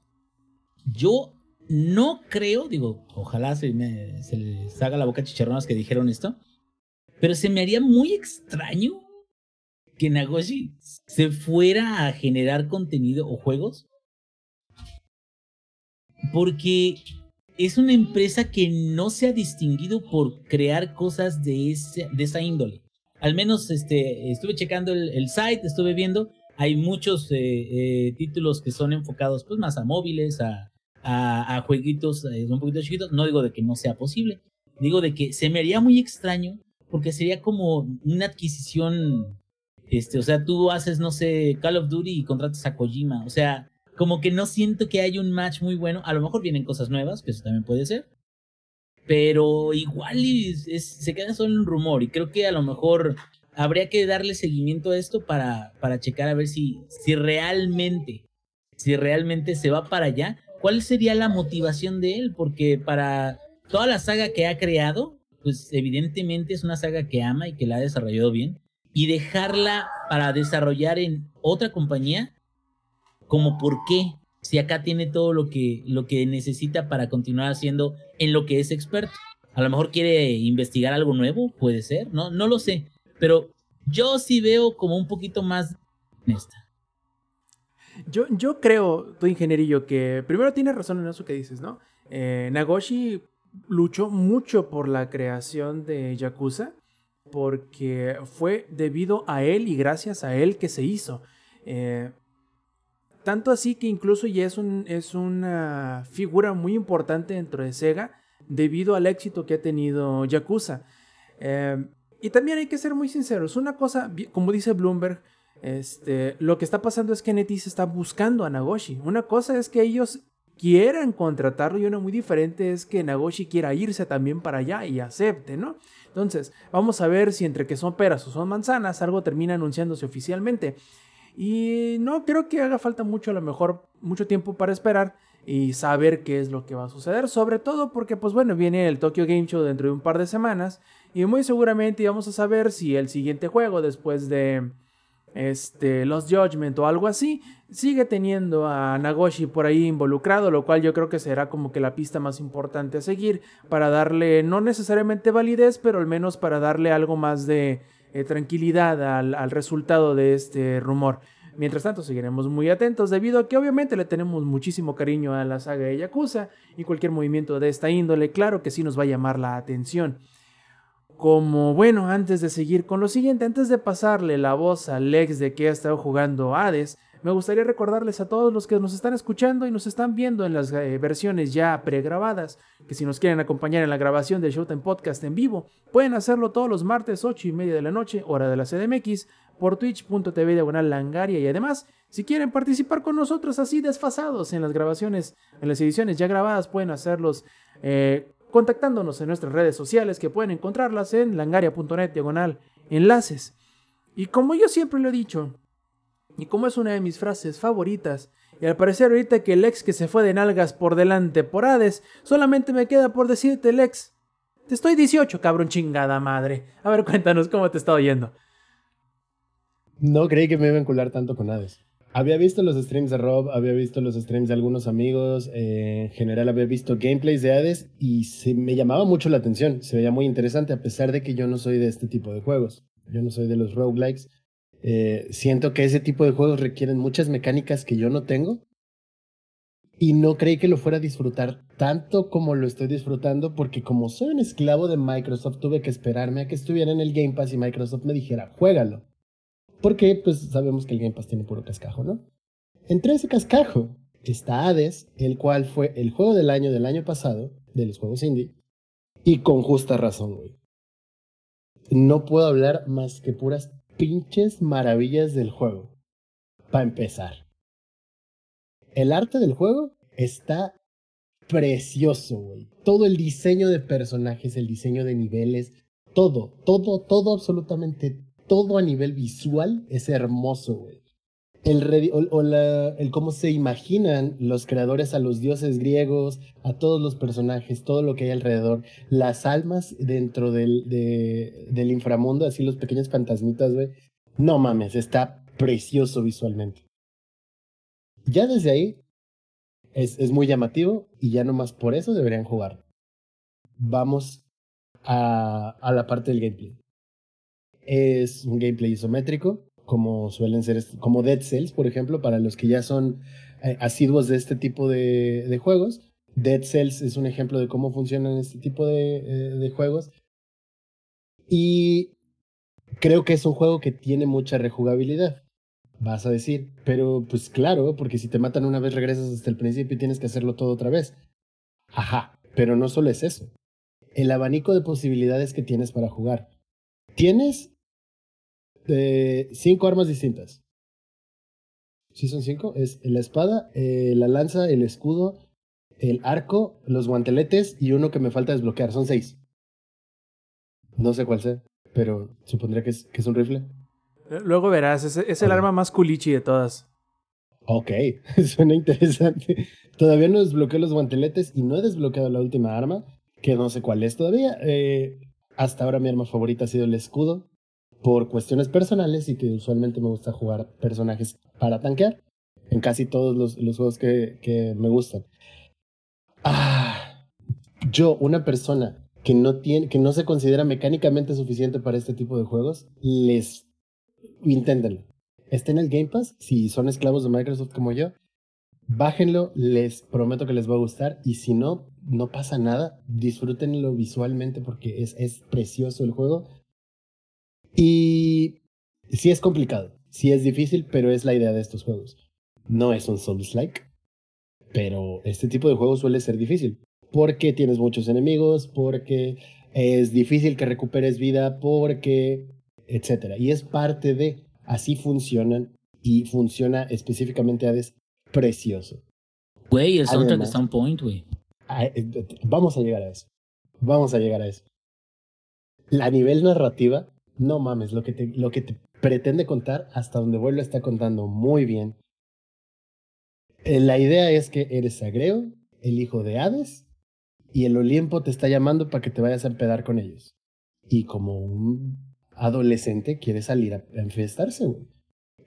Yo no creo, digo, ojalá se, me, se les haga la boca chicharronas que dijeron esto, pero se me haría muy extraño que Nagoshi se fuera a generar contenido o juegos. Porque es una empresa que no se ha distinguido por crear cosas de, ese, de esa índole. Al menos este, estuve checando el, site, estuve viendo, hay muchos eh, eh, títulos que son enfocados pues más a móviles, a, a, a jueguitos eh, un poquito chiquitos. No digo de que no sea posible, digo de que se me haría muy extraño porque sería como una adquisición, este, o sea, tú haces, no sé, Call of Duty y contratas a Kojima, o sea, como que no siento que haya un match muy bueno. A lo mejor vienen cosas nuevas, que eso también puede ser. Pero igual se queda solo en un rumor. Y creo que a lo mejor habría que darle seguimiento a esto para, para checar a ver si, si realmente, si realmente se va para allá. ¿Cuál sería la motivación de él? Porque para toda la saga que ha creado, pues evidentemente es una saga que ama y que la ha desarrollado bien. Y dejarla para desarrollar en otra compañía, como por qué, si acá tiene todo lo que, lo que necesita para continuar haciendo en lo que es experto. A lo mejor quiere investigar algo nuevo, puede ser, no, no lo sé. Pero yo sí veo como un poquito más honesta. Yo, yo creo, tu ingenierillo, que primero tienes razón en eso que dices, ¿no? Eh, Nagoshi luchó mucho por la creación de Yakuza porque fue debido a él y gracias a él que se hizo. Eh, tanto así que incluso ya es, un, es una figura muy importante dentro de Sega debido al éxito que ha tenido Yakuza. Eh, y también hay que ser muy sinceros. Una cosa, como dice Bloomberg, este, lo que está pasando es que NetEase está buscando a Nagoshi. Una cosa es que ellos quieran contratarlo y una muy diferente es que Nagoshi quiera irse también para allá y acepte, ¿no? Entonces, vamos a ver si entre que son peras o son manzanas, algo termina anunciándose oficialmente. Y no creo que haga falta mucho, a lo mejor mucho tiempo para esperar y saber qué es lo que va a suceder. Sobre todo porque, pues bueno, viene el Tokyo Game Show dentro de un par de semanas y muy seguramente vamos a saber si el siguiente juego después de este, Lost Judgment o algo así, sigue teniendo a Nagoshi por ahí involucrado, lo cual yo creo que será como que la pista más importante a seguir para darle, no necesariamente validez, pero al menos para darle algo más de eh, tranquilidad al, al resultado de este rumor. Mientras tanto, seguiremos muy atentos debido a que obviamente le tenemos muchísimo cariño a la saga de Yakuza y cualquier movimiento de esta índole, claro que sí nos va a llamar la atención. Como bueno, antes de seguir con lo siguiente, antes de pasarle la voz a Lex de que ha estado jugando Hades, me gustaría recordarles a todos los que nos están escuchando y nos están viendo en las eh, versiones ya pregrabadas, que si nos quieren acompañar en la grabación del Showtime Podcast en vivo, pueden hacerlo todos los martes 8 y media de la noche, hora de la CDMX, por twitch.tv diagonal langaria y además, si quieren participar con nosotros así desfasados en las grabaciones, en las ediciones ya grabadas, pueden hacerlos eh, contactándonos en nuestras redes sociales que pueden encontrarlas en langaria.net diagonal enlaces. Y como yo siempre lo he dicho, y como es una de mis frases favoritas, y al parecer ahorita que el ex que se fue de nalgas por delante por Hades, solamente me queda por decirte Lex, te estoy 18, cabrón chingada madre. A ver, cuéntanos cómo te está oyendo. No creí que me iba a vincular tanto con Hades. Había visto los streams de Rob, había visto los streams de algunos amigos, eh, en general había visto gameplays de Hades y se me llamaba mucho la atención, se veía muy interesante a pesar de que yo no soy de este tipo de juegos. Yo no soy de los roguelikes. Eh, siento que ese tipo de juegos requieren muchas mecánicas que yo no tengo Y no creí que lo fuera a disfrutar tanto como lo estoy disfrutando, porque como soy un esclavo de Microsoft, tuve que esperarme a que estuviera en el Game Pass y Microsoft me dijera, juégalo. Porque pues sabemos que el Game Pass tiene puro cascajo, ¿no? Entre ese cascajo está Hades, el cual fue el juego del año del año pasado, de los juegos indie, y con justa razón, güey. No puedo hablar más que puras pinches maravillas del juego. Para empezar. El arte del juego está precioso, güey. Todo el diseño de personajes, el diseño de niveles, todo, todo, todo, absolutamente todo a nivel visual es hermoso, güey el, o, el cómo se imaginan los creadores a los dioses griegos, a todos los personajes, todo lo que hay alrededor, las almas dentro del, del inframundo, así los pequeños fantasmitas, güey. No mames, está precioso visualmente. Ya desde ahí es, es muy llamativo y ya nomás por eso deberían jugar. Vamos a, a la parte del gameplay. Es un gameplay isométrico, como suelen ser, como Dead Cells, por ejemplo, para los que ya son eh, asiduos de este tipo de, juegos. Dead Cells es un ejemplo de cómo funcionan este tipo de, eh, de juegos. Y creo que es un juego que tiene mucha rejugabilidad, vas a decir. Pero pues claro, porque si te matan una vez regresas hasta el principio y tienes que hacerlo todo otra vez. Ajá, pero no solo es eso. El abanico de posibilidades que tienes para jugar. Tienes de cinco armas distintas. ¿Sí son cinco? Es la espada, eh, la lanza, el escudo, el arco, los guanteletes y uno que me falta desbloquear. Son seis. No sé cuál sea, pero supondría que es, que es un rifle. Luego verás, es, es el arma más culichi de todas. Ok, suena interesante. Todavía no desbloqueé los guanteletes y no he desbloqueado la última arma, que no sé cuál es todavía. Eh, hasta ahora mi arma favorita ha sido el escudo por cuestiones personales y que usualmente me gusta jugar personajes para tanquear en casi todos los, los juegos que, que, me gustan. Ah, yo, una persona que no, tiene, que no se considera mecánicamente suficiente para este tipo de juegos, les inténtenlo. Está en el Game Pass, si son esclavos de Microsoft como yo, bájenlo, les prometo que les va a gustar y si no, no pasa nada, disfrútenlo visualmente porque es, es precioso el juego y sí es complicado, sí es difícil, pero es la idea de estos juegos. No es un Souls-like, pero este tipo de juegos suele ser difícil. Porque tienes muchos enemigos, porque es difícil que recuperes vida, porque, etc. Y es parte de, así funcionan y funciona específicamente Hades precioso. Güey, el soundtrack está on point, güey. Eh, vamos a llegar a eso. Vamos a llegar a eso. La nivel narrativa no mames, lo que te, lo que te pretende contar, hasta donde vuelve está contando muy bien. Eh, la idea es que eres Agreo, el hijo de Hades, y el Olimpo te está llamando para que te vayas a empedar con ellos. Y como un adolescente quiere salir a enfestarse, güey.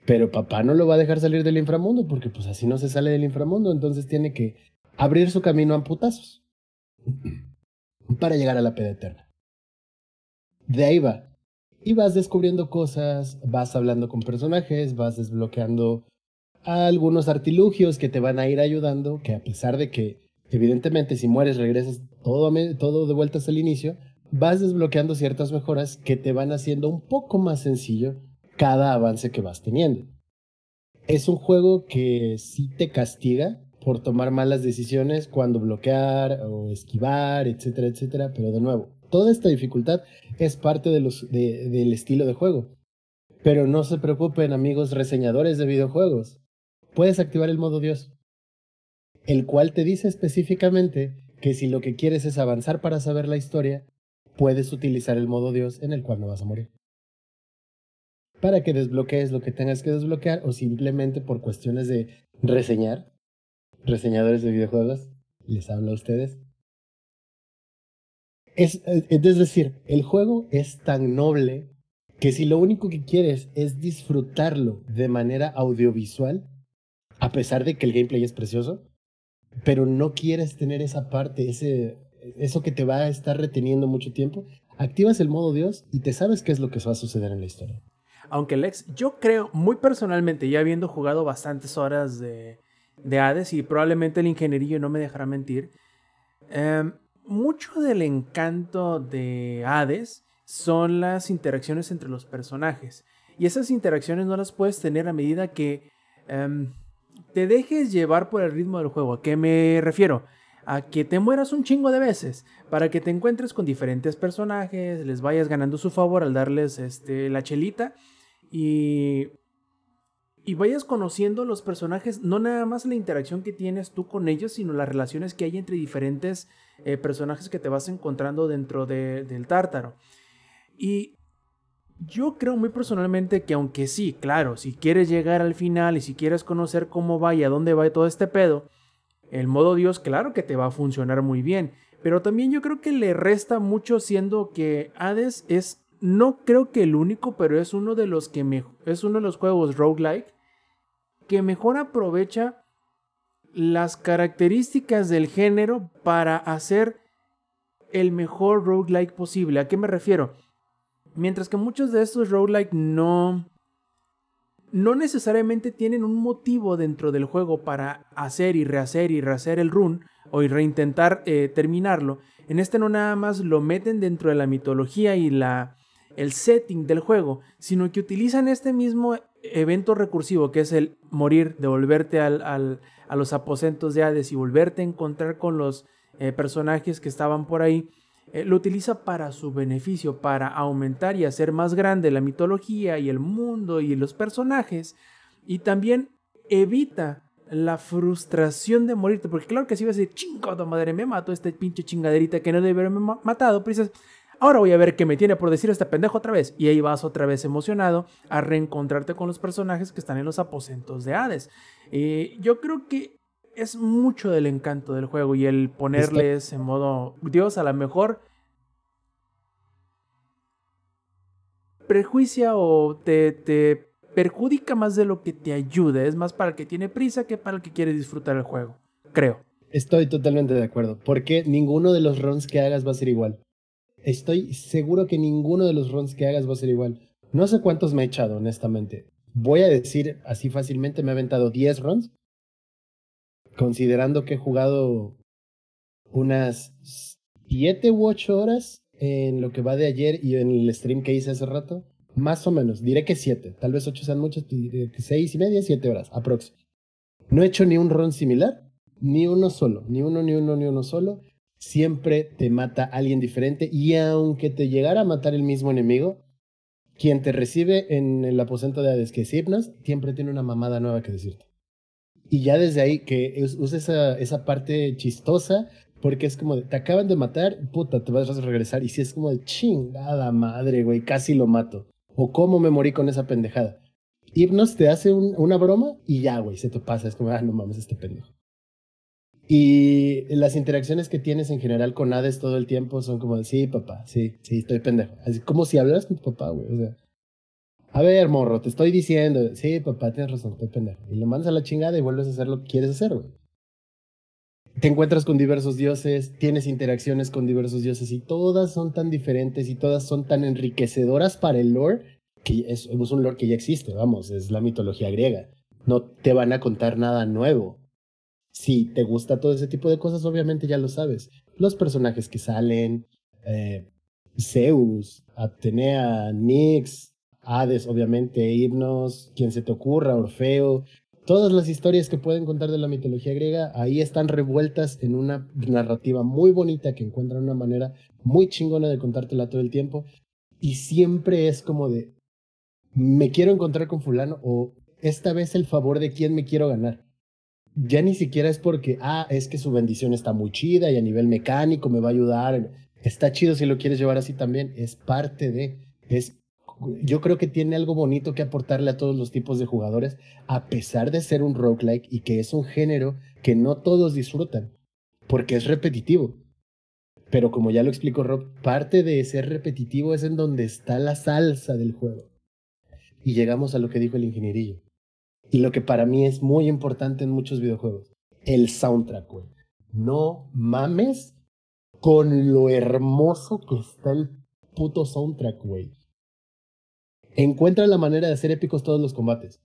Pero papá no lo va a dejar salir del inframundo, porque pues así no se sale del inframundo, entonces tiene que abrir su camino a putazos. para llegar a la peda eterna. De ahí va, y vas descubriendo cosas, vas hablando con personajes, vas desbloqueando algunos artilugios que te van a ir ayudando, que a pesar de que evidentemente si mueres regresas todo, todo de vueltas al inicio, vas desbloqueando ciertas mejoras que te van haciendo un poco más sencillo cada avance que vas teniendo. Es un juego que sí te castiga por tomar malas decisiones cuando bloquear o esquivar, etcétera, etcétera, pero de nuevo, Toda esta dificultad es parte del estilo de juego. Pero no se preocupen amigos reseñadores de videojuegos. Puedes activar el modo Dios, el cual te dice específicamente que si lo que quieres es avanzar para saber la historia, puedes utilizar el modo Dios en el cual no vas a morir. Para que desbloquees lo que tengas que desbloquear o simplemente por cuestiones de reseñar, reseñadores de videojuegos, les hablo a ustedes, es, es decir, el juego es tan noble que si lo único que quieres es disfrutarlo de manera audiovisual, a pesar de que el gameplay es precioso, pero no quieres tener esa parte, ese, eso que te va a estar reteniendo mucho tiempo, activas el modo Dios y te sabes qué es lo que va a suceder en la historia. Aunque Lex, yo creo muy personalmente, ya habiendo jugado bastantes horas de, de Hades y probablemente el ingenierillo no me dejará mentir. Em, mucho del encanto de Hades son las interacciones entre los personajes. Y esas interacciones no las puedes tener a medida que em, te dejes llevar por el ritmo del juego. ¿A qué me refiero? A que te mueras un chingo de veces para que te encuentres con diferentes personajes, les vayas ganando su favor al darles este, la chelita y y vayas conociendo los personajes, no nada más la interacción que tienes tú con ellos, sino las relaciones que hay entre diferentes eh, personajes que te vas encontrando dentro del tártaro. Y yo creo muy personalmente que aunque sí, claro, si quieres llegar al final y si quieres conocer cómo va y a dónde va todo este pedo, el modo Dios claro que te va a funcionar muy bien. Pero también yo creo que le resta mucho siendo que Hades es, no creo que el único, pero es uno de los que me, es uno de los juegos roguelike que mejor aprovecha las características del género para hacer el mejor roguelike posible. ¿A qué me refiero? Mientras que muchos de estos roguelike no no necesariamente tienen un motivo dentro del juego para hacer y rehacer y rehacer el run o reintentar eh, terminarlo. En este no nada más lo meten dentro de la mitología y la, el setting del juego, sino que utilizan este mismo evento recursivo que es el morir, devolverte al, a los aposentos de Hades y volverte a encontrar con los eh, personajes que estaban por ahí, eh, lo utiliza para su beneficio, para aumentar y hacer más grande la mitología y el mundo y los personajes, y también evita la frustración de morirte, porque claro que si vas a decir, chingada madre, me mato este pinche chingaderita que no debe haberme matado, pero dices, Ahora voy a ver qué me tiene por decir este pendejo otra vez. Y ahí vas otra vez emocionado a reencontrarte con los personajes que están en los aposentos de Hades. Y yo creo que es mucho del encanto del juego y el ponerles en modo Dios a lo mejor prejuicia o te, te perjudica más de lo que te ayuda. Es más para el que tiene prisa que para el que quiere disfrutar el juego. Creo. Estoy totalmente de acuerdo. Porque ninguno de los runs que hagas va a ser igual. Estoy seguro que ninguno de los runs que hagas va a ser igual. No sé cuántos me he echado, honestamente. Voy a decir así fácilmente, me he aventado 10 runs. Considerando que he jugado unas 7 u 8 horas en lo que va de ayer y en el stream que hice hace rato. Más o menos, diré que 7. Tal vez 8 sean muchos, diré que 6 y media, 7 horas, aprox. No he hecho ni un run similar, ni uno solo, ni uno, ni uno, ni uno solo siempre te mata alguien diferente y aunque te llegara a matar el mismo enemigo, quien te recibe en el aposento de Hades, que es siempre tiene una mamada nueva que decirte. Y ya desde ahí que usa esa, esa parte chistosa, porque es como de, te acaban de matar, puta, te vas a regresar. Y si es como de chingada madre, güey, casi lo mato. O cómo me morí con esa pendejada. Hipnos te hace una broma y ya, güey, se te pasa. Es como, ah, no mames, este pendejo. Y las interacciones que tienes en general con Hades todo el tiempo son como sí, papá, sí, sí, estoy pendejo. Así como si hablaras con tu papá, güey. O sea, a ver, morro, te estoy diciendo, sí, papá, tienes razón, estoy pendejo. Y lo mandas a la chingada y vuelves a hacer lo que quieres hacer, güey. Te encuentras con diversos dioses, tienes interacciones con diversos dioses y todas son tan diferentes y todas son tan enriquecedoras para el lore que es, es un lore que ya existe, vamos, es la mitología griega. No te van a contar nada nuevo si te gusta todo ese tipo de cosas, obviamente ya lo sabes. Los personajes que salen, eh, Zeus, Atenea, Nix, Hades, obviamente, Himnos, quien se te ocurra, Orfeo, todas las historias que pueden contar de la mitología griega, ahí están revueltas en una narrativa muy bonita que encuentra una manera muy chingona de contártela todo el tiempo. Y siempre es como de, me quiero encontrar con fulano o esta vez el favor de quién me quiero ganar ya ni siquiera es porque, ah, es que su bendición está muy chida y a nivel mecánico me va a ayudar. Está chido si lo quieres llevar así también. Es parte de, es, yo creo que tiene algo bonito que aportarle a todos los tipos de jugadores, a pesar de ser un roguelike y que es un género que no todos disfrutan, porque es repetitivo. Pero como ya lo explicó Rob, parte de ser repetitivo es en donde está la salsa del juego. Y llegamos a lo que dijo el ingenierillo y lo que para mí es muy importante en muchos videojuegos, el soundtrack, güey. No mames con lo hermoso que está el puto soundtrack, güey. Encuentra la manera de hacer épicos todos los combates.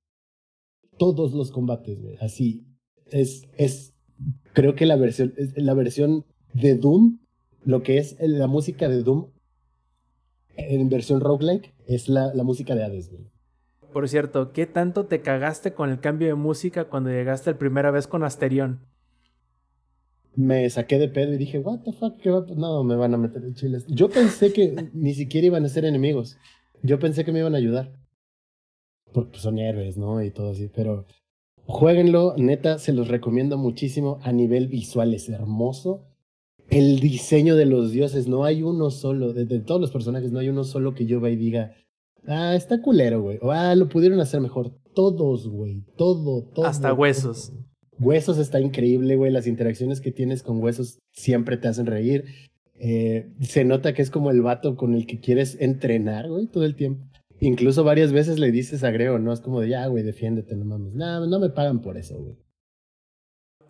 Todos los combates, güey. Así. es, es, creo que la versión, es la versión de Doom, lo que es la música de Doom en versión roguelike, es la, la música de Hades, güey. Por cierto, ¿qué tanto te cagaste con el cambio de música cuando llegaste la primera vez con Asterión? Me saqué de pedo y dije, what the fuck, ¿qué va No, me van a meter en chiles. Yo pensé que ni siquiera iban a ser enemigos. Yo pensé que me iban a ayudar. Porque pues, son héroes, ¿no? Y todo así, pero jueguenlo, neta, se los recomiendo muchísimo. A nivel visual es hermoso. El diseño de los dioses, no hay uno solo, de, todos los personajes, no hay uno solo que yo vea y diga, ah, está culero, güey. Ah, lo pudieron hacer mejor. Todos, güey. Todo, todo. Hasta huesos. todo. Huesos está increíble, güey. Las interacciones que tienes con huesos siempre te hacen reír. Eh, se nota que es como el vato con el que quieres entrenar, güey, todo el tiempo. Incluso varias veces le dices a Greo, ¿no? Es como de, ya, güey, defiéndete, no mames. No, no me pagan por eso, güey.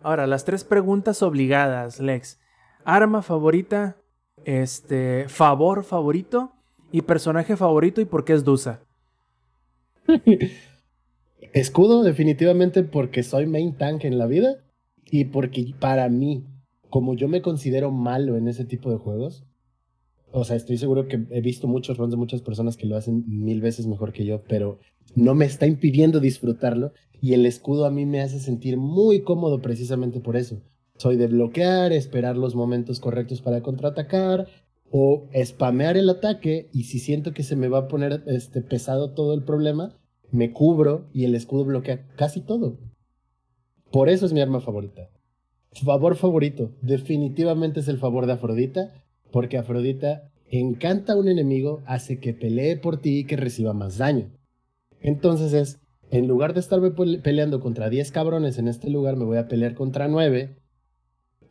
Ahora, las tres preguntas obligadas, Lex. Arma favorita, este, favor favorito y personaje favorito y por qué es Dusa. Escudo, definitivamente, porque soy main tank en la vida y porque para mí, como yo me considero malo en ese tipo de juegos, o sea, estoy seguro que he visto muchos runs de muchas personas que lo hacen mil veces mejor que yo, pero no me está impidiendo disfrutarlo y el escudo a mí me hace sentir muy cómodo precisamente por eso. Soy de bloquear, esperar los momentos correctos para contraatacar o spamear el ataque y si siento que se me va a poner este pesado todo el problema, me cubro y el escudo bloquea casi todo. Por eso es mi arma favorita. Favor favorito, definitivamente es el favor de Afrodita, porque Afrodita encanta a un enemigo, hace que pelee por ti y que reciba más daño. Entonces es, en lugar de estarme pe- peleando contra 10 cabrones en este lugar, me voy a pelear contra 9,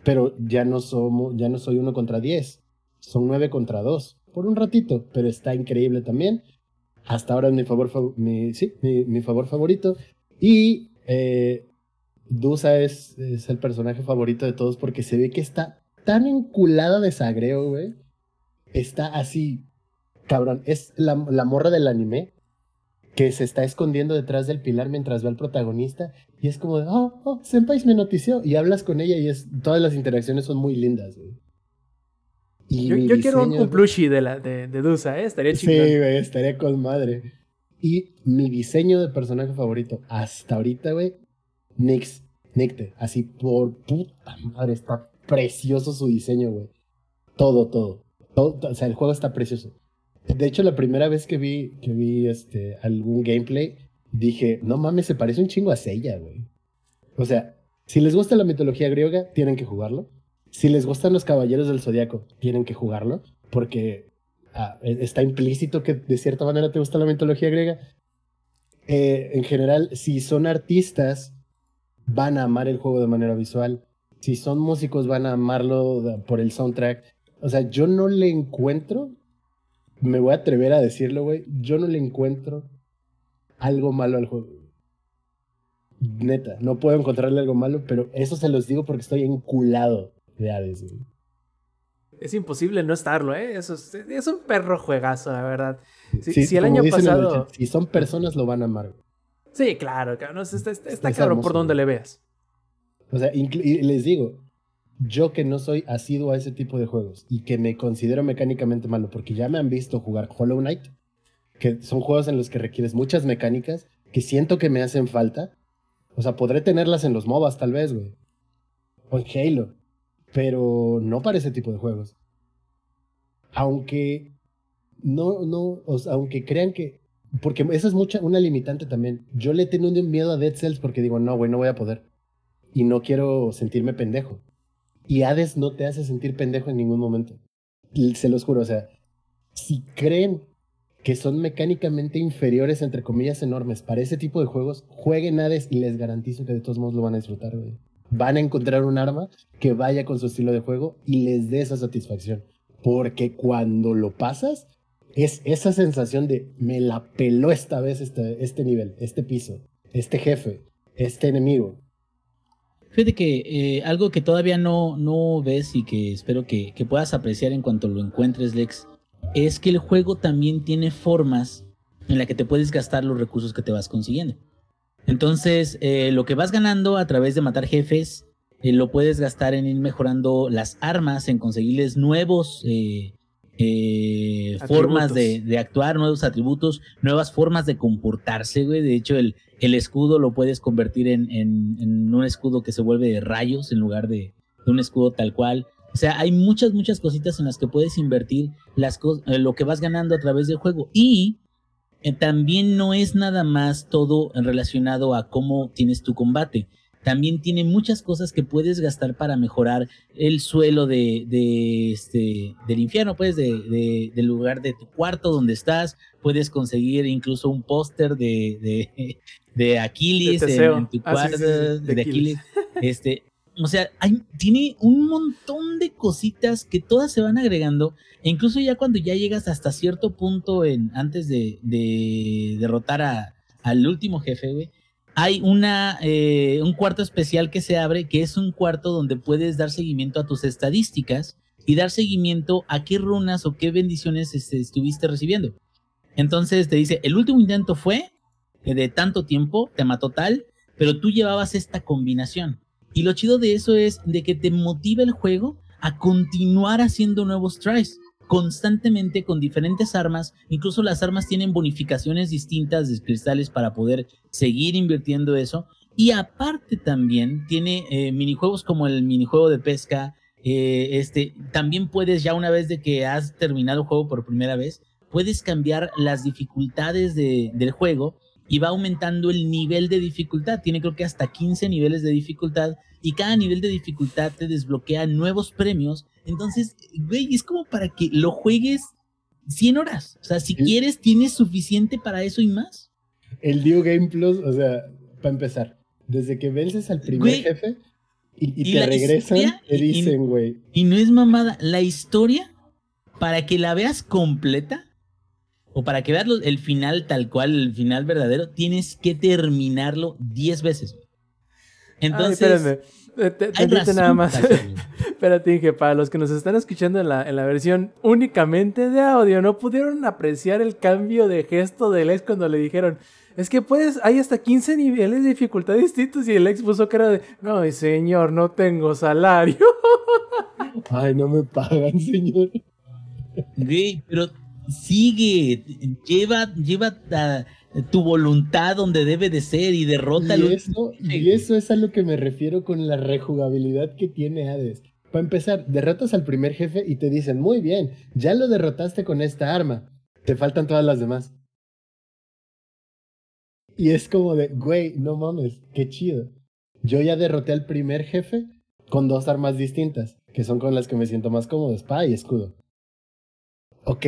pero ya no, somos, ya no soy uno contra 10, son 9 contra 2, por un ratito, pero está increíble también. Hasta ahora es mi favor, fav- mi, sí, mi, mi favor favorito. Y eh, Dusa es, es el personaje favorito de todos porque se ve que está tan enculada de sagreo, güey. Está así, cabrón. Es la, la morra del anime que se está escondiendo detrás del pilar mientras ve al protagonista. Y es como de, oh, oh, Senpai me notició. Y hablas con ella y es, todas las interacciones son muy lindas, güey. Y Yo, quiero un, un plushie de, la, de, de Dusa, ¿eh? Estaría Sí, chingón. güey, estaría con madre. Y mi diseño de personaje favorito hasta ahorita, güey, Nix, Nicte. Así por puta madre, está precioso su diseño, güey. Todo, todo, todo. O sea, el juego está precioso. De hecho, la primera vez que vi, que vi este, algún gameplay, dije, no mames, se parece un chingo a Seiya, güey. O sea, si les gusta la mitología griega, tienen que jugarlo. Si les gustan los caballeros del zodiaco, tienen que jugarlo. Porque ah, e- está implícito que de cierta manera te gusta la mitología griega. Eh, en general, si son artistas, van a amar el juego de manera visual. Si son músicos, van a amarlo por el soundtrack. O sea, yo no le encuentro, me voy a atrever a decirlo, güey, yo no le encuentro algo malo al juego. Neta, no puedo encontrarle algo malo, pero eso se los digo porque estoy enculado de Hades, güey. Es imposible no estarlo, ¿eh? Eso es, es un perro juegazo, la verdad. Si, Sí, si el año el pasado... si son personas, lo van a amar. Sí, claro, cabrón. Está, está, está Es cabrón por donde le veas. O sea, y les digo, yo que no soy asiduo a ese tipo de juegos y que me considero mecánicamente malo, porque ya me han visto jugar Hollow Knight, que son juegos en los que requieres muchas mecánicas que siento que me hacen falta. O sea, podré tenerlas en los MOBAs tal vez, güey. O en Halo. Pero no para ese tipo de juegos. Aunque no, no, o aunque crean que. Porque esa es mucha, una limitante también. Yo le tengo un miedo a Dead Cells porque digo, no, güey, no voy a poder. Y no quiero sentirme pendejo. Y Hades no te hace sentir pendejo en ningún momento. Se los juro, o sea, si creen que son mecánicamente inferiores, entre comillas, enormes para ese tipo de juegos, jueguen Hades y les garantizo que de todos modos lo van a disfrutar, güey. Van a encontrar un arma que vaya con su estilo de juego y les dé esa satisfacción. Porque cuando lo pasas, es esa sensación de me la peló esta vez este, este nivel, este piso, este jefe, este enemigo. Fíjate que eh, algo que todavía no, no ves y que espero que, que puedas apreciar en cuanto lo encuentres, Lex, es que el juego también tiene formas en las que te puedes gastar los recursos que te vas consiguiendo. Entonces, eh, lo que vas ganando a través de matar jefes, eh, lo puedes gastar en ir mejorando las armas, en conseguirles nuevos eh, eh, formas de, de actuar, nuevos atributos, nuevas formas de comportarse, güey. De hecho, el, el escudo lo puedes convertir en, en- en un escudo que se vuelve de rayos en lugar de, de un escudo tal cual. O sea, hay muchas, muchas cositas en las que puedes invertir las lo que vas ganando a través del juego. Y también no es nada más todo relacionado a cómo tienes tu combate. También tiene muchas cosas que puedes gastar para mejorar el suelo de, de este, del infierno, pues, de, de- del lugar de tu cuarto donde estás. Puedes conseguir incluso un póster de, de, de Aquiles en, tu Ah, sí, cuarto, sí, sí, de de Aquiles. Aquiles. Este, o sea, hay, tiene un montón de cositas que todas se van agregando. E incluso ya cuando ya llegas hasta cierto punto en, antes de, de derrotar al último jefe, güey, hay una, eh, un cuarto especial que se abre, que es un cuarto donde puedes dar seguimiento a tus estadísticas y dar seguimiento a qué runas o qué bendiciones este, estuviste recibiendo. Entonces te dice, el último intento fue de tanto tiempo, te mató tal, pero tú llevabas esta combinación. Y lo chido de eso es de que te motiva el juego a continuar haciendo nuevos tries constantemente con diferentes armas. Incluso las armas tienen bonificaciones distintas de cristales para poder seguir invirtiendo eso. Y aparte también tiene eh, minijuegos como el minijuego de pesca. eh, este, también puedes ya una vez de que has terminado el juego por primera vez, puedes cambiar las dificultades de- del juego y va aumentando el nivel de dificultad. Tiene creo que hasta 15 niveles de dificultad y cada nivel de dificultad te desbloquea nuevos premios. Entonces, güey, es como para que lo juegues 100 horas. O sea, si quieres, tienes suficiente para eso y más. El New Game Plus, o sea, para empezar, desde que vences al primer Güey. jefe y, y Y te regresan, historia, te y- dicen, güey, Y no es mamada, la historia, para que la veas completa, o para que veas el final tal cual, el final verdadero, tienes que terminarlo 10 veces. Entonces, Ay, espérame. Te- hay tantito razón nada más. Espérate, Inge, para los que nos están escuchando en la, en la versión únicamente de audio, no pudieron apreciar el cambio de gesto del ex cuando le dijeron, es que puedes, hay hasta 15 niveles de dificultad distintos y el ex puso cara de, no, señor, no tengo salario. ay, no me pagan, señor. Güey, pero sigue, lleva, lleva a- tu voluntad donde debe de ser y derrota Y eso, y eso es a lo que me refiero con la rejugabilidad que tiene Hades. Para empezar, derrotas al primer jefe y te dicen, muy bien, ya lo derrotaste con esta arma, te faltan todas las demás. Y es como de, güey, no mames, qué chido. Yo ya derroté al primer jefe con dos armas distintas, que son con las que me siento más cómodo, espada y escudo. Ok,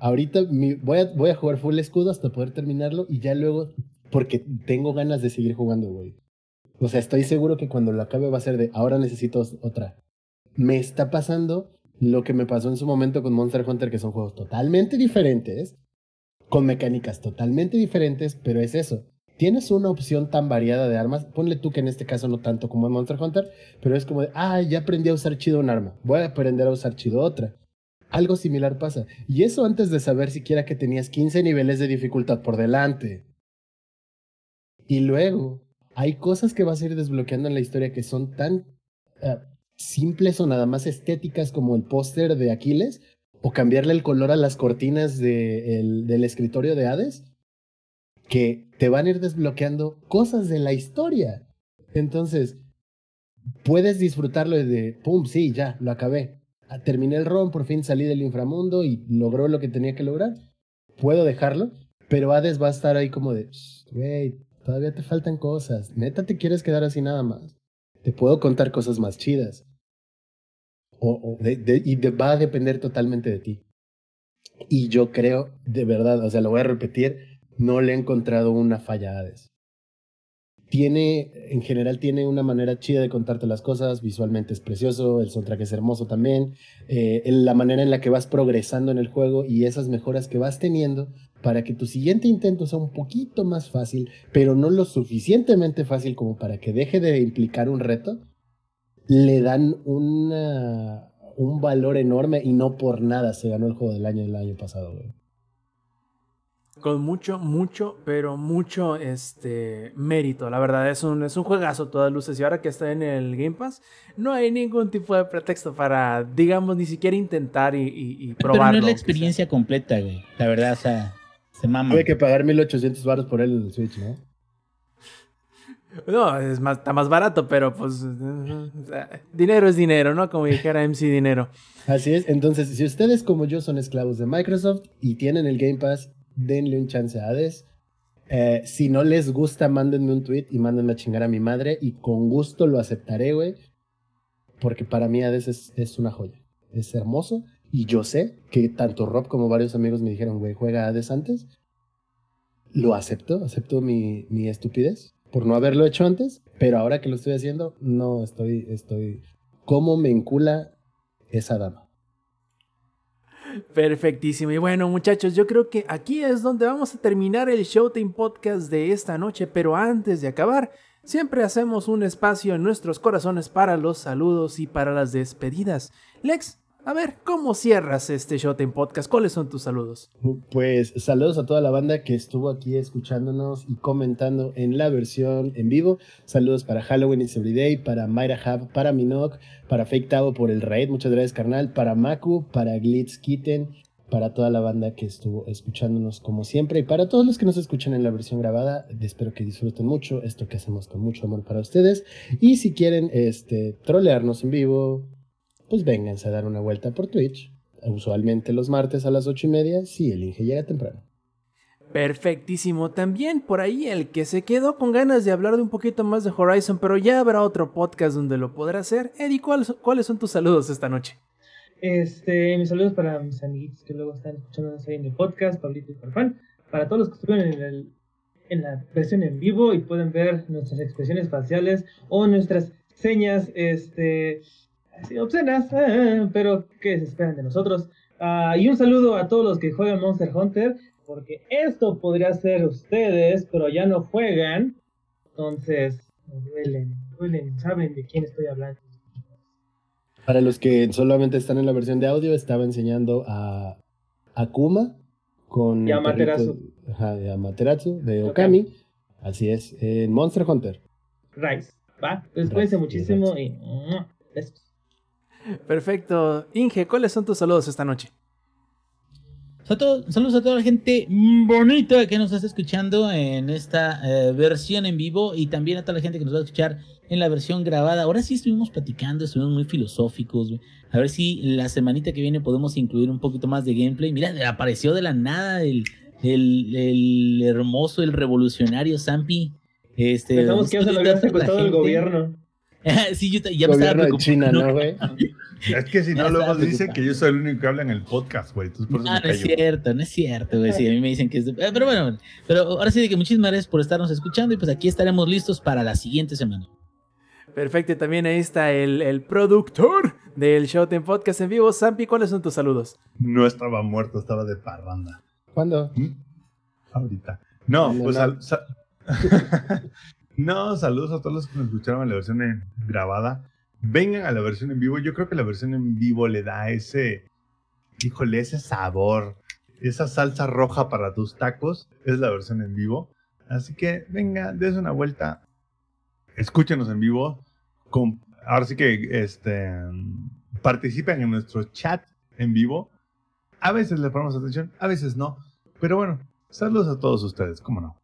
ahorita mi- voy, a, voy a jugar full escudo hasta poder terminarlo y ya luego, porque tengo ganas de seguir jugando, güey. O sea, estoy seguro que cuando lo acabe va a ser de, ahora necesito otra. Me está pasando lo que me pasó en su momento con Monster Hunter, que son juegos totalmente diferentes, con mecánicas totalmente diferentes, pero es eso. Tienes una opción tan variada de armas, ponle tú que en este caso no tanto como en Monster Hunter, pero es como de, ah, ya aprendí a usar chido un arma, voy a aprender a usar chido otra. Algo similar pasa. Y eso antes de saber siquiera que tenías 15 niveles de dificultad por delante. Y luego, hay cosas que vas a ir desbloqueando en la historia que son tan eh, simples o nada más estéticas como el póster de Aquiles, o cambiarle el color a las cortinas de el- del escritorio de Hades, que te van a ir desbloqueando cosas de la historia. Entonces, puedes disfrutarlo de, pum, sí, ya, lo acabé. Ah, Terminé el ron, por fin salí del inframundo y logró lo que tenía que lograr. Puedo dejarlo, pero Hades va a estar ahí como de, "Shh, güey, todavía te faltan cosas. Neta te quieres quedar así nada más. Te puedo contar cosas más chidas. Y de- va a depender totalmente de ti. Y yo creo, de verdad, o sea, lo voy a repetir, no le he encontrado una falla a Hades. Tiene, en general, tiene una manera chida de contarte las cosas, visualmente es precioso, el soundtrack es hermoso también, eh, la manera en la que vas progresando en el juego y esas mejoras que vas teniendo para que tu siguiente intento sea un poquito más fácil, pero no lo suficientemente fácil como para que deje de implicar un reto, le dan una, un valor enorme y no por nada se ganó el juego del año el año pasado, güey. Con mucho, mucho, pero mucho este mérito. La verdad, es un, es un juegazo todas luces. Y ahora que está en el Game Pass, no hay ningún tipo de pretexto para, digamos, ni siquiera intentar y, y, y probarlo. Pero no es la experiencia completa, güey. La verdad, o sea, se mama. Tuve que pagar 1800 baros por él en el Switch, ¿no? No, es más, está más barato, pero pues. sea, dinero es dinero, ¿no? Como dijera MC Dinero. Así es. Entonces, si ustedes como yo son esclavos de Microsoft y tienen el Game Pass, denle un chance a Hades. Eh, si no les gusta, mándenme un tweet y mándenme a chingar a mi madre y con gusto lo aceptaré, güey. Porque para mí Hades es, es una joya. Es hermoso. Y yo sé que tanto Rob como varios amigos me dijeron, güey, juega Hades antes. Lo acepto, acepto mi, mi estupidez por no haberlo hecho antes. Pero ahora que lo estoy haciendo, no estoy, estoy. ¿Cómo me encula esa dama? Perfectísimo. Y bueno, muchachos, yo creo que aquí es donde vamos a terminar el Showtime Podcast de esta noche. Pero antes de acabar, siempre hacemos un espacio en nuestros corazones para los saludos y para las despedidas. Lex, a ver, ¿cómo cierras este Showtime Podcast? ¿Cuáles son tus saludos? Pues saludos a toda la banda que estuvo aquí escuchándonos y comentando en la versión en vivo. Saludos para Halloween Is Everyday, para Mayra Hub, para Minok, para Fake Tavo por el raid, muchas gracias carnal, para Maku, para Glitz Kitten, para toda la banda que estuvo escuchándonos como siempre y para todos los que nos escuchan en la versión grabada. Espero que disfruten mucho esto que hacemos con mucho amor para ustedes. Y si quieren este, trolearnos en vivo, pues vénganse a dar una vuelta por Twitch. Usualmente los martes a las ocho y media, si el Inge llega temprano. Perfectísimo. También por ahí el que se quedó con ganas de hablar de un poquito más de Horizon, pero ya habrá otro podcast donde lo podrá hacer. Eddie, ¿cuáles, cuáles son tus saludos esta noche? Este, mis saludos para mis amiguitos que luego están escuchándonos ahí en el podcast, Pablito y Farfán. Para todos los que estuvieron en, el, en la versión en vivo y pueden ver nuestras expresiones faciales o nuestras señas, este, así, obscenas, eh, pero que se esperan de nosotros. Ah, y un saludo a todos los que juegan Monster Hunter, porque esto podría ser ustedes, pero ya no juegan. Entonces, me duelen, me duelen, saben de quién estoy hablando. Para los que solamente están en la versión de audio, estaba enseñando a Akuma con Y a. Ajá, Amaterasu de Okami. Así es, en Monster Hunter. Rice, ¿va? Rice, cuídense muchísimo y... Perfecto. Inge, ¿cuáles son tus saludos esta noche? A todo- saludos a toda la gente bonita que nos está escuchando en esta eh, versión en vivo y también a toda la gente que nos va a escuchar en la versión grabada. Ahora sí estuvimos platicando, estuvimos muy filosóficos. A ver si la semanita que viene podemos incluir un poquito más de gameplay. Mira, apareció de la nada el, el, el hermoso, el revolucionario Zampi. Este, Pensamos que ya se lo había secuestrado el gobierno. sí, yo ya me estaba de. China, ¿no, güey? Es que si no, luego dicen que yo soy el único que habla en el podcast, güey. Eso Ah, no es cierto, no es cierto, güey. Sí, a mí me dicen que es. de- eh, Pero bueno, pero ahora sí de que muchísimas gracias por estarnos escuchando y pues aquí estaremos listos para la siguiente semana. Perfecto, y también ahí está el, el productor del Showtime Podcast en vivo. Zampi, ¿cuáles son tus saludos? No estaba muerto, estaba de parranda. ¿Cuándo? ¿Mm? Ahorita. No, No, pues no. sal- no, saludos a todos los que nos escucharon en la versión grabada. Vengan a la versión en vivo. Yo creo que la versión en vivo le da ese, híjole, ese sabor, esa salsa roja para tus tacos. Es la versión en vivo. Así que venga, des una vuelta. Escúchenos en vivo. con- ahora sí que este, participen en nuestro chat en vivo. A veces le ponemos atención, a veces no. Pero bueno, saludos a todos ustedes, ¿cómo no?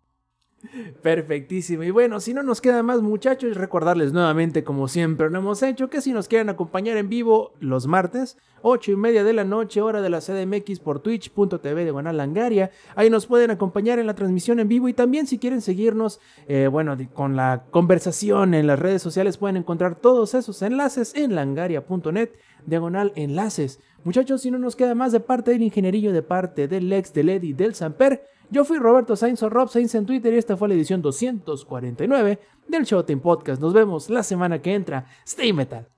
Perfectísimo. Y bueno, si no nos queda más muchachos, recordarles nuevamente, como siempre lo hemos hecho, que si nos quieren acompañar en vivo los martes, 8 y media de la noche, hora de la CDMX por twitch.tv de Guanalangaria, ahí nos pueden acompañar en la transmisión en vivo y también si quieren seguirnos, eh, bueno, con la conversación en las redes sociales pueden encontrar todos esos enlaces en langaria.net, diagonal enlaces. Muchachos, si no nos queda más de parte del ingenierillo, de parte del Lex, del Eddy, del Samper, yo fui Roberto Sainz o Rob Sainz en Twitter y esta fue la edición 249 del Showtime Podcast. Nos vemos la semana que entra. Stay Metal.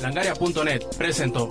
Langaria.net presentó.